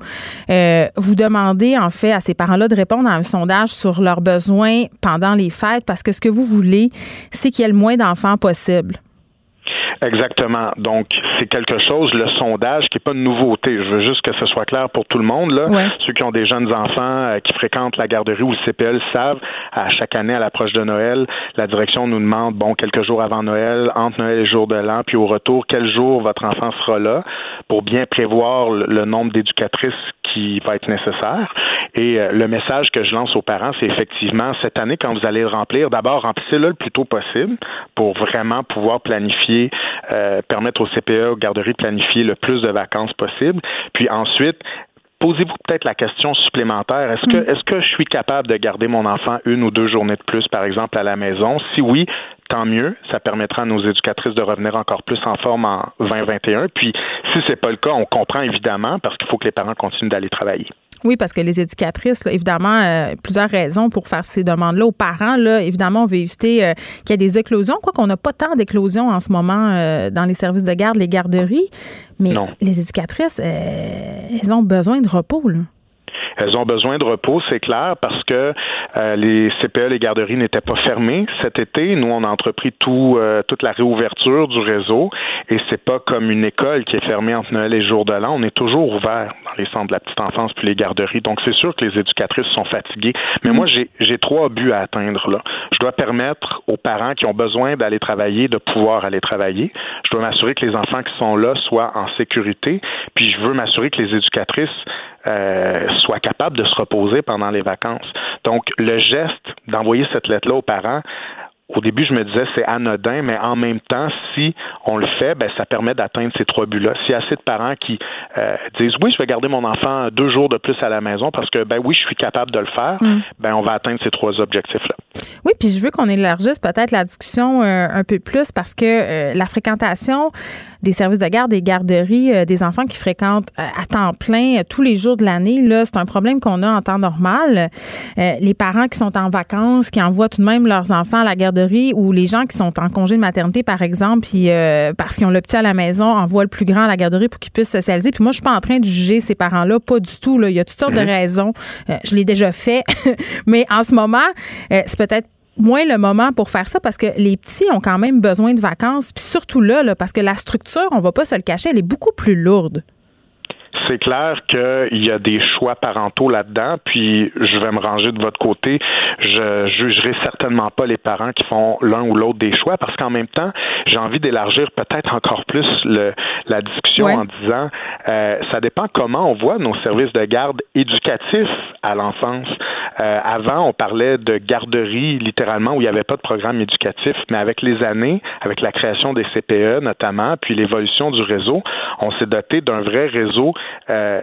Euh, vous demandez en fait à ces parents-là de répondre à un sondage sur leurs besoins pendant les fêtes parce que ce que vous voulez, c'est qu'il y ait le moins d'enfants possible. Exactement. Donc, c'est quelque chose, le sondage, qui n'est pas une nouveauté. Je veux juste que ce soit clair pour tout le monde. Là. Ceux qui ont des jeunes enfants euh, qui fréquentent la garderie ou le CPL savent, à chaque année, à l'approche de Noël, la direction nous demande, bon, quelques jours avant Noël, entre Noël et jour de l'an, puis au retour, quel jour votre enfant sera là, pour bien prévoir le nombre d'éducatrices qui va être nécessaire. Et euh, le message que je lance aux parents, c'est effectivement, cette année, quand vous allez le remplir, d'abord, remplissez-le le plus tôt possible pour vraiment pouvoir planifier, euh, permettre au CPE, aux garderies, de planifier le plus de vacances possible. Puis ensuite, posez-vous peut-être la question supplémentaire. Est-ce que, est-ce que je suis capable de garder mon enfant une ou deux journées de plus, par exemple, à la maison? Si oui, tant mieux. Ça permettra à nos éducatrices de revenir encore plus en forme en 2021. Puis, si c'est pas le cas, on comprend évidemment parce qu'il faut que les parents continuent d'aller travailler. Oui, parce que les éducatrices, évidemment, euh, plusieurs raisons pour faire ces demandes-là aux parents. Là, évidemment, on veut éviter euh, qu'il y ait des éclosions, quoi qu'on n'a pas tant d'éclosions en ce moment euh, dans les services de garde, les garderies. Mais les éducatrices, elles ont besoin de repos. Là. Elles ont besoin de repos, c'est clair, parce que euh, les CPE, les garderies n'étaient pas fermées cet été. Nous, on a entrepris tout, euh, toute la réouverture du réseau et c'est pas comme une école qui est fermée entre Noël et jour de l'an. On est toujours ouvert dans les centres de la petite enfance puis les garderies. Donc, c'est sûr que les éducatrices sont fatiguées. Mais moi, j'ai trois buts à atteindre là. Je dois permettre aux parents qui ont besoin d'aller travailler de pouvoir aller travailler. Je dois m'assurer que les enfants qui sont là soient en sécurité. Puis, je veux m'assurer que les éducatrices euh, soient capables de se reposer pendant les vacances. Donc, le geste d'envoyer cette lettre-là aux parents, au début, je me disais c'est anodin, mais en même temps, si on le fait, ben, ça permet d'atteindre ces trois buts-là. S'il y a assez de parents qui euh, disent oui, je vais garder mon enfant deux jours de plus à la maison parce que ben oui, je suis capable de le faire, mm. ben on va atteindre ces trois objectifs-là. Oui, puis je veux qu'on élargisse peut-être la discussion euh, un peu plus parce que euh, la fréquentation des services de garde, des garderies, des enfants qui fréquentent à temps plein tous les jours de l'année, là, c'est un problème qu'on a en temps normal. les parents qui sont en vacances, qui envoient tout de même leurs enfants à la garderie ou les gens qui sont en congé de maternité, par exemple, puis euh, parce qu'ils ont le petit à la maison, envoient le plus grand à la garderie pour qu'il puisse socialiser. Puis moi, je suis pas en train de juger ces parents-là, pas du tout. Là. Il y a toutes sortes de mhm. raisons. Euh, je l'ai déjà fait, mais en ce moment, euh, c'est peut-être moins le moment pour faire ça parce que les petits ont quand même besoin de vacances, puis surtout là, parce que la structure, on va pas se le cacher, elle est beaucoup plus lourde c'est clair qu'il y a des choix parentaux là-dedans, puis je vais me ranger de votre côté. Je jugerai certainement pas les parents qui font l'un ou l'autre des choix, parce qu'en même temps, j'ai envie d'élargir peut-être encore plus le, la discussion en disant, euh, ça dépend comment on voit nos services de garde éducatifs à l'enfance. Euh, avant, on parlait de garderie, littéralement, où il n'y avait pas de programme éducatif, mais avec les années, avec la création des CPE notamment, puis l'évolution du réseau, on s'est doté d'un vrai réseau euh,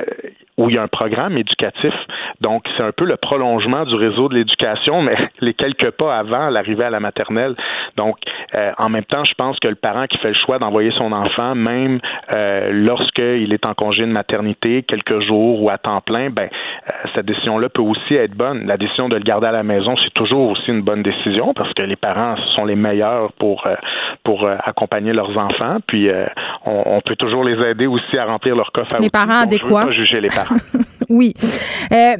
où il y a un programme éducatif. Donc, c'est un peu le prolongement du réseau de l'éducation, mais les quelques pas avant l'arrivée à la maternelle. Donc, euh, en même temps, je pense que le parent qui fait le choix d'envoyer son enfant, même euh, lorsqu'il est en congé de maternité, quelques jours ou à temps plein, ben, euh, cette décision-là peut aussi être bonne. La décision de le garder à la maison, c'est toujours aussi une bonne décision parce que les parents sont les meilleurs pour, pour accompagner leurs enfants. Puis, on, peut toujours les aider aussi à remplir leur coffre à Les parents adéquats. juger les parents. Oui. Euh,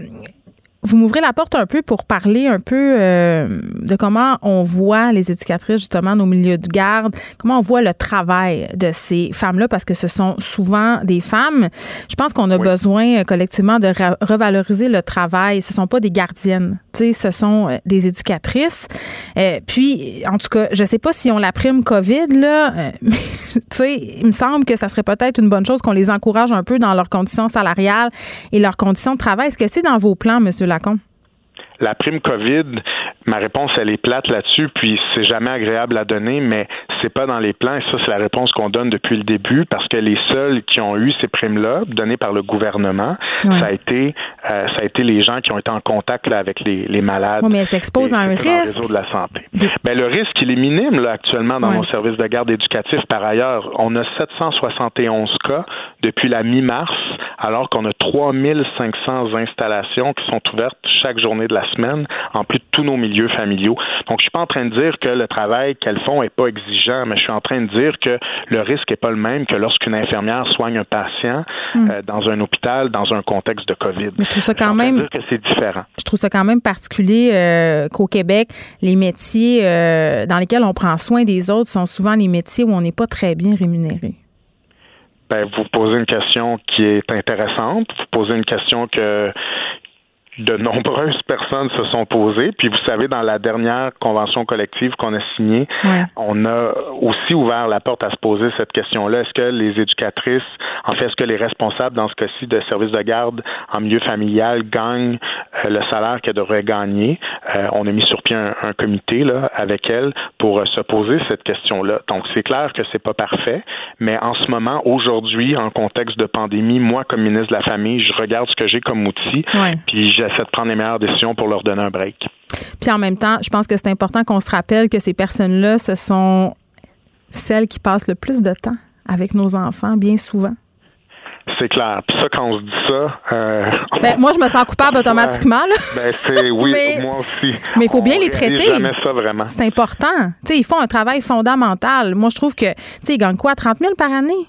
vous m'ouvrez la porte un peu pour parler un peu euh, de comment on voit les éducatrices justement nos milieux de garde, comment on voit le travail de ces femmes-là, parce que ce sont souvent des femmes. Je pense qu'on a besoin euh, collectivement de revaloriser le travail. Ce sont pas des gardiennes, tu sais, ce sont euh, des éducatrices. puis, en tout cas, je sais pas si on la prime COVID là, mais tu sais, il me semble que ça serait peut-être une bonne chose qu'on les encourage un peu dans leurs conditions salariales et leurs conditions de travail. Est-ce que c'est dans vos plans, Monsieur Lacombe? La prime COVID, ma réponse, elle est plate là-dessus, puis c'est jamais agréable à donner, mais c'est pas dans les plans, et ça, c'est la réponse qu'on donne depuis le début, parce que les seuls qui ont eu ces primes-là, données par le gouvernement, ça a été euh, ça a été les gens qui ont été en contact là, avec les, les malades. Oui, mais elles s'exposent à un risque. le réseau de la santé. Ben, le risque, il est minime là, actuellement dans nos services de garde éducatifs. Par ailleurs, on a 771 cas depuis la mi-mars, alors qu'on a 3500 installations qui sont ouvertes chaque journée de la semaine, en plus de tous nos milieux familiaux. Donc, je suis pas en train de dire que le travail qu'elles font est pas exigeant, mais je suis en train de dire que le risque est pas le même que lorsqu'une infirmière soigne un patient hmm. euh, dans un hôpital, dans un contexte de COVID. je trouve ça quand même. Dire que c'est différent. Je trouve ça quand même particulier euh, qu'au Québec, les métiers euh, dans lesquels on prend soin des autres sont souvent les métiers où on n'est pas très bien rémunéré. Ben, vous posez une question qui est intéressante. Vous posez une question que de nombreuses personnes se sont posées. Puis vous savez, dans la dernière convention collective qu'on a signée, on a aussi ouvert la porte à se poser cette question-là. Est-ce que les éducatrices, en fait, est-ce que les responsables dans ce cas-ci de services de garde en milieu familial gagnent euh, le salaire qu'elles devraient gagner? Euh, on a mis sur pied un, comité là, avec elles pour euh, se poser cette question-là. Donc c'est clair que c'est pas parfait, mais en ce moment, aujourd'hui, en contexte de pandémie, moi, comme ministre de la Famille, je regarde ce que j'ai comme outil, puis je de prendre les meilleures décisions pour leur donner un break. Puis en même temps, je pense que c'est important qu'on se rappelle que ces personnes-là, ce sont celles qui passent le plus de temps avec nos enfants, bien souvent. C'est clair. Puis ça, quand on se dit ça. Euh, ben, moi, je me sens coupable automatiquement. Ben, c'est, oui, moi aussi. Mais il faut bien les traiter. ça, vraiment. C'est important. sais, ils font un travail fondamental. Moi, je trouve que, tu sais, ils gagnent quoi, 30 000 par année?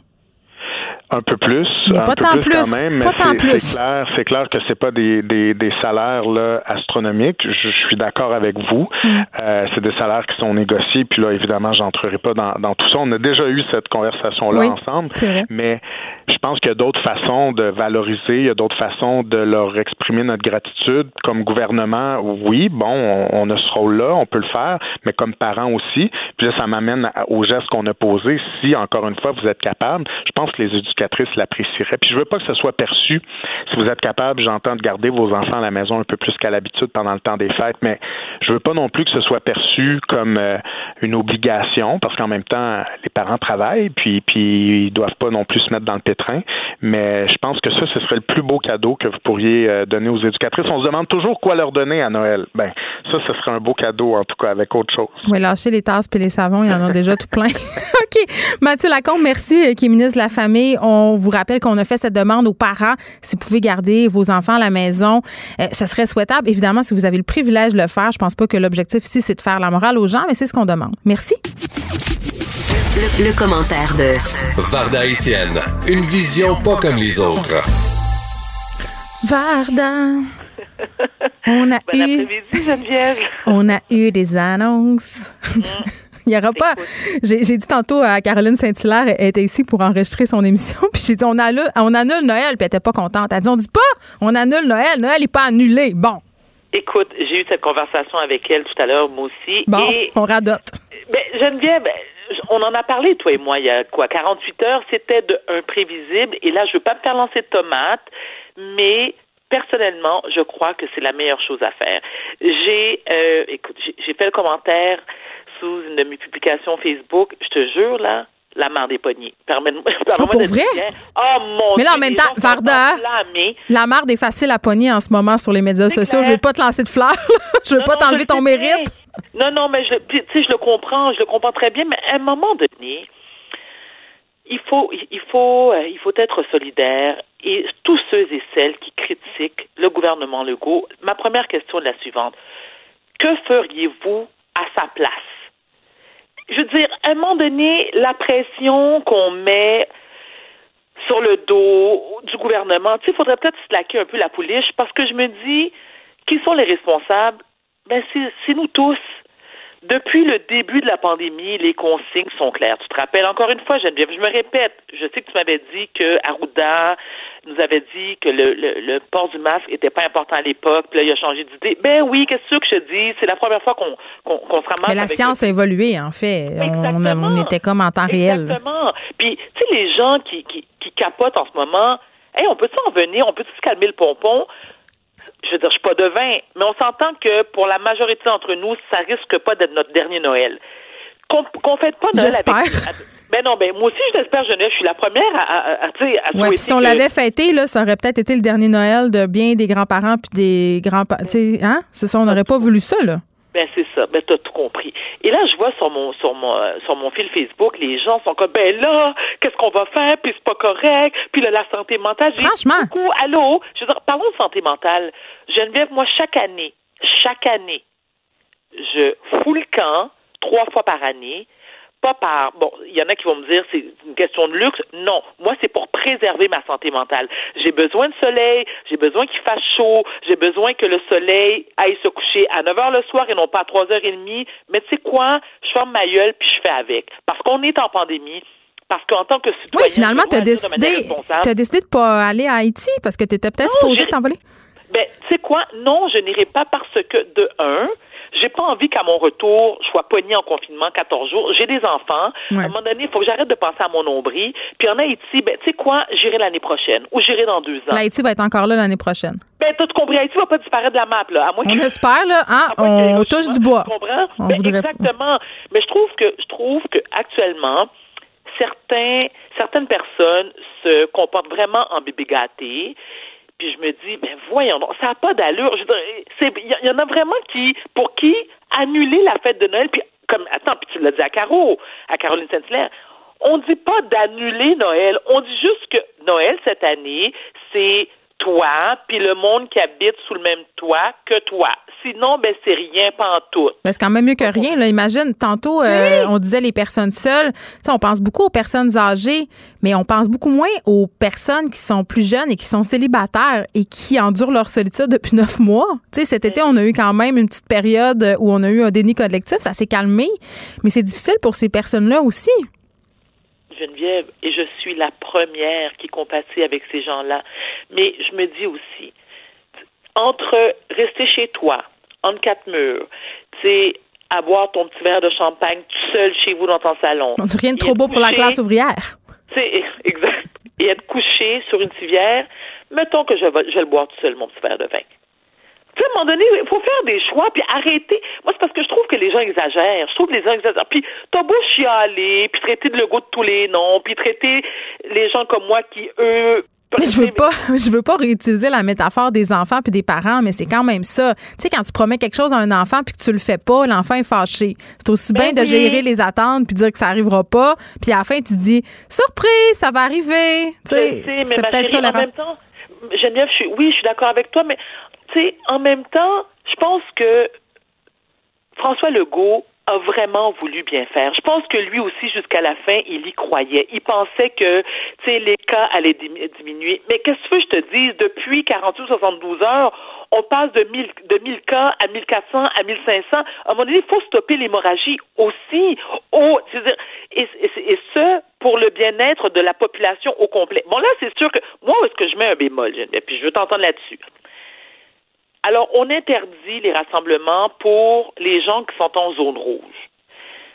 Un peu plus. un peu plus, plus, quand même, mais c'est clair, c'est clair que c'est pas des, des, des salaires là, astronomiques. Je, suis d'accord avec vous. Mm. Euh, c'est des salaires qui sont négociés. Puis là, évidemment, j'entrerai pas dans, dans tout ça. On a déjà eu cette conversation-là ensemble. Mais je pense qu'il y a d'autres façons de valoriser, il y a d'autres façons de leur exprimer notre gratitude. Comme gouvernement, oui, bon, on, a ce rôle-là, on peut le faire, mais comme parents aussi. Puis là, ça m'amène au geste qu'on a posé. Si, encore une fois, vous êtes capable, je pense que les éducateurs l'apprécierait. Puis je veux pas que ce soit perçu, si vous êtes capable, j'entends de garder vos enfants à la maison un peu plus qu'à l'habitude pendant le temps des fêtes, mais je veux pas non plus que ce soit perçu comme euh, une obligation, parce qu'en même temps, les parents travaillent, puis puis ils doivent pas non plus se mettre dans le pétrin. Mais je pense que ça, ce serait le plus beau cadeau que vous pourriez euh, donner aux éducatrices. On se demande toujours quoi leur donner à Noël. Ben, ça, ce serait un beau cadeau, en tout cas, avec autre chose. Oui, lâcher les tasses puis les savons, il y en a déjà tout plein. OK. Mathieu Lacombe, merci, qui est ministre de la Famille. Vous rappelle qu'on a fait cette demande aux parents. Si vous pouvez garder vos enfants à la maison, ce serait souhaitable. Évidemment, si vous avez le privilège de le faire, je pense pas que l'objectif ici, c'est de faire la morale aux gens, mais c'est ce qu'on demande. Merci. Le, commentaire de Varda Etienne, une vision pas comme les autres. Varda. On a bon eu. Geneviève. On a eu des annonces. Mm. Il n'y aura pas. J'ai dit tantôt à Caroline Saint-Hilaire, elle était ici pour enregistrer son émission, puis j'ai dit on annule, on annule Noël, puis elle n'était pas contente. Elle a dit on dit pas on annule Noël, Noël n'est pas annulé. Bon. Écoute, j'ai eu cette conversation avec elle tout à l'heure, moi aussi. Bon, on radote. Ben, Geneviève, ben, on en a parlé, toi et moi, il y a quoi, 48 heures, c'était de un prévisible, et là, je veux pas me faire lancer de tomates, mais personnellement, je crois que c'est la meilleure chose à faire. J'ai, euh, écoute, j'ai fait le commentaire sous une de mes publications Facebook. Je te jure, là, la mare des poignées. Permets-moi oh, pour vrai? Oh mon Mais là, en même temps, Varda, la marde est facile à pogner en ce moment sur les médias sociaux. Je veux pas te lancer de fleurs. je veux pas t'enlever ton mérite. Non, non, mais je, tu sais, je le comprends, je le comprends très bien, mais à un moment donné, il faut, il faut, euh, il faut être solidaire. Et tous ceux et celles qui critiquent le gouvernement Legault, ma première question est la suivante. Que feriez-vous à sa place? Je veux dire, à un moment donné, la pression qu'on met sur le dos du gouvernement, tu sais, il faudrait peut-être slacker un peu la pouliche parce que je me dis, qui sont les responsables? Ben, c'est nous tous. Depuis le début de la pandémie, les consignes sont claires. Tu te rappelles encore une fois, Geneviève, je me répète, je sais que tu m'avais dit que Arruda nous avait dit que le, le, port du masque était pas important à l'époque, puis là, il a changé d'idée. Ben oui, qu'est-ce que je te dis? C'est la première fois qu'on qu'on qu'on se ramasse. Mais la science a évolué, en fait. On, on, était comme en temps réel. Exactement. Puis, tu sais, les gens qui, qui, qui capotent en ce moment, hey, on peut-tu en venir? On peut-tu se calmer le pompon? Je veux dire, je suis pas devin, mais on s'entend que pour la majorité d'entre nous, ça risque pas d'être notre dernier Noël. Qu'on qu fête pas Noël avec. Ben non, ben moi aussi, je l'espère, je suis la première à, à, à, ouais, Si on l'avait fêté, là, ça aurait peut-être été le dernier Noël de bien des grands-parents puis des grands-parents. Hein? C'est ça, on n'aurait pas voulu ça, là. Ben c'est ça, ben t'as tout compris. Et là, je vois sur mon sur mon euh, sur mon fil Facebook, les gens sont comme ben là, qu'est-ce qu'on va faire? Puis c'est pas correct. Puis là, la santé mentale. Franchement. Beaucoup, allô? Je veux dire, parlons de santé mentale. Geneviève, moi, chaque année, chaque année, je fous le camp trois fois par année pas par bon, il y en a qui vont me dire c'est une question de luxe. Non, moi c'est pour préserver ma santé mentale. J'ai besoin de soleil, j'ai besoin qu'il fasse chaud, j'ai besoin que le soleil aille se coucher à 9 heures le soir et non pas à 3 heures et demie. Mais tu sais quoi, je ferme ma gueule puis je fais avec parce qu'on est en pandémie. Parce qu'en tant que citoyen, oui, finalement, tu as décidé, as décidé de pas aller à Haïti parce que tu étais peut-être supposé t'envoler. Ben, tu sais quoi? Non, je n'irai pas parce que, de un, j'ai pas envie qu'à mon retour, je sois poignée en confinement 14 jours. J'ai des enfants. À un moment donné, il faut que j'arrête de penser à mon nombril. Puis en Haïti, ben, tu sais quoi, j'irai l'année prochaine ou j'irai dans deux ans. L'Haïti va être encore là l'année prochaine. Ben, t'as compris. Haïti va pas disparaître de la map, là. À on espère, là. Hein? On touche du bois. Tu comprends? Ben, exactement. Mais je trouve que, je trouve que actuellement, certains, certaines personnes se comportent vraiment en bébé gâté puis je me dis, ben voyons ça n'a pas d'allure. Il y, en a vraiment qui, pour qui, annuler la fête de Noël, puis comme, attends, puis tu l'as dit à Caro, à Caroline Saint-Hilaire, on dit pas d'annuler Noël, on dit juste que Noël cette année, c'est toi, puis le monde qui habite sous le même toit que toi. Sinon, ben c'est rien tout. Ben, c'est quand même mieux que rien. Là. Imagine, tantôt, euh, on disait les personnes seules. sais, on pense beaucoup aux personnes âgées, mais on pense beaucoup moins aux personnes qui sont plus jeunes et qui sont célibataires et qui endurent leur solitude depuis neuf mois. sais, cet été, on a eu quand même une petite période où on a eu un déni collectif. Ça s'est calmé, mais c'est difficile pour ces personnes-là aussi. Geneviève, et je suis la première qui compatit avec ces gens-là. Mais je me dis aussi, entre rester chez toi, en quatre murs, tu sais, à boire ton petit verre de champagne tout seul chez vous dans ton salon. On dit rien de trop beau pour la classe ouvrière. C'est exact. Et être couché sur une civière, mettons que je vais, je vais le boire tout seul, mon petit verre de vin. À un moment donné, il faut faire des choix, puis arrêter. Moi, c'est parce que je trouve que les gens exagèrent. Je trouve que les gens exagèrent. Puis t'as beau chialer, puis traiter de Legault de tous les noms, puis traiter les gens comme moi qui, eux, mais je veux pas, je veux pas réutiliser la métaphore des enfants puis des parents, mais c'est quand même ça. Tu sais, quand tu promets quelque chose à un enfant puis que tu le fais pas, l'enfant est fâché. C'est aussi bien ben de gérer les attentes puis dire que ça arrivera pas, puis à la fin tu dis surprise, ça va arriver. Tu sais, c'est peut-être ça En même temps, Geneviève, je suis, oui, je suis d'accord avec toi, mais tu sais, en même temps, je pense que François Legault a vraiment voulu bien faire. Je pense que lui aussi, jusqu'à la fin, il y croyait. Il pensait que, tu sais, les cas allaient diminuer. Mais qu'est-ce que tu veux que je te dise? Depuis 48-72 heures, on passe de 1000, de 1000 cas à 1400 à 1500. À un moment donné, il faut stopper l'hémorragie aussi. Au, dire, et, et, ce, pour le bien-être de la population au complet. Bon, là, c'est sûr que, moi, où est-ce que je mets un bémol, et puis je veux t'entendre là-dessus. Alors, on interdit les rassemblements pour les gens qui sont en zone rouge.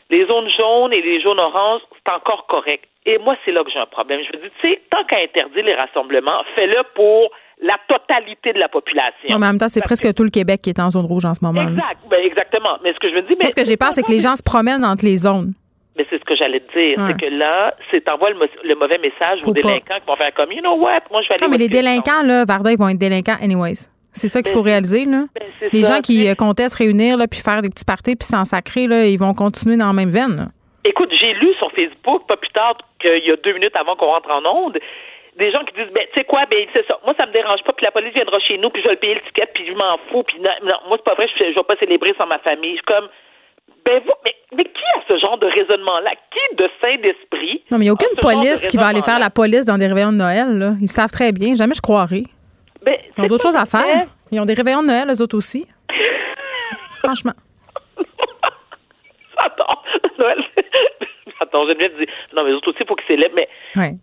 Les zones jaunes et les zones oranges, c'est encore correct. Et moi, c'est là que j'ai un problème. Je me dis, tu sais, tant qu'à interdire les rassemblements, fais-le pour la totalité de la population. en même temps, c'est presque tout le Québec qui est en zone rouge en ce moment. Exact, ben, exactement. Mais ce que je me dis, mais ce que j'ai peur, c'est que les gens se promènent entre les zones. Mais c'est ce que j'allais te dire, c'est que là, c'est envoie le, mauvais message aux délinquants qui vont faire comme, you know what, moi je vais aller. Non, mais les délinquants, là, Varda, ils vont être délinquants anyways. C'est ça qu'il faut ben, réaliser. Là. Ben, les gens qui euh, comptaient se réunir là, puis faire des petits parties puis s'en sacrer, là, ils vont continuer dans la même veine. Écoute, j'ai lu sur Facebook, pas plus tard qu'il y a deux minutes avant qu'on rentre en onde, des gens qui disent ben tu sais quoi ben c'est ça moi ça me dérange pas puis la police viendra chez nous puis je vais le payer le ticket puis je m'en fous puis non, moi c'est pas vrai je, je vais pas célébrer sans ma famille je suis comme ben vous mais, mais qui a ce genre de raisonnement là qui de saint d'esprit non mais il n'y a aucune police qui va aller faire la police dans des réveillons de Noël là ils savent très bien jamais je croirais ben, Ils ont d'autres choses à faire. Ils ont des réveillons de Noël, eux autres aussi. Franchement. Attends, Noël. Attends, Geneviève dit non, mais eux autres aussi, il faut qu'ils célèbrent. Mais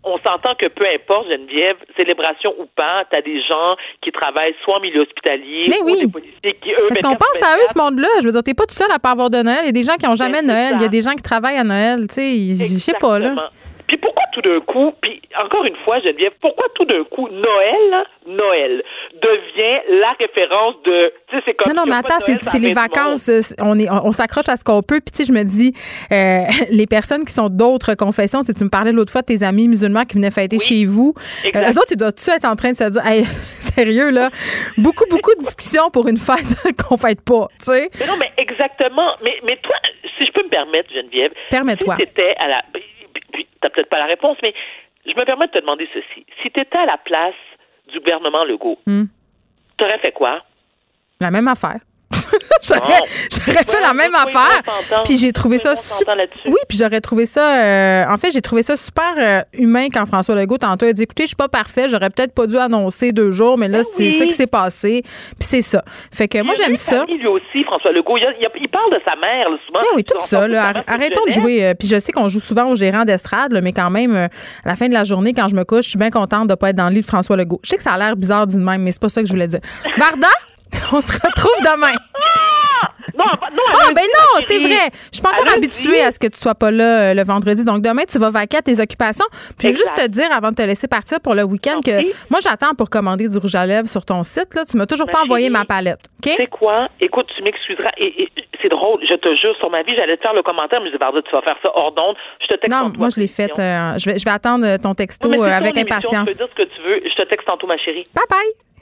on s'entend que peu importe, Geneviève, célébration ou pas, tu as des gens qui travaillent soit en milieu hospitalier, mais oui. des policiers qui, eux, Parce qu'on pense à eux, ce monde-là. Je veux dire, t'es pas tout seul à pas avoir de Noël. Il y a des gens qui n'ont jamais ben, Noël. Il y a des gens qui travaillent à Noël. Tu sais, je sais pas, là. Puis pourquoi tout d'un coup, puis encore une fois, Geneviève, pourquoi tout d'un coup Noël, Noël devient la référence de, tu sais, c'est comme. Non, non, mais attends, c'est les vacances, euh, on est, on, s'accroche à ce qu'on peut. Puis tu sais, je me dis, euh, les personnes qui sont d'autres confessions, tu, tu me parlais l'autre fois de tes amis musulmans qui venaient fêter chez vous. Euh, eux autres, ils doivent-tu être en train de se dire, hey, sérieux là, beaucoup, beaucoup de discussions pour une fête qu'on fête pas, tu sais. Mais non, mais exactement. Mais, mais toi, si je peux me permettre, Geneviève, permets-toi. Si c'était à la tu peut-être pas la réponse, mais je me permets de te demander ceci. Si tu étais à la place du gouvernement Legault, hmm. tu aurais fait quoi? La même affaire. j'aurais fait la même affaire. Puis j'ai trouvé ça Oui, puis j'aurais trouvé ça euh, en fait, j'ai trouvé ça super euh, humain quand François Legault tantôt a dit écoutez, je suis pas parfait, j'aurais peut-être pas dû annoncer deux jours, mais là ben c'est ça qui s'est passé. Puis c'est ça. Fait que moi j'aime ça. Lui aussi François Legault, il, parle de sa mère souvent. Ben oui, tout ça arrêtons de jouer euh, puis je sais qu'on joue souvent au gérant d'estrade, mais quand même à la fin de la journée quand je me couche, je suis bien contente de pas être dans le lit de François Legault. Je sais que ça a l'air bizarre d'une même, mais c'est pas ça que je voulais dire. Varda? On se retrouve demain. Non, non, ah, ben non, c'est vrai. Je suis pas encore habituée à ce que tu sois pas là euh, le vendredi. Donc, demain, tu vas vaquer à tes occupations. Puis, juste te dire, avant de te laisser partir pour le week-end, que moi, j'attends pour commander du rouge à lèvres sur ton site. Là. Tu m'as toujours pas envoyé ma palette. OK? C'est quoi? Écoute, tu m'excuseras. Et, c'est drôle, je te jure, sur ma vie, j'allais te faire le commentaire, mais je dis, tu vas faire ça hors d'onde. Je te texte Non, moi, je l'ai fait. Euh, je, vais, je vais attendre ton texto euh, avec impatience. Tu peux dire ce que tu veux. Je te texte tantôt, ma chérie. Bye bye.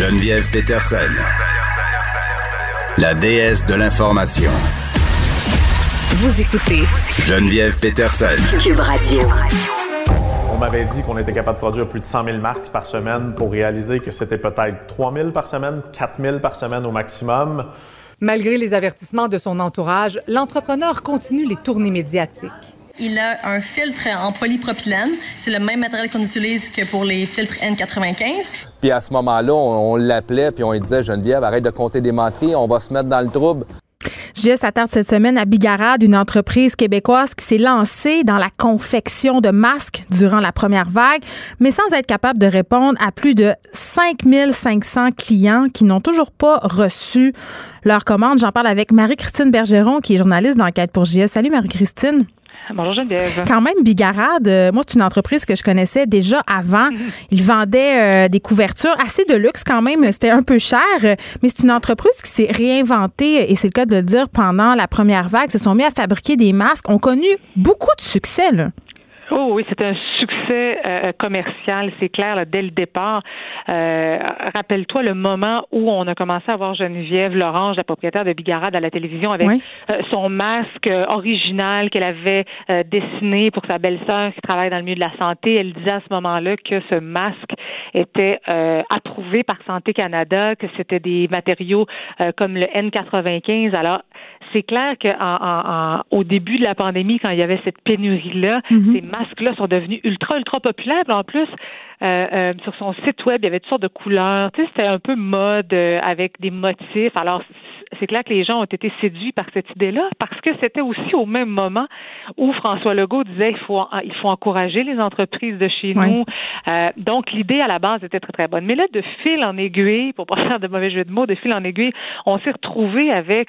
Geneviève Peterson, la déesse de l'information. Vous écoutez Geneviève Peterson, Cube Radio. On m'avait dit qu'on était capable de produire plus de 100 000 marques par semaine pour réaliser que c'était peut-être 3 000 par semaine, 4 000 par semaine au maximum. Malgré les avertissements de son entourage, l'entrepreneur continue les tournées médiatiques. Il a un filtre en polypropylène. C'est le même matériel qu'on utilise que pour les filtres N95. Puis à ce moment-là, on, l'appelait puis on lui disait Geneviève, arrête de compter des menteries, on va se mettre dans le trouble. JS s'attarde cette semaine à Bigarade, une entreprise québécoise qui s'est lancée dans la confection de masques durant la première vague, mais sans être capable de répondre à plus de 5500 clients qui n'ont toujours pas reçu leur commande. J'en parle avec Marie-Christine Bergeron, qui est journaliste d'enquête pour JS. Salut Marie-Christine. Bonjour Geneviève. Quand même, Bigarade, euh, moi, c'est une entreprise que je connaissais déjà avant. Ils vendaient euh, des couvertures assez de luxe quand même. C'était un peu cher, mais c'est une entreprise qui s'est réinventée, et c'est le cas de le dire, pendant la première vague. Ils se sont mis à fabriquer des masques. ont connu beaucoup de succès. Là. Oh oui, c'est un succès euh, commercial, c'est clair, dès le départ. Euh, rappelle-toi le moment où on a commencé à voir Geneviève Lorange, la propriétaire de Bigarade, à la télévision avec euh, son masque original qu'elle avait dessiné pour sa belle-sœur qui travaille dans le milieu de la santé. Elle disait à ce moment-là que ce masque était approuvé par Santé Canada, que c'était des matériaux comme le N95. Alors, c'est clair qu'au début de la pandémie, quand il y avait cette pénurie-là, mm-hmm. ces masques-là sont devenus ultra, ultra populaires. En plus, euh, euh, sur son site web, il y avait toutes sortes de couleurs. Tu sais, c'était un peu mode euh, avec des motifs. Alors, c'est clair que les gens ont été séduits par cette idée-là parce que c'était aussi au même moment où François Legault disait il faut il faut encourager les entreprises de chez nous. Euh, donc l'idée à la base était très très bonne. Mais là de fil en aiguille, pour pas faire de mauvais jeu de mots, de fil en aiguille, on s'est retrouvé avec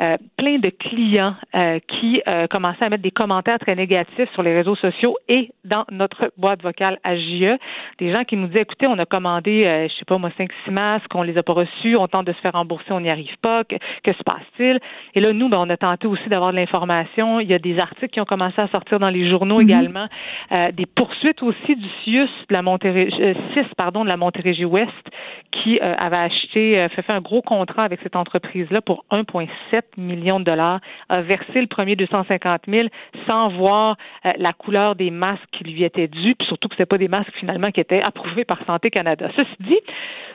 euh, plein de clients euh, qui commençaient à mettre des commentaires très négatifs sur les réseaux sociaux et dans notre boîte vocale à JE. Des gens qui nous disaient écoutez, on a commandé, je sais pas moi, cinq six masques, on les a pas reçus, on tente de se faire rembourser, on n'y arrive pas que se passe-t-il? Et là, nous, ben, on a tenté aussi d'avoir de l'information. Il y a des articles qui ont commencé à sortir dans les journaux mhm. également, euh, des poursuites aussi du CIUS de la Montérégie, euh, pardon, de la Montérégie Ouest, qui euh, avait acheté, fait, fait un gros contrat avec cette entreprise-là pour 1,7 million de dollars, a versé le premier 250 000 sans voir la couleur des masques qui lui étaient dus, puis surtout que ce pas des masques finalement qui étaient approuvés par Santé Canada. Ceci dit,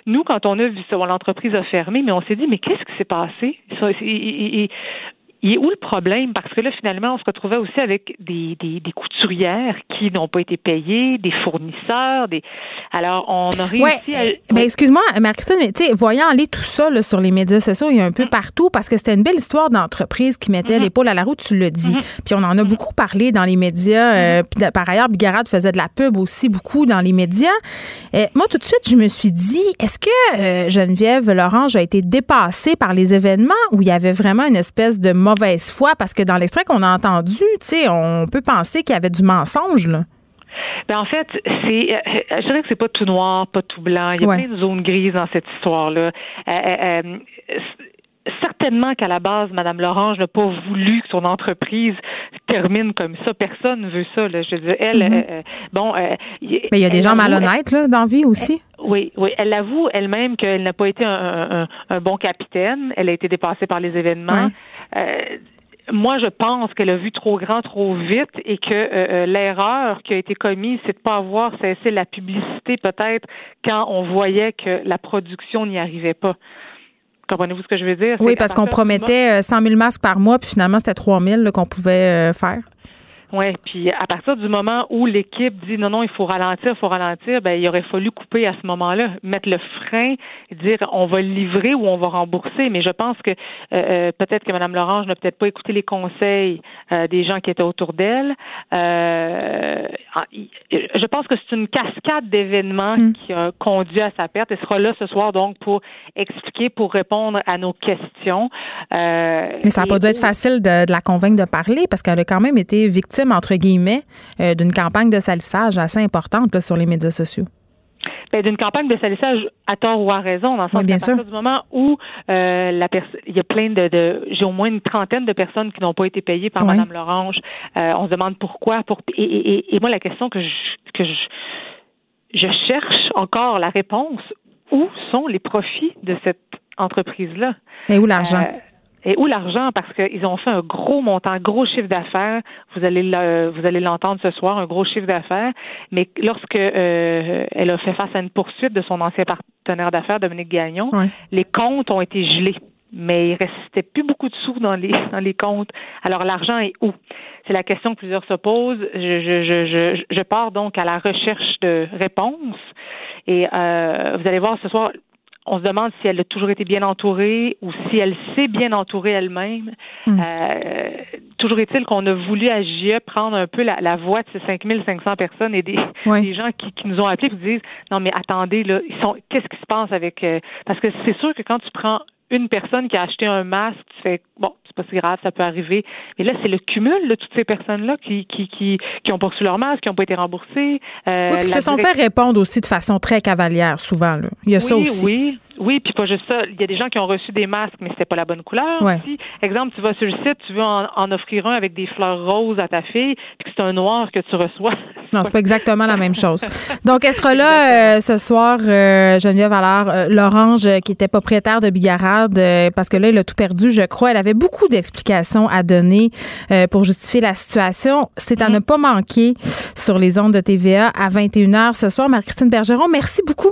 nous, quand on a vu ça, l'entreprise a fermé, mais on s'est dit, mais qu'est-ce qui s'est passé? Il est où le problème? Parce que là, finalement, on se retrouvait aussi avec des, des, des couturières qui n'ont pas été payées, des fournisseurs, des. Alors, on a réussi à. Ben, excuse-moi, Marie-Christine, mais tu sais, voyant aller tout ça là, sur les médias sociaux, il y a un peu mm. partout parce que c'était une belle histoire d'entreprise qui mettait mm-hmm. l'épaule à la roue, tu le dis. Mm-hmm. Puis on en a beaucoup parlé dans les médias. Euh, par ailleurs, Bigarade faisait de la pub aussi beaucoup dans les médias. Euh, moi, tout de suite, je me suis dit, est-ce que euh, Geneviève Lorange a été dépassée par les événements où il y avait vraiment une espèce de mauvaise foi parce que dans l'extrait qu'on a entendu, tu sais, on peut penser qu'il y avait du mensonge là. Ben en fait, c'est, euh, je dirais que c'est pas tout noir, pas tout blanc. Il y a plein de zones grises dans cette histoire-là. Euh, euh, certainement qu'à la base, Mme Lorange n'a pas voulu que son entreprise termine comme ça. Personne ne veut ça. Là. Je veux dire, elle, mm-hmm. bon. Mais il y a des gens malhonnêtes là, dans la vie aussi. oui, oui. Elle avoue elle-même qu'elle n'a pas été un, bon capitaine. Elle a été dépassée par les événements moi, je pense qu'elle a vu trop grand trop vite et que euh, euh, l'erreur qui a été commise, c'est de pas avoir cessé la publicité peut-être quand on voyait que la production n'y arrivait pas. Comprenez-vous ce que je veux dire? Oui, parce qu'on promettait 100 000 euh, masques par mois, puis finalement, c'était 3 000 qu'on pouvait faire. Oui, puis à partir du moment où l'équipe dit non, non, il faut ralentir, il faut ralentir, ben il aurait fallu couper à ce moment-là, mettre le frein, dire on va livrer ou on va rembourser. Mais je pense que euh, euh, peut-être que Mme Lorange n'a peut-être pas écouté les conseils euh, des gens qui étaient autour d'elle. je pense que c'est une cascade d'événements mm. qui a conduit à sa perte. Elle sera là ce soir donc pour expliquer, pour répondre à nos questions. Mais ça n'a pas dû être facile de, de la convaincre de parler parce qu'elle a quand même été victime entre guillemets, euh, d'une campagne de salissage assez importante sur les médias sociaux? Ben, d'une campagne de salissage à tort ou à raison, dans le sens bien sûr. du moment où euh, la il y a plein de, j'ai au moins une trentaine de personnes qui n'ont pas été payées par Mme Lorange. Euh, on se demande pourquoi. Pour, et, moi, la question que je, que je, je cherche encore la réponse, où sont les profits de cette entreprise-là? Et où l'argent? Et où l'argent? Parce qu'ils ont fait un gros montant, un gros chiffre d'affaires. Vous allez vous allez l'entendre ce soir, un gros chiffre d'affaires. Mais lorsque euh, elle a fait face à une poursuite de son ancien partenaire d'affaires, Dominique Gagnon, les comptes ont été gelés. mais il restait plus beaucoup de sous dans les dans les comptes. Alors l'argent est où? C'est la question que plusieurs se posent. Je, je, je, je, pars donc à la recherche de réponses. Et euh, vous allez voir ce soir, on se demande si elle a toujours été bien entourée ou si elle s'est bien entourée elle-même. Hmm. Euh, toujours est-il qu'on a voulu à GIE prendre un peu la, voix de ces 5500 personnes et des, des gens qui, qui, nous ont appelés et qui disent non mais attendez là, ils sont qu'est-ce qui se passe avec euh, parce que c'est sûr que quand tu prends une personne qui a acheté un masque, tu fais bon, c'est pas si grave, ça peut arriver. Mais là, c'est le cumul de toutes ces personnes-là qui, qui, qui, qui ont poursu leur masque, qui n'ont pas été remboursées. Euh, oui, puis se sont fait répondre aussi de façon très cavalière, souvent. Là. Il y a ça aussi. Oui, oui, puis pas juste ça. Il y a des gens qui ont reçu des masques, mais c'était pas la bonne couleur aussi. Exemple, tu vas sur le site, tu veux en, offrir un avec des fleurs roses à ta fille, puis c'est un noir que tu reçois. Non, c'est pas exactement la même chose. Donc, elle sera là euh, ce soir, euh, Geneviève Allard, euh, l'Orange, qui était propriétaire de Bigarade, parce que là, il a tout perdu, je crois. Elle avait beaucoup d'explications à donner pour justifier la situation. C'est à mm-hmm. ne pas manquer sur les ondes de TVA à 21h ce soir. Marie-Christine Bergeron, merci beaucoup.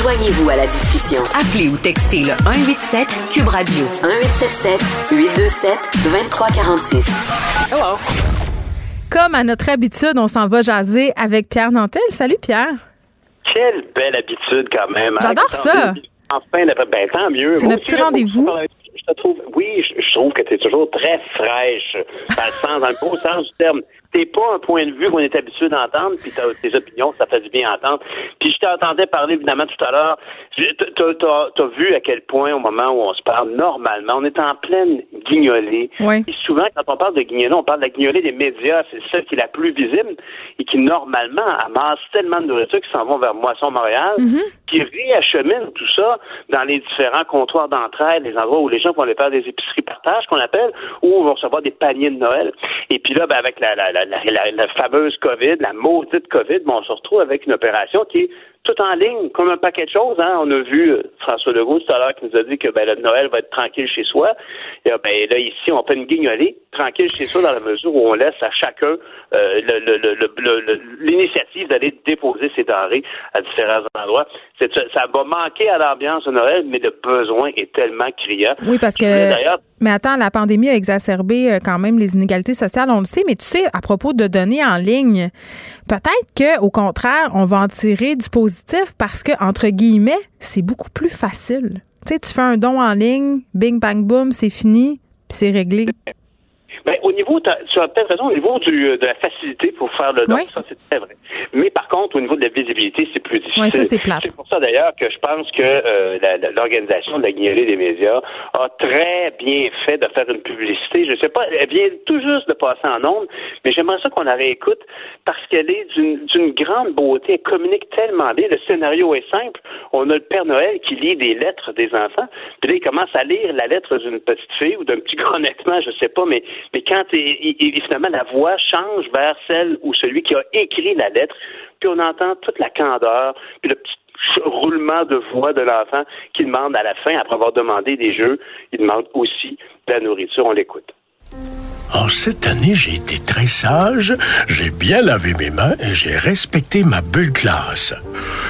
Joignez-vous à la discussion. Appelez ou textez le 187 Cube Radio 1877 827 2346. Hello. Comme à notre habitude, on s'en va jaser avec Pierre Nantel. Salut Pierre. Quelle belle habitude quand même. Hein. J'adore ça. Enfin, ben, tant mieux. C'est notre petit rendez-vous. Je te trouve, oui, je, trouve que tu es toujours très fraîche, dans le sens, dans le beau sens du terme t'es pas un point de vue qu'on est habitué d'entendre, puis t'as tes opinions, ça fait du bien entendre. Puis je t'entendais parler évidemment tout à l'heure. T'as as vu à quel point au moment où on se parle normalement, on est en pleine guignolée. Oui. Et souvent, quand on parle de guignolée, on parle de la guignolée des médias, c'est celle qui est la plus visible et qui normalement amasse tellement de nourriture qui s'en vont vers Moisson Montréal, mm-hmm. qui réachemine tout ça dans les différents comptoirs d'entraide, les endroits où les gens vont aller faire des épiceries partage qu'on appelle, ou vont recevoir des paniers de Noël. Et puis là, ben, avec la, la la, fameuse COVID, la maudite COVID, on se retrouve avec une opération qui tout en ligne, comme un paquet de choses. Hein. On a vu euh, François Legault tout à l'heure qui nous a dit que ben, le Noël va être tranquille chez soi. Et, ben, là, ici, on fait une guignolée, tranquille chez soi, dans la mesure où on laisse à chacun euh, l'initiative d'aller déposer ses denrées à différents endroits. Ça va manquer à l'ambiance de Noël, mais le besoin est tellement criant. Oui, parce que. Mais attends, la pandémie a exacerbé euh, quand même les inégalités sociales, on le sait, mais tu sais, à propos de données en ligne, peut-être qu'au contraire, on va en tirer du positif parce que, entre guillemets, c'est beaucoup plus facile. Tu sais, tu fais un don en ligne, bing, bang, boom, c'est fini, c'est réglé. Ben, au niveau, tu as peut-être raison, au niveau du, de la facilité pour faire le don, ça c'est très vrai. Mais par contre, au niveau de la visibilité, c'est plus difficile. Oui, ça c'est C'est pour ça d'ailleurs que je pense que euh, l'organisation de la guignolée des médias a très bien fait de faire une publicité. Je sais pas, elle vient tout juste de passer en ondes, mais j'aimerais ça qu'on la réécoute parce qu'elle est d'une grande beauté. Elle communique tellement bien. Le scénario est simple. On a le Père Noël qui lit des lettres des enfants, puis là, il commence à lire la lettre d'une petite fille ou d'un petit gars, honnêtement, je sais pas, mais mais quand finalement la voix change vers celle ou celui qui a écrit la lettre, puis on entend toute la candeur, puis le petit roulement de voix de l'enfant qui demande à la fin, après avoir demandé des jeux, il demande aussi de la nourriture. On l'écoute. En cette année, j'ai été très sage, j'ai bien lavé mes mains et j'ai respecté ma bulle classe.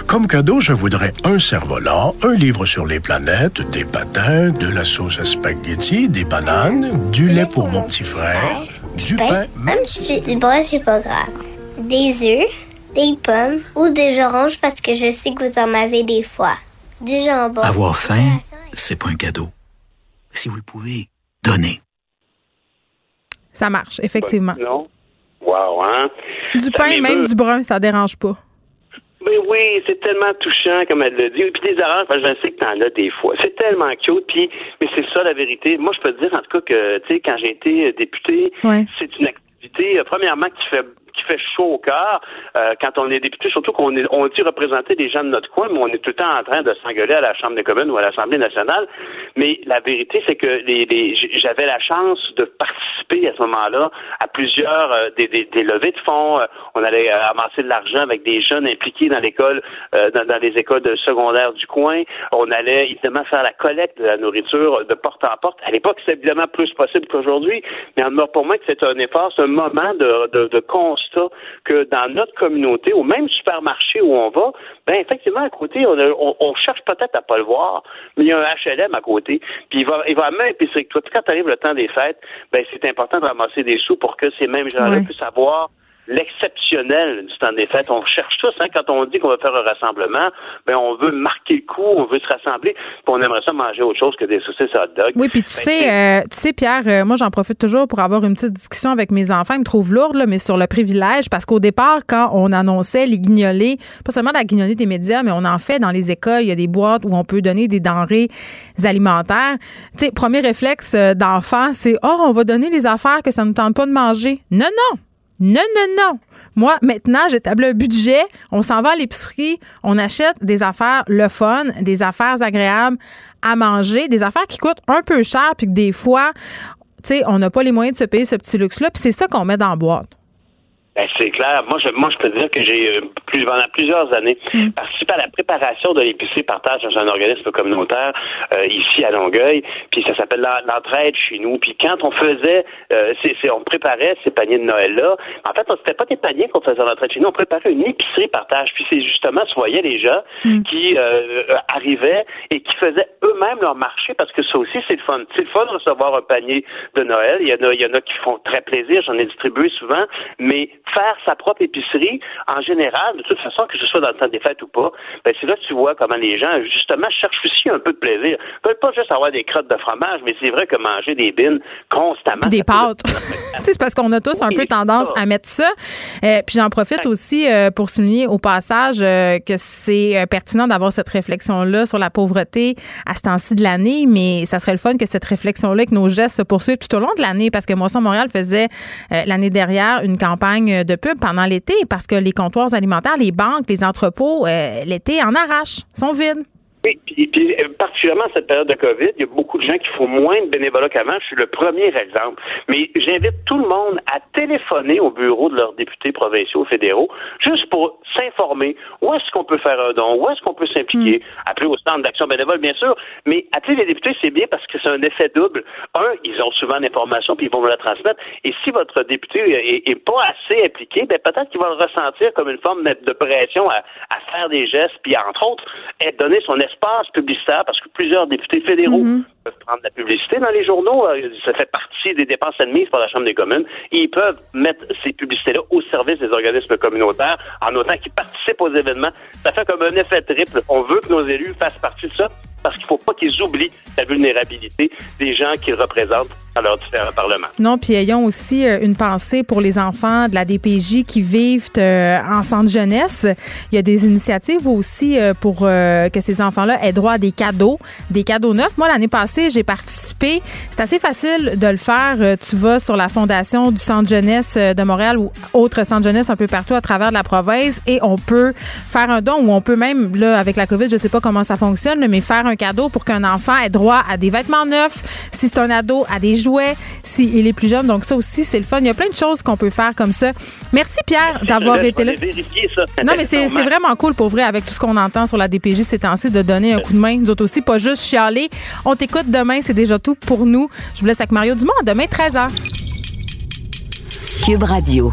Comme cadeau, je voudrais un cerf-volant, un livre sur les planètes, des patins, de la sauce à spaghetti, des bananes, du lait pour mon petit frère, du pain, même si c'est du brun, c'est pas grave. Des œufs, des pommes ou des oranges parce que je sais que vous en avez des fois. Du jambon. Avoir faim, c'est pas un cadeau. Si vous le pouvez, donnez. Ça marche, effectivement. non. Wow, hein? Du pain, même du brun, ça dérange pas. Mais oui, c'est tellement touchant, comme elle le dit. Et puis des oranges, je sais que t'en as des fois. C'est tellement cute. Puis, mais c'est ça la vérité. Moi, je peux te dire en tout cas que, tu sais, quand j'ai été député, c'est une activité, euh, premièrement, que tu fais qui fait chaud au cœur euh, quand on est député, surtout qu'on est, on dit représenter des gens de notre coin, mais on est tout le temps en train de s'engueuler à la Chambre des communes ou à l'Assemblée nationale. Mais la vérité, c'est que les, les, j'avais la chance de participer à ce moment-là à plusieurs euh, des, des, des, levées de fonds. Euh, on allait amasser de l'argent avec des jeunes impliqués dans l'école, dans, dans, les écoles de secondaire du coin. On allait évidemment faire la collecte de la nourriture de porte en porte. À l'époque, c'est évidemment plus possible qu'aujourd'hui, mais en demeure pour moi que c'est un effort, c'est un moment de, de, de constat que dans notre communauté, au même supermarché où on va, ben effectivement, à côté, on, on, cherche peut-être à pas le voir, mais il y a un HLM à côté, puis il va, il va même épicerie que toi. Puis quand arrive le temps des fêtes, ben c'est important de ramasser des sous pour que ces mêmes gens-là puissent avoir l'exceptionnel du temps des fêtes. On cherche tous, hein, quand on dit qu'on va faire un rassemblement, ben on veut marquer le coup, on veut se rassembler, puis on aimerait ça manger autre chose que des saucisses hot dog. Oui, puis tu ben, sais, euh, tu sais, Pierre, euh, moi j'en profite toujours pour avoir une petite discussion avec mes enfants. Ils me trouvent lourde, là, mais sur le privilège, parce qu'au départ, quand on annonçait les guignolés, pas seulement la guignolée des médias, mais on en fait dans les écoles, il y a des boîtes où on peut donner des denrées alimentaires. Tu sais, premier réflexe euh, d'enfant, c'est oh, on va donner les affaires que ça ne nous tente pas de manger. Non, non, non, non, non. Moi, maintenant, j'établis un budget. On s'en va à l'épicerie. On achète des affaires le fun, des affaires agréables à manger, des affaires qui coûtent un peu cher, puis que des fois, tu sais, on n'a pas les moyens de se payer ce petit luxe-là. Puis c'est ça qu'on met dans la boîte. Ben, c'est clair. Moi, je, moi, je peux dire que j'ai euh, plus, pendant plusieurs années mm. participé à la préparation de l'épicerie partage dans un organisme communautaire euh, ici à Longueuil. Puis ça s'appelle l'entraide chez nous. Puis quand on faisait, euh, c'est, on préparait ces paniers de Noël là. En fait, c'était pas des paniers qu'on faisait l'entraide chez nous. On préparait une épicerie partage. Puis c'est justement, tu voyais les gens mm. qui arrivaient et qui faisaient eux-mêmes leur marché parce que ça aussi c'est le fun. C'est le fun de recevoir un panier de Noël. Il y en a, il y en a qui font très plaisir. J'en ai distribué souvent, mais faire sa propre épicerie, en général, de toute façon, que ce soit dans le temps des fêtes ou pas, ben c'est là que tu vois comment les gens, justement, cherchent aussi un peu de plaisir. Ils veulent pas juste avoir des crottes de fromage, mais c'est vrai que manger des bines constamment. Des pâtes. c'est parce qu'on a tous un peu tendance à mettre ça. Euh, puis j'en profite aussi euh, pour souligner au passage euh, que c'est pertinent d'avoir cette réflexion-là sur la pauvreté à ce temps-ci de l'année, mais ça serait le fun que cette réflexion-là, que nos gestes se poursuivent tout au long de l'année, parce que Moisson Montréal faisait l'année dernière une campagne de pub pendant l'été parce que les comptoirs alimentaires, les banques, les entrepôts, euh, l'été en arrache, sont vides. Oui, puis, puis euh, particulièrement cette période de COVID, il y a beaucoup de gens qui font moins de bénévolat qu'avant. Je suis le premier exemple. Mais j'invite tout le monde à téléphoner au bureau de leurs députés provinciaux, fédéraux, juste pour s'informer où est-ce qu'on peut faire un don, où est-ce qu'on peut s'impliquer. Mm. Appeler au stand d'action bénévole, bien sûr, mais appeler les députés, c'est bien parce que c'est un effet double. Un, ils ont souvent l'information puis ils vont me la transmettre. Et si votre député est, pas assez impliqué, ben peut-être qu'il va le ressentir comme une forme de pression à, à faire des gestes, puis entre autres, donner son espace publicitaire parce que plusieurs députés fédéraux mhm. Peuvent prendre la publicité dans les journaux. Euh, ça fait partie des dépenses admises par la Chambre des communes. ils peuvent mettre ces publicités-là au service des organismes communautaires en autant qu'ils participent aux événements. Ça fait comme un effet triple. On veut que nos élus fassent partie de ça parce qu'il ne faut pas qu'ils oublient la vulnérabilité des gens qu'ils représentent dans leurs différents parlements. Non, puis ayons aussi euh, une pensée pour les enfants de la DPJ qui vivent euh, en centre jeunesse. Il y a des initiatives aussi pour que ces enfants-là aient droit à des cadeaux, des cadeaux neufs. Moi, l'année passée, j'ai participé. C'est assez facile de le faire. Tu vas sur la fondation du centre jeunesse de Montréal ou autre centre jeunesse un peu partout à travers la province et on peut faire un don ou on peut même, là, avec la COVID, je sais pas comment ça fonctionne, mais faire un cadeau pour qu'un enfant ait droit à des vêtements neufs. Si c'est un ado, à des jouets. S'il il est plus jeune. Donc, ça aussi, c'est le fun. Il y a plein de choses qu'on peut faire comme ça. Merci, Pierre, d'avoir été là. Non, mais c'est vraiment cool pour vrai avec tout ce qu'on entend sur la DPJ ces temps-ci de donner un coup de main. Nous autres aussi, pas juste chialer. On t'écoute demain. C'est déjà tout pour nous. Je vous laisse avec Mario Dumont. Demain, 13h. Cube Radio.